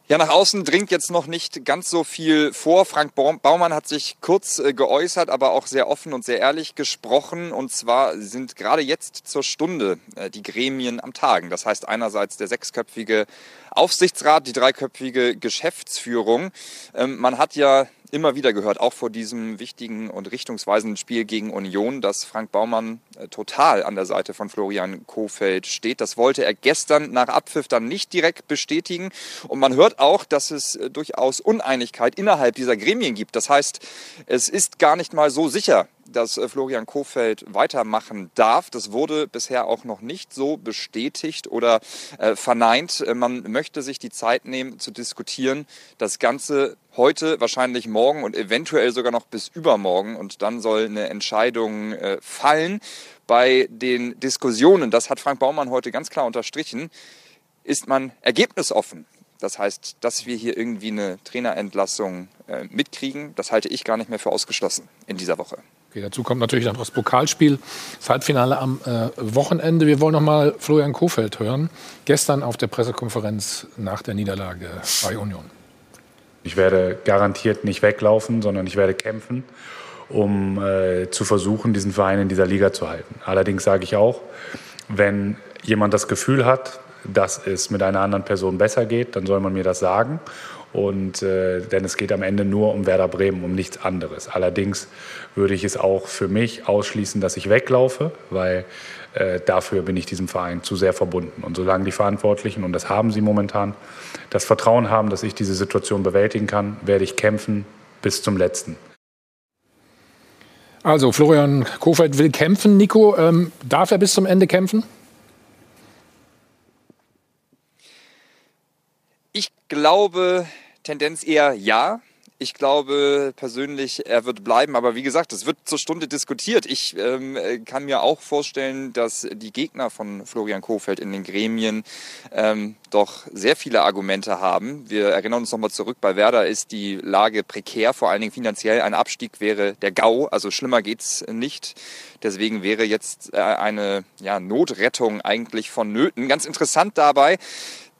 Ja, nach außen dringt jetzt noch nicht ganz so viel vor. Frank Baumann hat sich kurz äh, geäußert, aber auch sehr offen und sehr ehrlich gesprochen. Und zwar sind gerade jetzt zur Stunde äh, die Gremien am Tagen. Das heißt einerseits der sechsköpfige Aufsichtsrat, die dreiköpfige Geschäftsführung. Ähm, man hat ja immer wieder gehört, auch vor diesem wichtigen und richtungsweisenden Spiel gegen Union, dass Frank Baumann äh, total an der Seite von Florian Kofeld steht. Das wollte er gestern nach Abpfiff dann nicht direkt bestätigen. Und man hört auch, dass es äh, durchaus Uneinigkeit innerhalb dieser Gremien gibt. Das heißt, es ist gar nicht mal so sicher, dass äh, Florian Kofeld weitermachen darf. Das wurde bisher auch noch nicht so bestätigt oder äh, verneint. Man möchte sich die Zeit nehmen zu diskutieren. Das Ganze heute, wahrscheinlich morgen und eventuell sogar noch bis übermorgen. Und dann soll eine Entscheidung äh, fallen. Bei den Diskussionen, das hat Frank Baumann heute ganz klar unterstrichen, ist man ergebnisoffen. Das heißt, dass wir hier irgendwie eine Trainerentlassung äh, mitkriegen, das halte ich gar nicht mehr für ausgeschlossen in dieser Woche. Okay, dazu kommt natürlich dann das Pokalspiel, das Halbfinale am äh, Wochenende. Wir wollen noch mal Florian Kofeld hören. Gestern auf der Pressekonferenz nach der Niederlage bei Union. Ich werde garantiert nicht weglaufen, sondern ich werde kämpfen, um äh, zu versuchen, diesen Verein in dieser Liga zu halten. Allerdings sage ich auch, wenn jemand das Gefühl hat, dass es mit einer anderen Person besser geht, dann soll man mir das sagen. Und, äh, denn es geht am Ende nur um Werder Bremen, um nichts anderes. Allerdings würde ich es auch für mich ausschließen, dass ich weglaufe, weil äh, dafür bin ich diesem Verein zu sehr verbunden. Und solange die Verantwortlichen, und das haben sie momentan, das Vertrauen haben, dass ich diese Situation bewältigen kann, werde ich kämpfen bis zum letzten. Also Florian Kofeld will kämpfen. Nico, ähm, darf er bis zum Ende kämpfen? Ich glaube, Tendenz eher ja. Ich glaube persönlich, er wird bleiben. Aber wie gesagt, es wird zur Stunde diskutiert. Ich ähm, kann mir auch vorstellen, dass die Gegner von Florian Kofeld in den Gremien ähm, doch sehr viele Argumente haben. Wir erinnern uns nochmal zurück. Bei Werder ist die Lage prekär, vor allen Dingen finanziell. Ein Abstieg wäre der GAU. Also schlimmer geht's nicht. Deswegen wäre jetzt äh, eine ja, Notrettung eigentlich vonnöten. Ganz interessant dabei,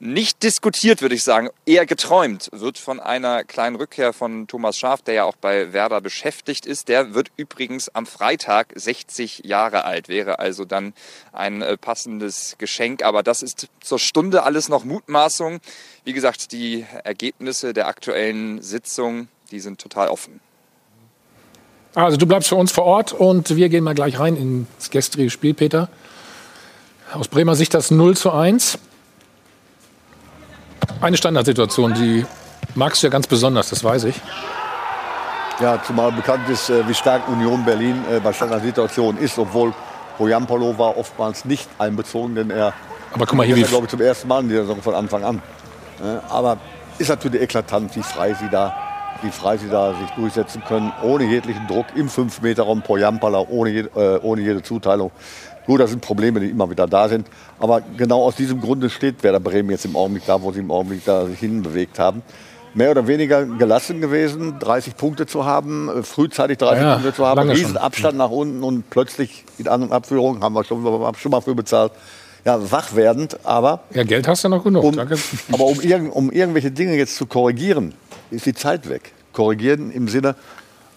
nicht diskutiert, würde ich sagen, eher geträumt wird von einer kleinen Rückkehr von Thomas Schaaf, der ja auch bei Werder beschäftigt ist. Der wird übrigens am Freitag 60 Jahre alt, wäre also dann ein äh, passendes Geschenk. Aber das ist zur Stunde alles noch Mutmaßung. Wie gesagt, die Ergebnisse der aktuellen Sitzung, die sind total offen. Also du bleibst für uns vor Ort und wir gehen mal gleich rein ins gestrige Spiel, Peter. Aus Bremer Sicht das 0 zu 1. Eine Standardsituation, die magst du ja ganz besonders, das weiß ich. Ja, zumal bekannt ist, äh, wie stark Union Berlin äh, bei Standardsituationen ist, obwohl Bojampolo war oftmals nicht einbezogen, denn er Aber guck mal hier, wie ist, glaube ich, zum ersten Mal in der Saison von Anfang an. Aber ist natürlich eklatant, wie frei sie da, wie frei sie da sich durchsetzen können, ohne jeglichen Druck im 5-Meter-Raum pro Jampala, ohne, je- äh, ohne jede Zuteilung. Gut, das sind Probleme, die immer wieder da sind. Aber genau aus diesem Grunde steht Werder Bremen jetzt im Augenblick da, wo sie im Augenblick da sich hinbewegt haben. Mehr oder weniger gelassen gewesen, 30 Punkte zu haben, äh, frühzeitig 30 Ja, Punkte zu haben, lange schon. riesen Abstand nach unten und plötzlich in An- und Abführung, haben wir schon, haben schon mal für bezahlt. Ja, wach werdend, aber Ja, Geld hast du noch genug. um, Danke. (laughs) aber um, irgend, um irgendwelche Dinge jetzt zu korrigieren, ist die Zeit weg. Korrigieren im Sinne,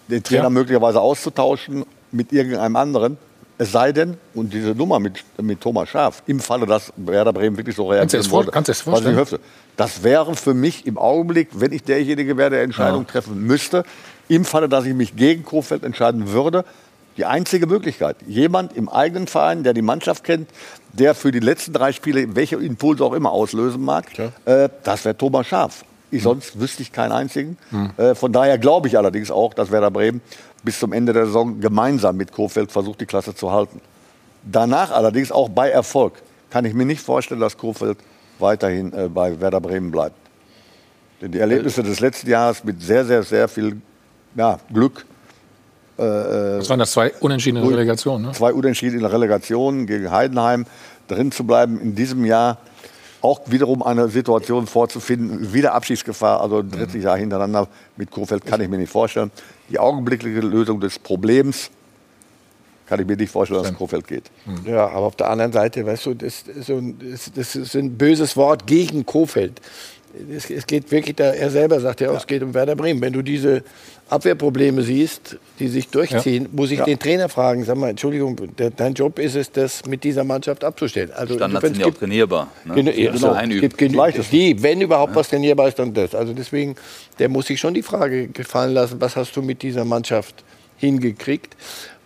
den Trainer Ja. möglicherweise auszutauschen mit irgendeinem anderen. Es sei denn, und diese Nummer mit, mit Thomas Schaaf, im Falle, dass Werder Bremen wirklich so Kannst reagieren es vor- wollte, kannst vorstellen? hoffe, das wäre für mich im Augenblick, wenn ich derjenige wäre, der Entscheidung treffen müsste, im Falle, dass ich mich gegen Kofeld entscheiden würde, die einzige Möglichkeit. Jemand im eigenen Verein, der die Mannschaft kennt, der für die letzten drei Spiele, welche Impulse auch immer auslösen mag, äh, das wäre Thomas Schaaf. Ich, sonst wüsste ich keinen einzigen. Äh, von daher glaube ich allerdings auch, dass Werder Bremen bis zum Ende der Saison gemeinsam mit Kofeld versucht, die Klasse zu halten. Danach allerdings auch bei Erfolg kann ich mir nicht vorstellen, dass Kofeld weiterhin äh, bei Werder Bremen bleibt. Denn die Erlebnisse des letzten Jahres mit sehr, sehr, sehr viel ja, Glück. Äh, Das waren das zwei unentschiedene. Relegationen. Ne? Zwei Unentschieden in der Relegation gegen Heidenheim drin zu bleiben in diesem Jahr. Auch wiederum eine Situation vorzufinden, wieder Abschiedsgefahr, also ein drittes Jahr hintereinander mit Kofeld kann ich mir nicht vorstellen. Die augenblickliche Lösung des Problems kann ich mir nicht vorstellen, dass Kofeld geht. Ja, aber auf der anderen Seite, weißt du, das, ist so ein- das, das ist ein böses Wort gegen Kofeld. Es, es geht wirklich, da, er selber sagt ja auch, es geht um Werder Bremen. Wenn du diese Abwehrprobleme siehst, die sich durchziehen, muss ich Ja. den Trainer fragen, sag mal, Entschuldigung, der, dein Job ist es, das mit dieser Mannschaft abzustellen. Also Standards sind ja auch trainierbar. Ne? Genau, Die ja, einüben. es gibt genug, die, wenn überhaupt was trainierbar ist, dann das. Also deswegen, der muss sich schon die Frage gefallen lassen, was hast du mit dieser Mannschaft hingekriegt?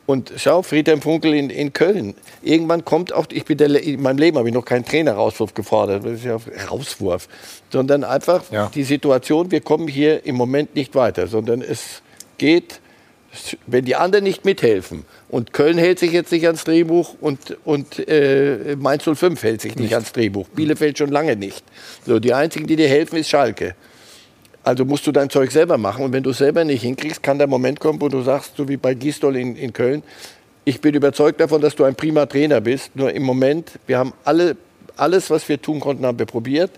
Und schau, Friedhelm Funkel in, in Köln. Irgendwann kommt auch, ich bin der, in meinem Leben habe ich noch keinen Trainerauswurf gefordert, das ist ja Rauswurf, sondern einfach die Situation, wir kommen hier im Moment nicht weiter, sondern es geht, wenn die anderen nicht mithelfen. Und Köln hält sich jetzt nicht ans Drehbuch und, und äh, Mainz 05 hält sich nicht, ans Drehbuch, Bielefeld schon lange nicht. So, die einzigen, die dir helfen, ist Schalke. Also musst du dein Zeug selber machen. Und wenn du es selber nicht hinkriegst, kann der Moment kommen, wo du sagst, so wie bei Gisdol in, in Köln, ich bin überzeugt davon, dass du ein prima Trainer bist. Nur im Moment, wir haben alle, alles, was wir tun konnten, haben wir probiert.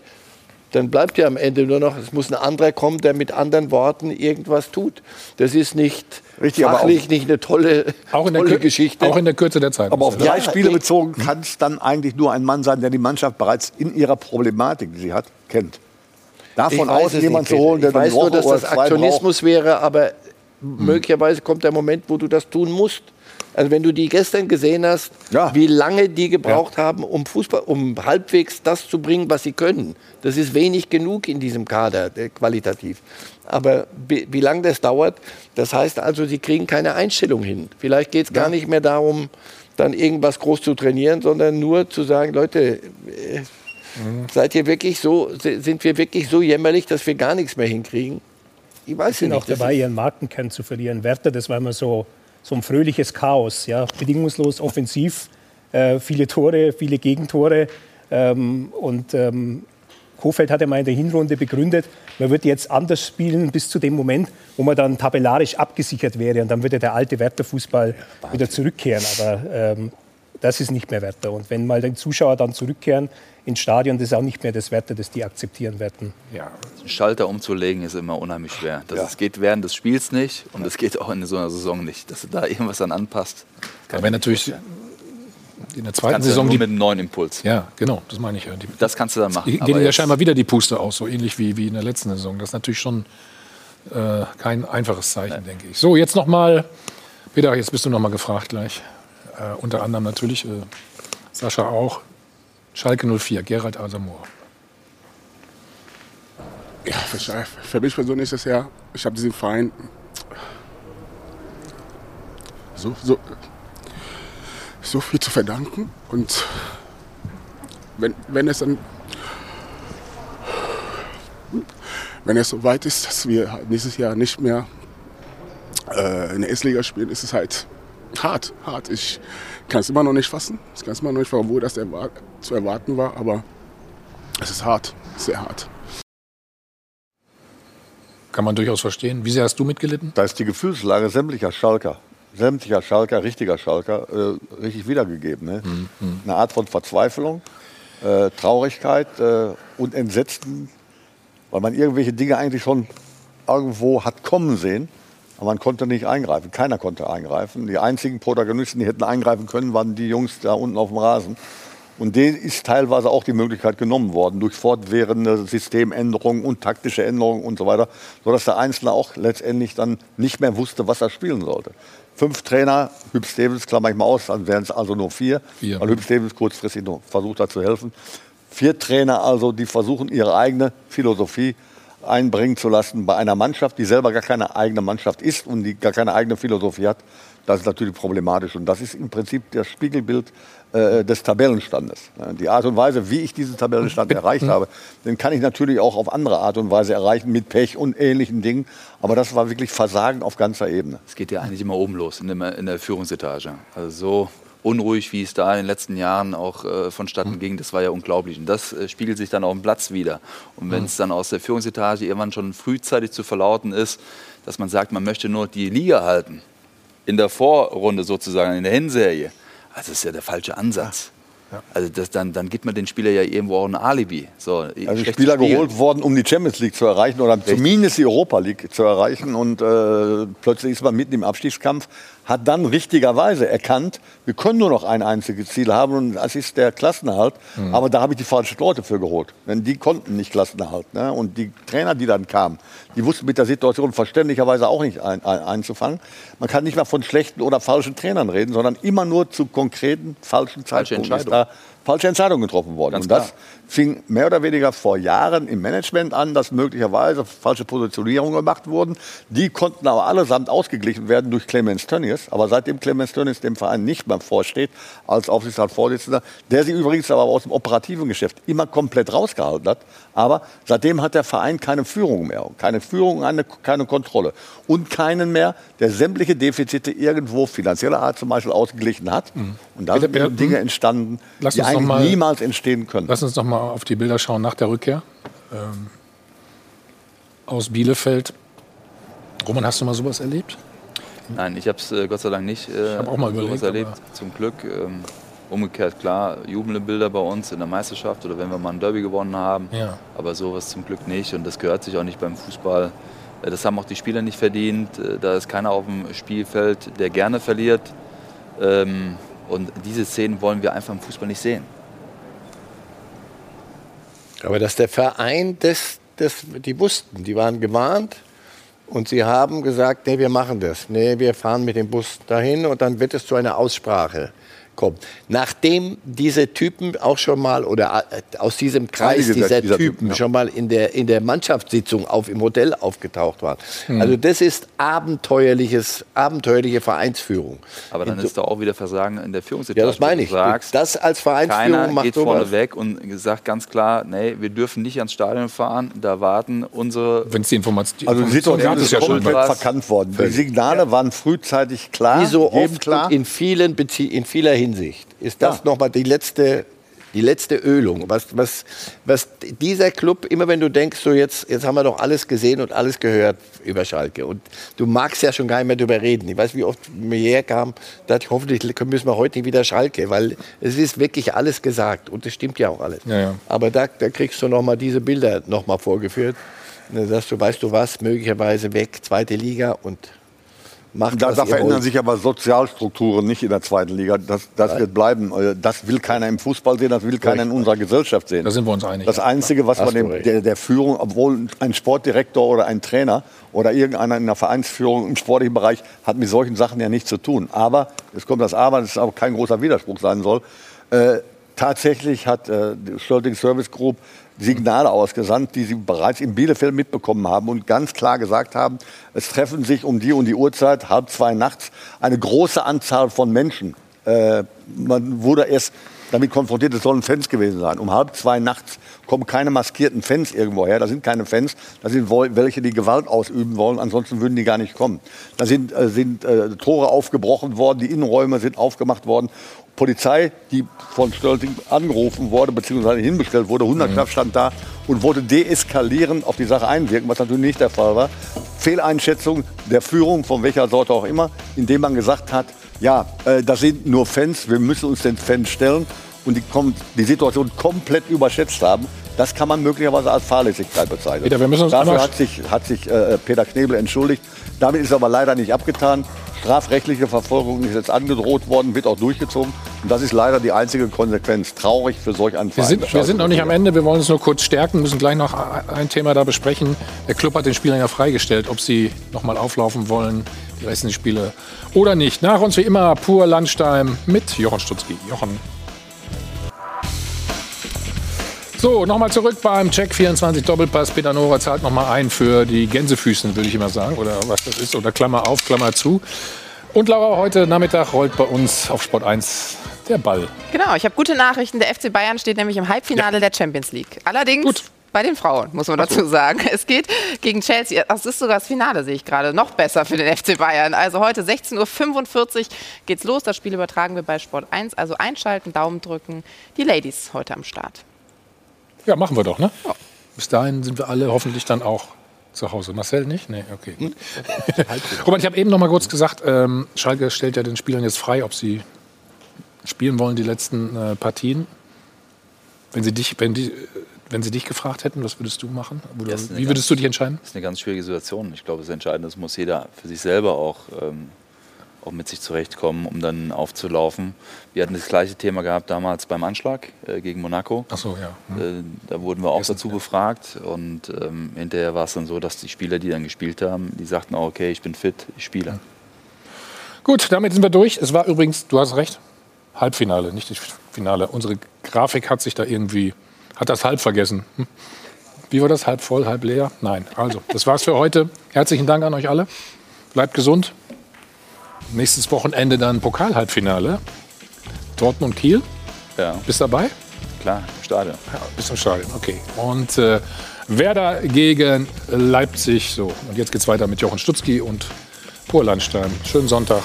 Dann bleibt ja am Ende nur noch, es muss ein anderer kommen, der mit anderen Worten irgendwas tut. Das ist nicht Richtig, aber fachlich auch- nicht eine tolle, Auch in, der tolle Kür- Geschichte. auch in der Kürze der Zeit. Aber auf drei Ja, Spiele bezogen kann es dann eigentlich nur ein Mann sein, der die Mannschaft bereits in ihrer Problematik, die sie hat, kennt. Davon Ich weiß aus, nicht, zu holen, der Ich weiß nur, dass das Aktionismus wäre, aber möglicherweise kommt der Moment, wo du das tun musst. Also wenn du die gestern gesehen hast, wie lange die gebraucht haben, um Fußball, um halbwegs das zu bringen, was sie können. Das ist wenig genug in diesem Kader, äh, qualitativ. Aber wie, wie lange das dauert, das heißt also, sie kriegen keine Einstellung hin. Vielleicht geht es gar nicht mehr darum, dann irgendwas groß zu trainieren, sondern nur zu sagen, Leute, äh, Seid ihr wirklich so, si- sind wir wirklich so jämmerlich, dass wir gar nichts mehr hinkriegen? Ich weiß Sie sind nicht. auch dabei, ihren Markenkern zu verlieren. Werder, das war immer so, so ein fröhliches Chaos. Ja? Bedingungslos offensiv, äh, viele Tore, viele Gegentore. Ähm, und ähm, Kofeld hat ja mal in der Hinrunde begründet, man wird jetzt anders spielen bis zu dem Moment, wo man dann tabellarisch abgesichert wäre. Und dann würde der alte Werder-Fußball wieder zurückkehren. Aber ähm, das ist nicht mehr Werder. Und wenn mal die Zuschauer dann zurückkehren ins Stadion, das ist auch nicht mehr das Werder, das die akzeptieren werden. Ja. Einen Schalter umzulegen ist immer unheimlich schwer. Das es geht während des Spiels nicht und es geht auch in so einer Saison nicht. Dass du da irgendwas dann anpasst. Aber wenn natürlich in der zweiten Saison nur die mit einem neuen Impuls. Ja, genau, das meine ich ja. Die, Das kannst du dann machen. die Aber gehen ja scheinbar wieder die Puste aus, so ähnlich wie, wie in der letzten Saison. Das ist natürlich schon äh, kein einfaches Zeichen, denke ich. So, jetzt nochmal, Peter, jetzt bist du nochmal gefragt gleich. Äh, unter anderem natürlich, äh, Sascha auch, Schalke 04, Gerald Asamoah. Ja, für, für mich persönlich ist es ja, ich habe diesem Verein so, so, so viel zu verdanken. Und wenn, wenn es dann wenn es so weit ist, dass wir halt nächstes Jahr nicht mehr äh, in der S-Liga spielen, ist es halt hart, hart. Ich kann es immer noch nicht fassen. Ich kann es immer noch nicht fassen, obwohl das erwar zu erwarten war. Aber es ist hart, sehr hart. Kann man durchaus verstehen. Wie sehr hast du mitgelitten? Da ist die Gefühlslage sämtlicher Schalker, sämtlicher Schalker, richtiger Schalker, äh, richtig wiedergegeben. Ne? Mhm. Eine Art von Verzweiflung, äh, Traurigkeit äh, und Entsetzen, weil man irgendwelche Dinge eigentlich schon irgendwo hat kommen sehen. Aber man konnte nicht eingreifen. Keiner konnte eingreifen. Die einzigen Protagonisten, die hätten eingreifen können, waren die Jungs da unten auf dem Rasen. Und denen ist teilweise auch die Möglichkeit genommen worden durch fortwährende Systemänderungen und taktische Änderungen und so weiter, sodass der Einzelne auch letztendlich dann nicht mehr wusste, was er spielen sollte. Fünf Trainer, Hüb Stevens, klammer ich mal aus, dann wären es also nur vier, Vier. weil Hüb Stevens kurzfristig noch versucht hat zu helfen. Vier Trainer also, die versuchen, ihre eigene Philosophie einbringen zu lassen bei einer Mannschaft, die selber gar keine eigene Mannschaft ist und die gar keine eigene Philosophie hat. Das ist natürlich problematisch. Und das ist im Prinzip das Spiegelbild äh, des Tabellenstandes. Die Art und Weise, wie ich diesen Tabellenstand erreicht habe, den kann ich natürlich auch auf andere Art und Weise erreichen, mit Pech und ähnlichen Dingen. Aber das war wirklich Versagen auf ganzer Ebene. Es geht ja eigentlich immer oben los, in der, in der Führungsetage. Also so unruhig, wie es da in den letzten Jahren auch äh, vonstatten ging, das war ja unglaublich. Und das äh, spiegelt sich dann auf dem Platz wieder. Und wenn es dann aus der Führungsetage irgendwann schon frühzeitig zu verlauten ist, dass man sagt, man möchte nur die Liga halten, in der Vorrunde sozusagen, in der Hinserie, also das ist ja der falsche Ansatz. Also das, dann, dann gibt man den Spieler ja irgendwo auch ein Alibi. So, Also Spieler zu spielen. geholt worden, um die Champions League zu erreichen oder zumindest die Europa League zu erreichen. Und äh, plötzlich ist man mitten im Abstiegskampf, hat dann richtigerweise erkannt, wir können nur noch ein einziges Ziel haben und das ist der Klassenerhalt. Mhm. Aber da habe ich die falschen Leute für geholt. Denn die konnten nicht Klassenerhalt. Ne? Und die Trainer, die dann kamen, die wussten mit der Situation verständlicherweise auch nicht ein, ein, einzufangen. Man kann nicht mehr von schlechten oder falschen Trainern reden, sondern immer nur zu konkreten falschen Falsche Zeitpunkten. Ist Entscheidung. da falsche Entscheidungen getroffen worden. Ganz und das klar. Fing mehr oder weniger vor Jahren im Management an, dass möglicherweise falsche Positionierungen gemacht wurden. Die konnten aber allesamt ausgeglichen werden durch Clemens Tönnies. Aber seitdem Clemens Tönnies dem Verein nicht mehr vorsteht, als Aufsichtsratsvorsitzender, der sich übrigens aber aus dem operativen Geschäft immer komplett rausgehalten hat, aber seitdem hat der Verein keine Führung mehr. Keine Führung, eine, keine Kontrolle. Und keinen mehr, der sämtliche Defizite irgendwo finanzieller Art zum Beispiel ausgeglichen hat. Und da sind Dinge hm? entstanden, die eigentlich mal- niemals entstehen können. Lass uns noch mal auf die Bilder schauen nach der Rückkehr ähm, aus Bielefeld. Roman, hast du mal sowas erlebt? Nein, ich habe es äh, Gott sei Dank nicht äh, hab auch mal sowas überlegt, erlebt, zum Glück. Ähm, umgekehrt, klar, jubelnde Bilder bei uns in der Meisterschaft oder wenn wir mal ein Derby gewonnen haben. Ja. Aber sowas zum Glück nicht und das gehört sich auch nicht beim Fußball. Äh, Das haben auch die Spieler nicht verdient. Äh, Da ist keiner auf dem Spielfeld, der gerne verliert. Ähm, Und diese Szenen wollen wir einfach im Fußball nicht sehen. Aber dass der Verein, das, das, die wussten, die waren gewarnt und sie haben gesagt, nee, wir machen das. Nee, wir fahren mit dem Bus dahin und dann wird es zu einer Aussprache kommen. Nachdem diese Typen auch schon mal oder äh, aus diesem Kreis Einige dieser, dieser Typen Typen, ja. schon mal in der, in der Mannschaftssitzung auf, im Hotel aufgetaucht waren. Hm. Also das ist abenteuerliches, abenteuerliche Vereinsführung. Aber dann In- ist da auch wieder Versagen in der Führungsetage. Ja, das meine ich. Du sagst, Das als Vereinsführung keiner macht geht sowas. vorne weg und sagt ganz klar, nee, wir dürfen nicht ans Stadion fahren, da warten unsere... Wenn es die Information Also die Situation ist ja schon verkannt worden. Die Signale waren frühzeitig klar, Wie so oft klar. in, vielen Bezie in vieler Hinsicht ist das noch mal die letzte, die letzte Ölung. Was, was, was dieser Club, immer wenn du denkst, so jetzt, jetzt haben wir doch alles gesehen und alles gehört über Schalke. Und du magst ja schon gar nicht mehr drüber reden. Ich weiß, wie oft mir herkam, dachte ich, hoffentlich müssen wir heute nicht wieder Schalke, weil es ist wirklich alles gesagt. Und es stimmt ja auch alles. Ja, ja. Aber da, da kriegst du noch mal diese Bilder noch mal vorgeführt. Und dann sagst du, weißt du was, möglicherweise weg, zweite Liga und macht Da, was da ihr verändern wollt. sich aber Sozialstrukturen nicht in der zweiten Liga. Das, das wird bleiben. Äh, Das will keiner im Fußball sehen, das will keiner in unserer Gesellschaft sehen. Da sind wir uns einig. Das Einzige, was man dem, der, der Führung, obwohl ein Sportdirektor oder ein Trainer oder irgendeiner in der Vereinsführung im sportlichen Bereich hat mit solchen Sachen ja nichts zu tun. Aber, es kommt das Aber, das ist aber kein großer Widerspruch sein soll, äh, tatsächlich hat äh, die Stolting Service Group Signale ausgesandt, die sie bereits in Bielefeld mitbekommen haben und ganz klar gesagt haben, es treffen sich um die und die Uhrzeit, halb zwei nachts, eine große Anzahl von Menschen. Äh, man wurde erst damit konfrontiert. Es sollen Fans gewesen sein. Um halb zwei nachts kommen keine maskierten Fans irgendwo her. Da sind keine Fans. Da sind welche, die Gewalt ausüben wollen. Ansonsten würden die gar nicht kommen. Da sind, äh, sind äh, Tore aufgebrochen worden. Die Innenräume sind aufgemacht worden. Polizei, die von Stölting angerufen wurde, beziehungsweise hinbestellt wurde, 100 Mhm. Kraft stand da und wollte deeskalierend auf die Sache einwirken, was natürlich nicht der Fall war. Fehleinschätzung der Führung, von welcher Sorte auch immer, indem man gesagt hat, ja, äh, das sind nur Fans, wir müssen uns den Fans stellen und die, die Situation komplett überschätzt haben. Das kann man möglicherweise als Fahrlässigkeit bezeichnen. Peter, wir müssen uns Dafür hat sich, hat sich äh, Peter Knebel entschuldigt. Damit ist aber leider nicht abgetan. Strafrechtliche Verfolgung ist jetzt angedroht worden, wird auch durchgezogen. Und das ist leider die einzige Konsequenz. Traurig für solch einen Wir Verein. sind, wir sind noch nicht am Ende, wir wollen uns nur kurz stärken, müssen gleich noch ein Thema da besprechen. Der Club hat den Spielern ja freigestellt, ob sie noch mal auflaufen wollen, die restlichen Spiele oder nicht. Nach uns wie immer pur Landstein mit Jochen Stutzki. Jochen. So, nochmal zurück beim Check 24 Doppelpass. Peter Nora zahlt nochmal ein für die Gänsefüßen, würde ich immer sagen. Oder was das ist. Oder Klammer auf, Klammer zu. Und Laura, heute Nachmittag rollt bei uns auf Sport 1 der Ball. Genau, ich habe gute Nachrichten. Der FC Bayern steht nämlich im Halbfinale der Champions League. Allerdings bei den Frauen, muss man dazu sagen. Es geht gegen Chelsea. Das ist sogar das Finale, sehe ich gerade. Noch besser für den FC Bayern. Also heute 16.45 Uhr geht's los. Das Spiel übertragen wir bei Sport 1. Also einschalten, Daumen drücken. Die Ladies heute am Start. Ja, machen wir doch, ne? Bis dahin sind wir alle hoffentlich dann auch zu Hause. Marcel nicht? Nee, okay. (laughs) Gut. Robert, ich habe eben noch mal kurz gesagt, ähm, Schalke stellt ja den Spielern jetzt frei, ob sie spielen wollen die letzten äh, Partien. Wenn sie dich, wenn die, wenn sie dich gefragt hätten, was würdest du machen? Oder eine wie würdest ganz- du dich entscheiden? Das ist eine ganz schwierige Situation. Ich glaube, das Entscheidende ist, muss jeder für sich selber auch, ähm, auch mit sich zurechtkommen, um dann aufzulaufen. Wir hatten das gleiche Thema gehabt damals beim Anschlag äh, gegen Monaco. Ach so, ja. Äh, da wurden wir auch dazu befragt und ähm, hinterher war es dann so, dass die Spieler, die dann gespielt haben, die sagten auch, okay, ich bin fit, ich spiele. Gut, damit sind wir durch. Es war übrigens, du hast recht, Halbfinale, nicht das Finale. Unsere Grafik hat sich da irgendwie, hat das halb vergessen. Hm. Wie war das? Halb voll, halb leer? Nein. Also, das war's für heute. Herzlichen Dank an euch alle. Bleibt gesund. Nächstes Wochenende dann Pokal-Halbfinale. Dortmund-Kiel. Ja. Bist dabei? Klar, im Stadion. Ja, bis zum Stadion, okay. Und äh, Werder gegen Leipzig. So, und jetzt geht's weiter mit Jochen Stutzki und Pur Landstein. Schönen Sonntag.